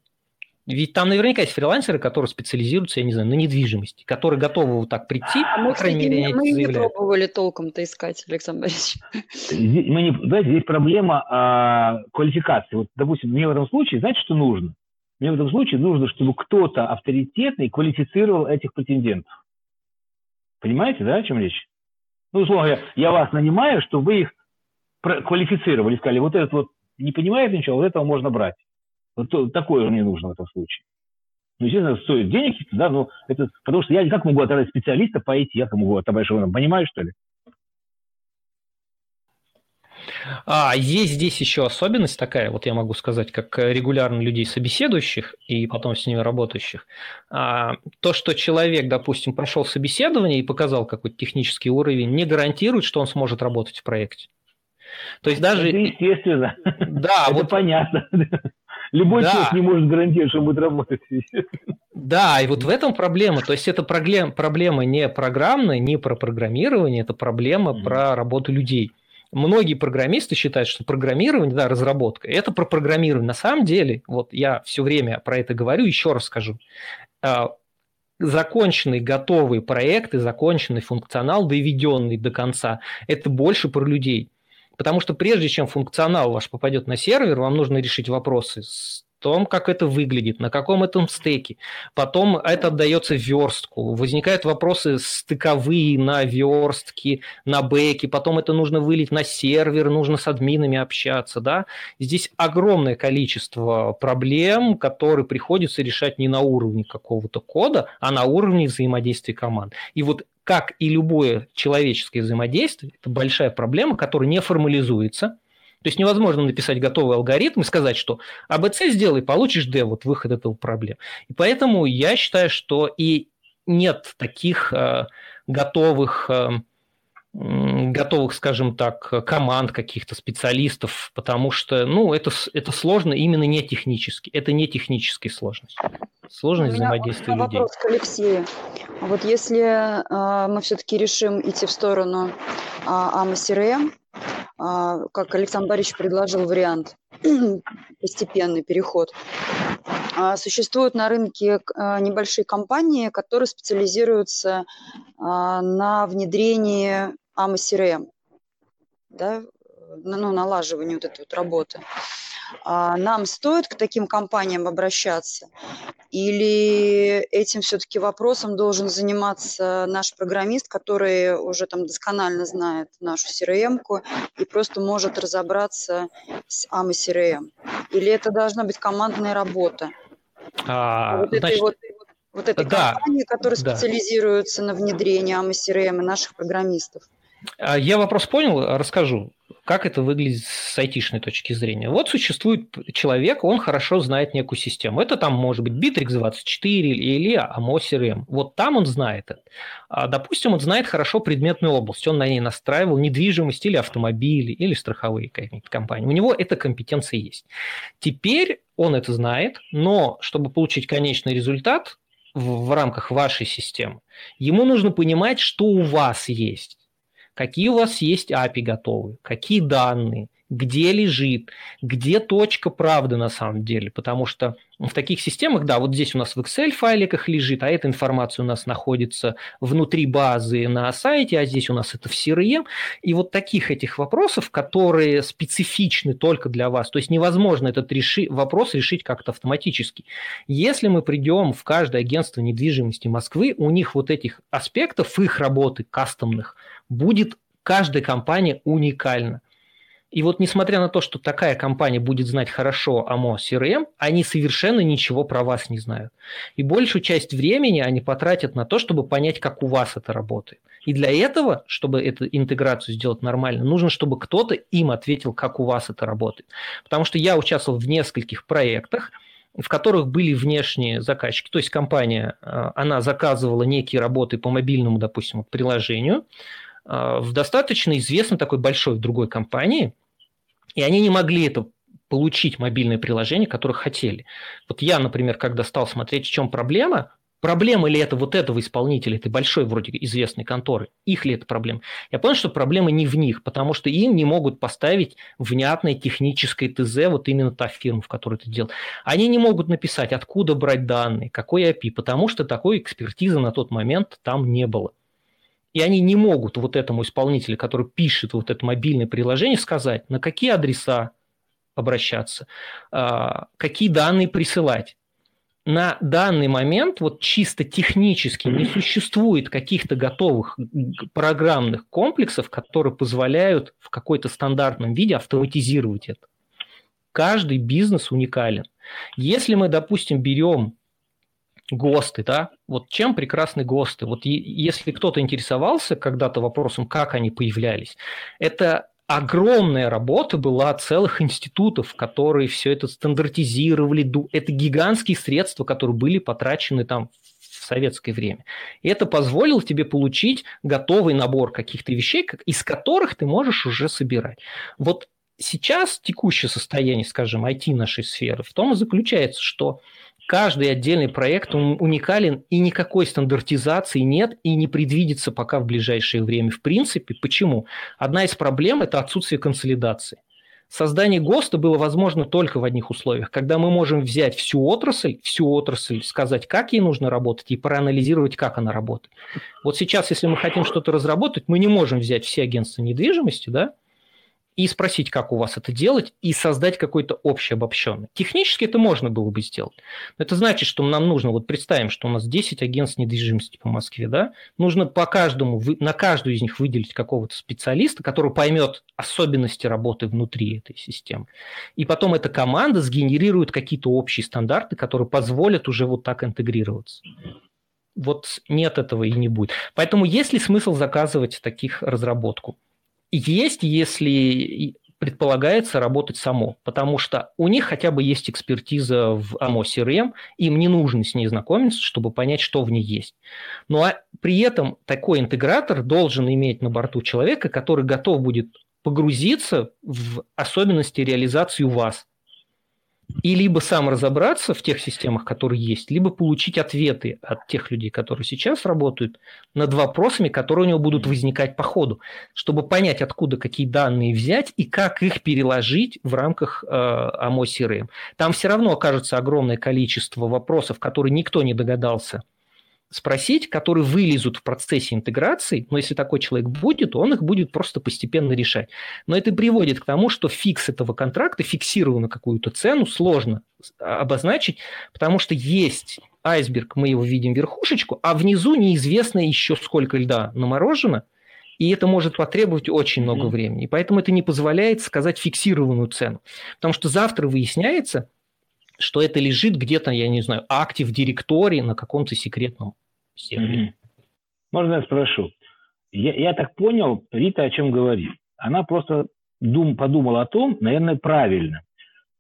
Ведь там наверняка есть фрилансеры, которые специализируются, я не знаю, на недвижимости, которые готовы вот так прийти, а мы, по крайней мере, мы не пробовали толком-то искать, Александр Борисович. Мы не, знаете, здесь проблема а, квалификации. Вот, допустим, мне в этом случае, знаете, что нужно? Мне в этом случае нужно, чтобы кто-то авторитетный квалифицировал этих претендентов. Понимаете, да, о чем речь? Ну, условно говоря, я вас нанимаю, чтобы вы их квалифицировали, сказали, вот этот вот не понимает ничего, вот этого можно брать. Вот такое мне нужно в этом случае. Ну, естественно, стоит денег, да, но это, потому что я как могу отобрать специалиста по IT, я могу отобрать, что он понимает, что ли? А есть здесь еще особенность такая, вот я могу сказать, как регулярно людей собеседующих и потом с ними работающих. А, то, что человек, допустим, прошел собеседование и показал какой-то технический уровень, не гарантирует, что он сможет работать в проекте. То есть даже... Это естественно. Да, это вот... понятно. Любой да. человек не может гарантировать, что он будет работать. Да, и вот в этом проблема. То есть это проблема, проблема не программная, не про программирование, это проблема mm-hmm. про работу людей многие программисты считают, что программирование, да, разработка, это про программирование. На самом деле, вот я все время про это говорю, еще раз скажу, а, законченные, готовые проекты, законченный функционал, доведенный до конца, это больше про людей. Потому что прежде чем функционал ваш попадет на сервер, вам нужно решить вопросы с том, как это выглядит, на каком этом стеке. Потом это отдается в верстку. Возникают вопросы стыковые на верстке, на бэке. Потом это нужно вылить на сервер, нужно с админами общаться. Да? Здесь огромное количество проблем, которые приходится решать не на уровне какого-то кода, а на уровне взаимодействия команд. И вот как и любое человеческое взаимодействие, это большая проблема, которая не формализуется – то есть невозможно написать готовый алгоритм и сказать, что АБЦ сделай, получишь D, вот выход этого проблем. И поэтому я считаю, что и нет таких э, готовых, э, готовых, скажем так, команд каких-то специалистов, потому что, ну, это, это сложно именно не технически. Это не техническая сложность. Сложность взаимодействия людей. Вопрос к Алексею. Вот если э, мы все-таки решим идти в сторону э, АМА CRM, как Александр Борисович предложил вариант, *clears throat* постепенный переход, э, существуют на рынке э, небольшие компании, которые специализируются на внедрении АМА CRM, да, ну, налаживанию вот этой вот работы. А нам стоит к таким компаниям обращаться? Или этим все-таки вопросом должен заниматься наш программист, который уже там досконально знает нашу CRM-ку и просто может разобраться с AMA CRM? Или это должна быть командная работа? А, вот, значит, вот, вот этой да, компании, которая да. специализируется на внедрении AMA CRM и наших программистов. А, я вопрос понял, расскажу. Как это выглядит с айтишной точки зрения? Вот существует человек, он хорошо знает некую систему. Это там может быть Bittrex24 или AMO CRM. Вот там он знает это. А, допустим, он знает хорошо предметную область. Он на ней настраивал недвижимость или автомобили, или страховые какие-нибудь компании. У него эта компетенция есть. Теперь он это знает, но чтобы получить конечный результат в, в рамках вашей системы, ему нужно понимать, что у вас есть какие у вас есть API готовы, какие данные, где лежит, где точка правды на самом деле, потому что в таких системах, да, вот здесь у нас в Excel файликах лежит, а эта информация у нас находится внутри базы на сайте, а здесь у нас это в CRM, и вот таких этих вопросов, которые специфичны только для вас, то есть невозможно этот реши, вопрос решить как-то автоматически. Если мы придем в каждое агентство недвижимости Москвы, у них вот этих аспектов их работы кастомных будет каждая компания уникальна. И вот несмотря на то, что такая компания будет знать хорошо АМО CRM, они совершенно ничего про вас не знают. И большую часть времени они потратят на то, чтобы понять, как у вас это работает. И для этого, чтобы эту интеграцию сделать нормально, нужно, чтобы кто-то им ответил, как у вас это работает. Потому что я участвовал в нескольких проектах, в которых были внешние заказчики. То есть компания, э, она заказывала некие работы по мобильному, допустим, приложению, в достаточно известной такой большой другой компании, и они не могли это получить мобильное приложение, которое хотели. Вот я, например, когда стал смотреть, в чем проблема, проблема ли это вот этого исполнителя, этой большой вроде известной конторы, их ли это проблема, я понял, что проблема не в них, потому что им не могут поставить внятное техническое ТЗ, вот именно та фирма, в которой это делал. Они не могут написать, откуда брать данные, какой API, потому что такой экспертизы на тот момент там не было. И они не могут вот этому исполнителю, который пишет вот это мобильное приложение, сказать, на какие адреса обращаться, а, какие данные присылать. На данный момент вот чисто технически не существует каких-то готовых программных комплексов, которые позволяют в какой-то стандартном виде автоматизировать это. Каждый бизнес уникален. Если мы, допустим, берем ГОСТы, да, вот чем прекрасны ГОСТы? Вот если кто-то интересовался когда-то вопросом, как они появлялись, это огромная работа была целых институтов, которые все это стандартизировали. Это гигантские средства, которые были потрачены там в советское время. И это позволило тебе получить готовый набор каких-то вещей, из которых ты можешь уже собирать. Вот сейчас текущее состояние, скажем, IT нашей сферы в том и заключается, что каждый отдельный проект уникален, и никакой стандартизации нет и не предвидится пока в ближайшее время. В принципе, почему? Одна из проблем – это отсутствие консолидации. Создание ГОСТа было возможно только в одних условиях, когда мы можем взять всю отрасль, всю отрасль, сказать, как ей нужно работать, и проанализировать, как она работает. Вот сейчас, если мы хотим что-то разработать, мы не можем взять все агентства недвижимости, да, и спросить, как у вас это делать, и создать какой-то общий обобщенный. Технически это можно было бы сделать. Но это значит, что нам нужно, вот представим, что у нас 10 агентств недвижимости по Москве, да, нужно по каждому, на каждую из них выделить какого-то специалиста, который поймет особенности работы внутри этой системы. И потом эта команда сгенерирует какие-то общие стандарты, которые позволят уже вот так интегрироваться вот нет этого и не будет. Поэтому есть ли смысл заказывать таких разработку? Есть, если предполагается работать само, потому что у них хотя бы есть экспертиза в AMO CRM, им не нужно с ней знакомиться, чтобы понять, что в ней есть. Ну а при этом такой интегратор должен иметь на борту человека, который готов будет погрузиться в особенности реализации у вас и либо сам разобраться в тех системах, которые есть, либо получить ответы от тех людей, которые сейчас работают, над вопросами, которые у него будут возникать по ходу, чтобы понять, откуда какие данные взять и как их переложить в рамках э, AMO CRM. Там все равно окажется огромное количество вопросов, которые никто не догадался спросить, которые вылезут в процессе интеграции, но если такой человек будет, он их будет просто постепенно решать. Но это приводит к тому, что фикс этого контракта, фиксированную какую-то цену, сложно обозначить, потому что есть айсберг, мы его видим верхушечку, а внизу неизвестно еще сколько льда наморожено, и это может потребовать очень много времени. И поэтому это не позволяет сказать фиксированную цену. Потому что завтра выясняется, что это лежит где-то, я не знаю, актив директории на каком-то секретном сервере. Можно я спрошу? Я, я так понял, Рита о чем говорит. Она просто дум, подумала о том, наверное, правильно,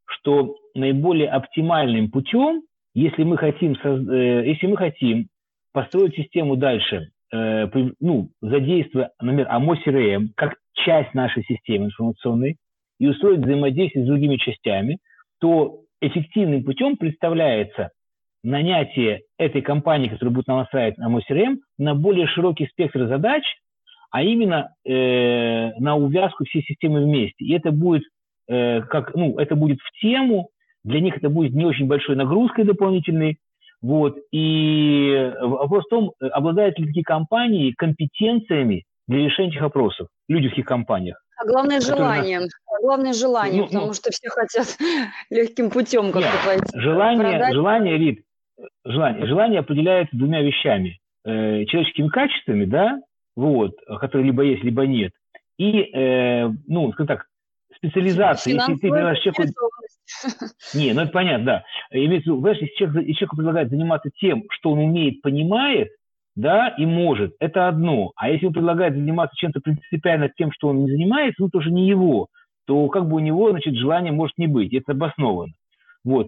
что наиболее оптимальным путем, если мы хотим, э, если мы хотим построить систему дальше, э, ну, задействуя, например, AMO CRM как часть нашей системы информационной и устроить взаимодействие с другими частями, то эффективным путем представляется нанятие этой компании, которая будет настраивать на мой CRM, на более широкий спектр задач, а именно э, на увязку всей системы вместе. И это будет, э, как, ну, это будет в тему, для них это будет не очень большой нагрузкой дополнительной. Вот. И вопрос в том, обладают ли такие компании компетенциями для решения этих вопросов, люди в таких компаниях. А главное желание. Нас... Главное желание, ну, потому ну, что все хотят *laughs* легким путем как-то пойти. Желание, продать. желание, Рит, желание, желание определяется двумя вещами. Э, человеческими качествами, да, вот, которые либо есть, либо нет. И, э, ну, скажем так, специализация. Если ты предлагаешь человеку... Не, ну это понятно, да. Имеется в виду, если человек, если человек предлагает заниматься тем, что он умеет, понимает, да, и может, это одно. А если он предлагает заниматься чем-то принципиально тем, что он не занимается, ну, тоже не его, то как бы у него, значит, желания может не быть. Это обосновано. Вот.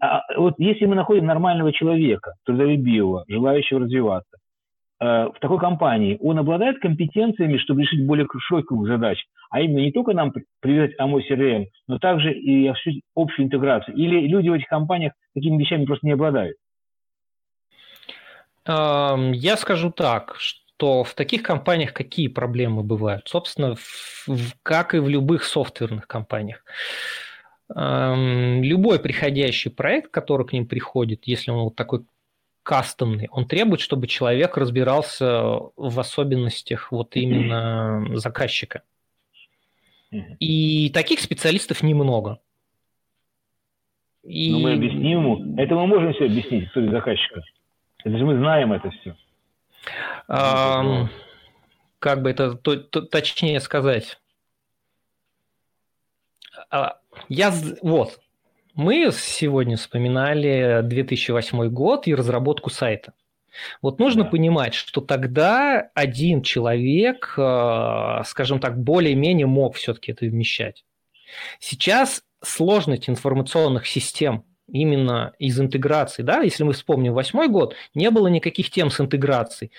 А вот если мы находим нормального человека, трудолюбивого, желающего развиваться, э, в такой компании, он обладает компетенциями, чтобы решить более широкий круг задач, а именно не только нам привязать АМО CRM, но также и общую интеграцию. Или люди в этих компаниях такими вещами просто не обладают. Я скажу так, что в таких компаниях какие проблемы бывают? Собственно, как и в любых софтверных компаниях. Любой приходящий проект, который к ним приходит, если он вот такой кастомный, он требует, чтобы человек разбирался в особенностях вот именно *clears throat* заказчика. И таких специалистов немного. И... Ну, мы объясним ему. Это мы можем все объяснить, историю заказчика. Это же мы знаем это все. А, как бы это то, то, точнее сказать? А, я вот. Мы сегодня вспоминали 2008 год и разработку сайта. Вот нужно да. понимать, что тогда один человек, а, скажем так, более-менее мог все-таки это вмещать. Сейчас сложность информационных систем именно из интеграции, да, если мы вспомним восьмой год, не было никаких тем с интеграцией.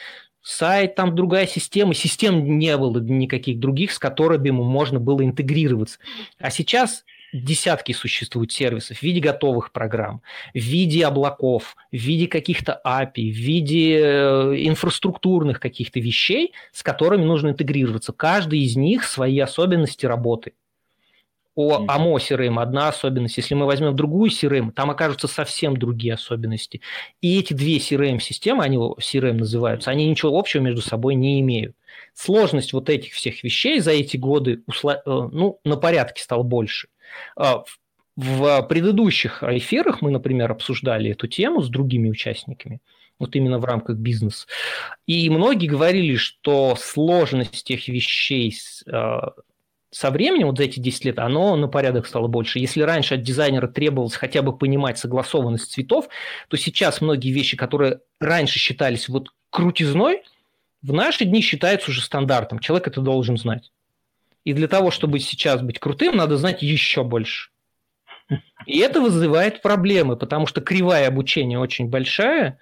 Сайт, там другая система, систем не было никаких других, с которыми можно было интегрироваться. А сейчас десятки существует сервисов в виде готовых программ, в виде облаков, в виде каких-то API, в виде э, инфраструктурных каких-то вещей, с которыми нужно интегрироваться. Каждый из них свои особенности работы. О АМО CRM одна особенность. Если мы возьмем другую CRM, там окажутся совсем другие особенности. И эти две CRM-системы, они CRM называются, они ничего общего между собой не имеют. Сложность вот этих всех вещей за эти годы э, ну, на порядке стал больше. А, в предыдущих эфирах мы, например, обсуждали эту тему с другими участниками, вот именно в рамках бизнеса. И многие говорили, что сложность тех вещей э, со временем, вот за эти 10 лет, оно на порядок стало больше. Если раньше от дизайнера требовалось хотя бы понимать согласованность цветов, то сейчас многие вещи, которые раньше считались вот крутизной, в наши дни считаются уже стандартом. Человек это должен знать. И для того, чтобы сейчас быть крутым, надо знать еще больше. И это вызывает проблемы, потому что кривая обучения очень большая,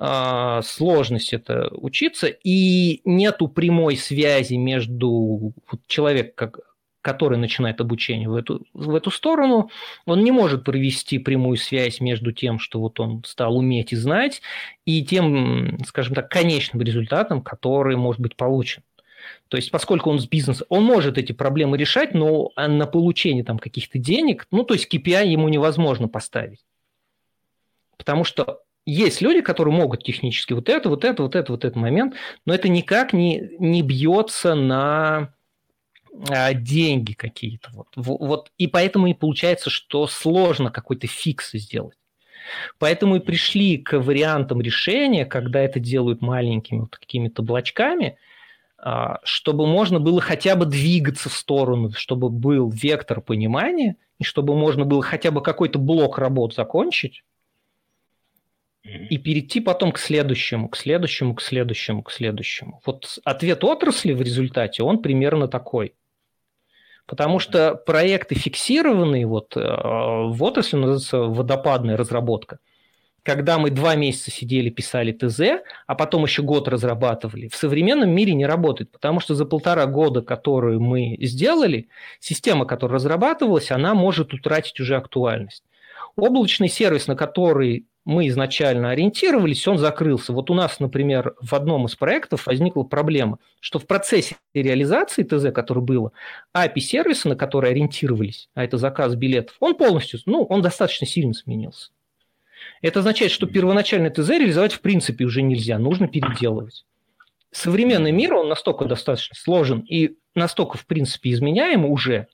а, сложность это учиться, и нету прямой связи между человеком, который начинает обучение в эту, в эту сторону, он не может провести прямую связь между тем, что вот он стал уметь и знать, и тем, скажем так, конечным результатом, который может быть получен. То есть, поскольку он с бизнеса, он может эти проблемы решать, но на получение там каких-то денег, ну, то есть KPI ему невозможно поставить. Потому что есть люди, которые могут технически вот это, вот это, вот это, вот этот момент, но это никак не, не бьется на а, деньги какие-то. Вот. Вот. И поэтому и получается, что сложно какой-то фикс сделать. Поэтому и пришли к вариантам решения, когда это делают маленькими вот какими-то блочками, а, чтобы можно было хотя бы двигаться в сторону, чтобы был вектор понимания, и чтобы можно было хотя бы какой-то блок работ закончить, и перейти потом к следующему, к следующему, к следующему, к следующему. Вот ответ отрасли в результате, он примерно такой. Потому что проекты фиксированные, вот э, в отрасли называется водопадная разработка, когда мы два месяца сидели, писали ТЗ, а потом еще год разрабатывали, в современном мире не работает, потому что за полтора года, которые мы сделали, система, которая разрабатывалась, она может утратить уже актуальность. Облачный сервис, на который мы изначально ориентировались, он закрылся. Вот у нас, например, в одном из проектов возникла проблема, что в процессе реализации ТЗ, которое было, API-сервиса, на который ориентировались, а это заказ билетов, он полностью, ну, он достаточно сильно сменился. Это означает, что первоначальный ТЗ реализовать в принципе уже нельзя, нужно переделывать. Современный мир, он настолько достаточно сложен и настолько, в принципе, изменяем уже,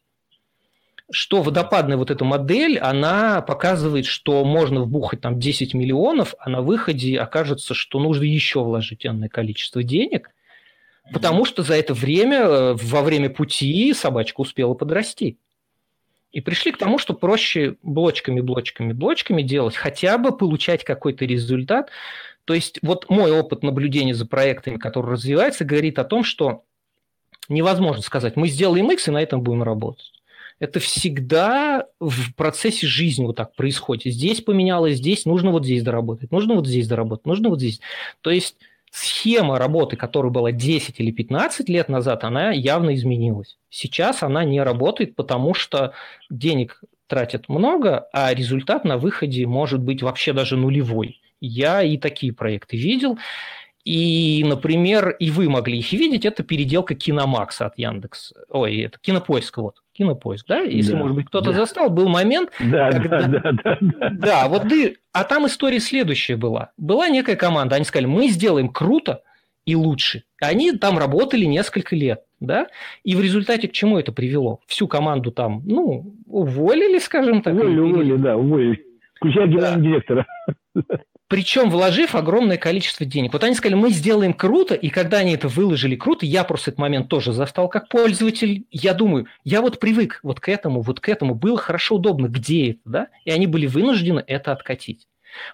что водопадная вот эта модель, она показывает, что можно вбухать там 10 миллионов, а на выходе окажется, что нужно еще вложить энное количество денег, потому что за это время, э, во время пути собачка успела подрасти. И пришли к тому, что проще блочками, блочками, блочками делать, хотя бы получать какой-то результат. То есть вот мой опыт наблюдения за проектами, которые развиваются, говорит о том, что невозможно сказать, мы сделаем X и на этом будем работать это всегда в процессе жизни вот так происходит. Здесь поменялось, здесь нужно вот здесь доработать, нужно вот здесь доработать, нужно вот здесь. То есть схема работы, которая была 10 или 15 лет назад, она явно изменилась. Сейчас она не работает, потому что денег тратят много, а результат на выходе может быть вообще даже нулевой. Я и такие проекты видел. И, например, и вы могли их видеть, это переделка Киномакса от Яндекс. Ой, это Кинопоиска, вот. Кинопоиск, да? Если, да, может быть, кто-то да. застал, был момент, да, когда... Да, да, да, да. Да, вот ты... А там история следующая была. Была некая команда, они сказали, мы сделаем круто и лучше. Они там работали несколько лет, да? И в результате к чему это привело? Всю команду там, ну, уволили, скажем так. Уволили, уволили, да, уволили. Включая генерального да. директора причем вложив огромное количество денег. Вот они сказали, мы сделаем круто, и когда они это выложили круто, я просто этот момент тоже застал как пользователь. Я думаю, я вот привык вот к этому, вот к этому, было хорошо, удобно, где это, да? И они были вынуждены это откатить.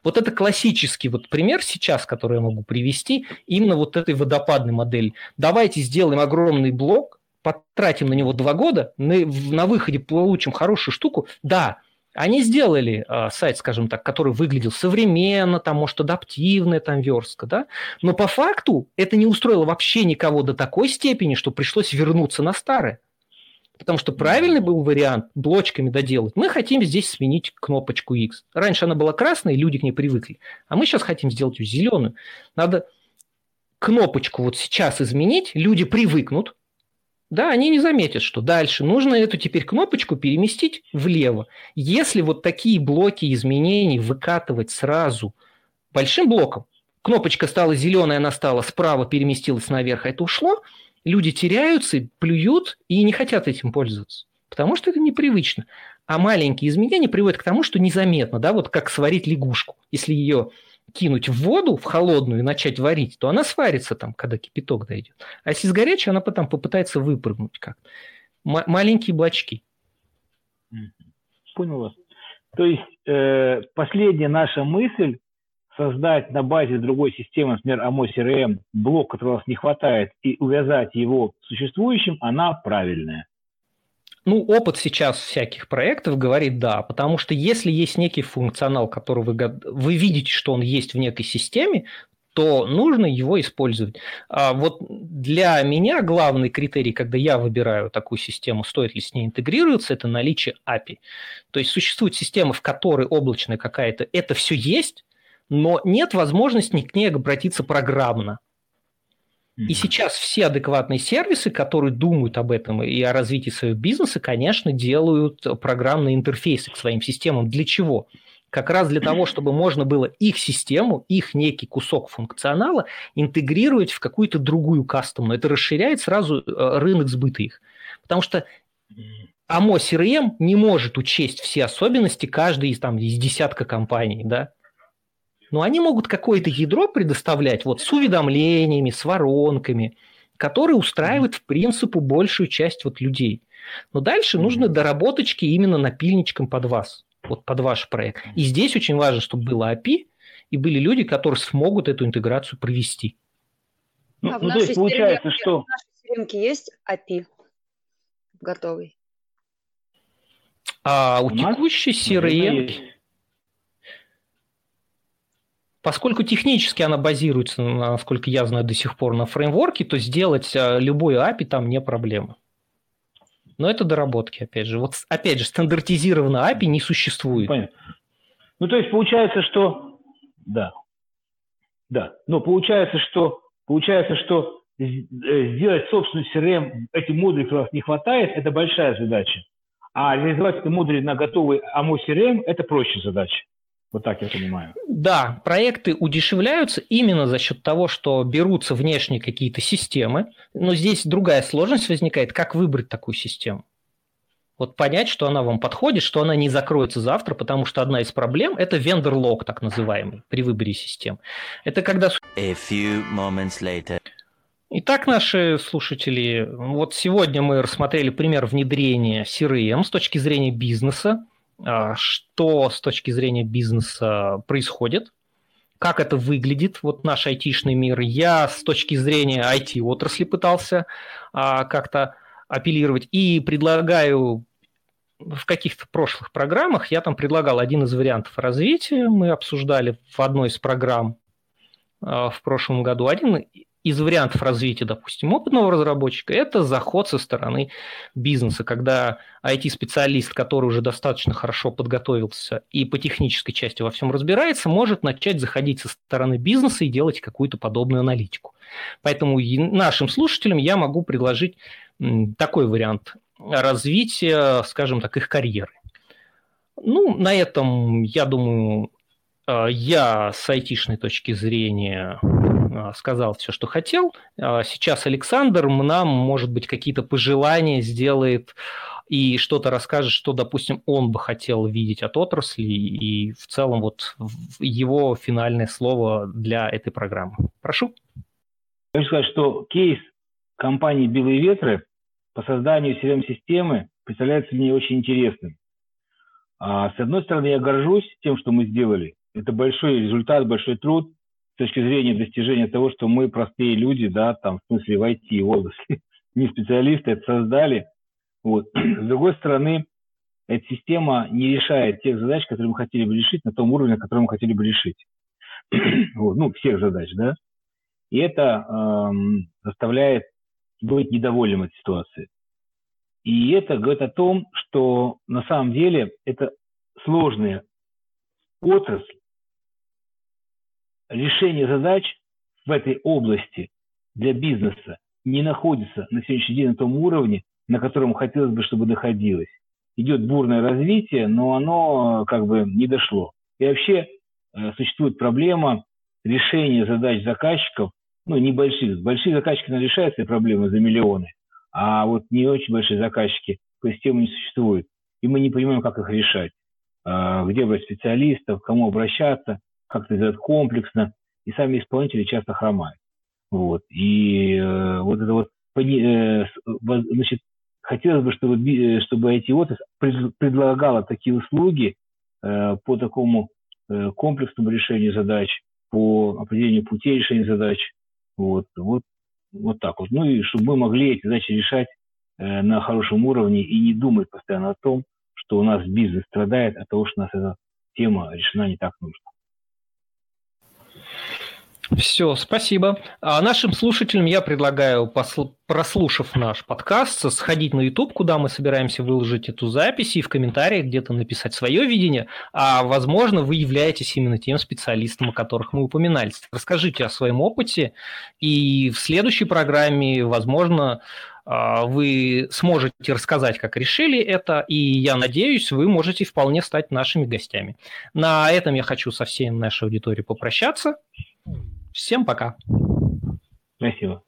Вот это классический вот пример сейчас, который я могу привести, именно вот этой водопадной модели. Давайте сделаем огромный блок, потратим на него два года, на, на выходе получим хорошую штуку. Да, они сделали э, сайт, скажем так, который выглядел современно, там, может, адаптивная там верстка, да, но по факту это не устроило вообще никого до такой степени, что пришлось вернуться на старое. Потому что правильный был вариант блочками доделать. Мы хотим здесь сменить кнопочку X. Раньше она была красной, люди к ней привыкли. А мы сейчас хотим сделать ее зеленую. Надо кнопочку вот сейчас изменить, люди привыкнут, да, они не заметят, что дальше нужно эту теперь кнопочку переместить влево. Если вот такие блоки изменений выкатывать сразу большим блоком, кнопочка стала зеленая, она стала справа, переместилась наверх, а это ушло, люди теряются, плюют и не хотят этим пользоваться, потому что это непривычно. А маленькие изменения приводят к тому, что незаметно, да, вот как сварить лягушку. Если ее кинуть в воду, в холодную, и начать варить, то она сварится там, когда кипяток дойдет. А если с горячей, она потом попытается выпрыгнуть как. М- маленькие блочки. Понял вас. То есть э, последняя наша мысль создать на базе другой системы, например, AMO CRM, блок, которого у вас не хватает, и увязать его с существующим, она правильная. Ну, опыт сейчас всяких проектов говорит да, потому что если есть некий функционал, который вы, вы видите, что он есть в некой системе, то нужно его использовать. А вот для меня главный критерий, когда я выбираю такую систему, стоит ли с ней интегрироваться, это наличие API. То есть существует система, в которой облачная какая-то, это все есть, но нет возможности к ней обратиться программно. И сейчас все адекватные сервисы, которые думают об этом и о развитии своего бизнеса, конечно, делают программные интерфейсы к своим системам. Для чего? Как раз для того, чтобы можно было их систему, их некий кусок функционала интегрировать в какую-то другую кастомную. Это расширяет сразу э, рынок сбыта их. Потому что АМО CRM не может учесть все особенности каждой из, там, из десятка компаний, да, но они могут какое-то ядро предоставлять вот с уведомлениями, с воронками, которые устраивают, в принципе, большую часть вот людей. Но дальше нужны доработочки именно напильничком под вас, вот под ваш проект. И здесь очень важно, чтобы было API, и были люди, которые смогут эту интеграцию провести. Ну, а ну, в то есть получается, CRM, что... В нашей CRM есть API готовый? А у, у текущей CRM... Поскольку технически она базируется, насколько я знаю, до сих пор на фреймворке, то сделать а, любой API там не проблема. Но это доработки, опять же. Вот, опять же, стандартизированного API не существует. Понятно. Ну, то есть получается, что... Да. Да. Но получается, что, получается, что э, сделать собственный CRM, эти модули, которых не хватает, это большая задача. А реализовать эти модули на готовый AMO CRM – это проще задача. Вот так я понимаю. Да, проекты удешевляются именно за счет того, что берутся внешние какие-то системы, но здесь другая сложность возникает, как выбрать такую систему. Вот понять, что она вам подходит, что она не закроется завтра, потому что одна из проблем – это vendor lock, так называемый, при выборе систем. Это когда... A few moments later. Итак, наши слушатели, вот сегодня мы рассмотрели пример внедрения CRM с точки зрения бизнеса, что с точки зрения бизнеса происходит, как это выглядит, вот наш айтишный мир. Я с точки зрения IT-отрасли пытался а, как-то апеллировать и предлагаю в каких-то прошлых программах, я там предлагал один из вариантов развития, мы обсуждали в одной из программ а, в прошлом году. Один из вариантов развития, допустим, опытного разработчика, это заход со стороны бизнеса, когда IT-специалист, который уже достаточно хорошо подготовился и по технической части во всем разбирается, может начать заходить со стороны бизнеса и делать какую-то подобную аналитику. Поэтому нашим слушателям я могу предложить такой вариант развития, скажем так, их карьеры. Ну, на этом, я думаю, а, я с айтишной точки зрения сказал все, что хотел. А, сейчас Александр нам, может быть, какие-то пожелания сделает и что-то расскажет, что, допустим, он бы хотел видеть от отрасли и в целом вот его финальное слово для этой программы. Прошу. Хочу сказать, что кейс компании «Белые ветры» по созданию CRM-системы представляется мне очень интересным. С одной стороны, я горжусь тем, что мы сделали. Это большой результат, большой труд точки зрения достижения того, что мы простые люди, да, там, в смысле в IT области, *laughs* не специалисты, это создали. Вот. С другой стороны, эта система не решает тех задач, которые мы хотели бы решить на том уровне, на котором мы хотели бы решить. *clears throat* вот. Ну, всех задач, да. И это эм, заставляет быть недовольным этой ситуацией. И это говорит о том, что на самом деле это сложная отрасль, решение задач в этой области для бизнеса не находится на сегодняшний день на том уровне, на котором хотелось бы, чтобы доходилось. Идет бурное развитие, но оно как бы не дошло. И вообще э, существует проблема решения задач заказчиков, ну, небольших. Большие заказчики решают свои проблемы за миллионы, а вот не очень большие заказчики по системе не существует. И мы не понимаем, как их решать. Э, где брать специалистов, кому обращаться как-то сделать комплексно, и сами исполнители часто хромают. Вот. И э, вот это вот, э, значит, хотелось бы, чтобы, э, чтобы IT-отрасль предлагала такие услуги э, по такому э, комплексному решению задач, по определению путей решения задач. Вот, вот, вот так вот. Ну и чтобы мы могли эти задачи решать э, на хорошем уровне и не думать постоянно о том, что у нас бизнес страдает от того, что у нас эта тема решена не так нужно. Все, спасибо. А нашим слушателям я предлагаю, прослушав наш подкаст, сходить на YouTube, куда мы собираемся выложить эту запись, и в комментариях где-то написать свое видение. А, возможно, вы являетесь именно тем специалистом, о которых мы упоминали. Расскажите о своем опыте, и в следующей программе, возможно, а, вы сможете рассказать, как решили это, и я надеюсь, вы можете вполне стать нашими гостями. На этом я хочу со всей нашей аудиторией попрощаться. Всем пока. Спасибо.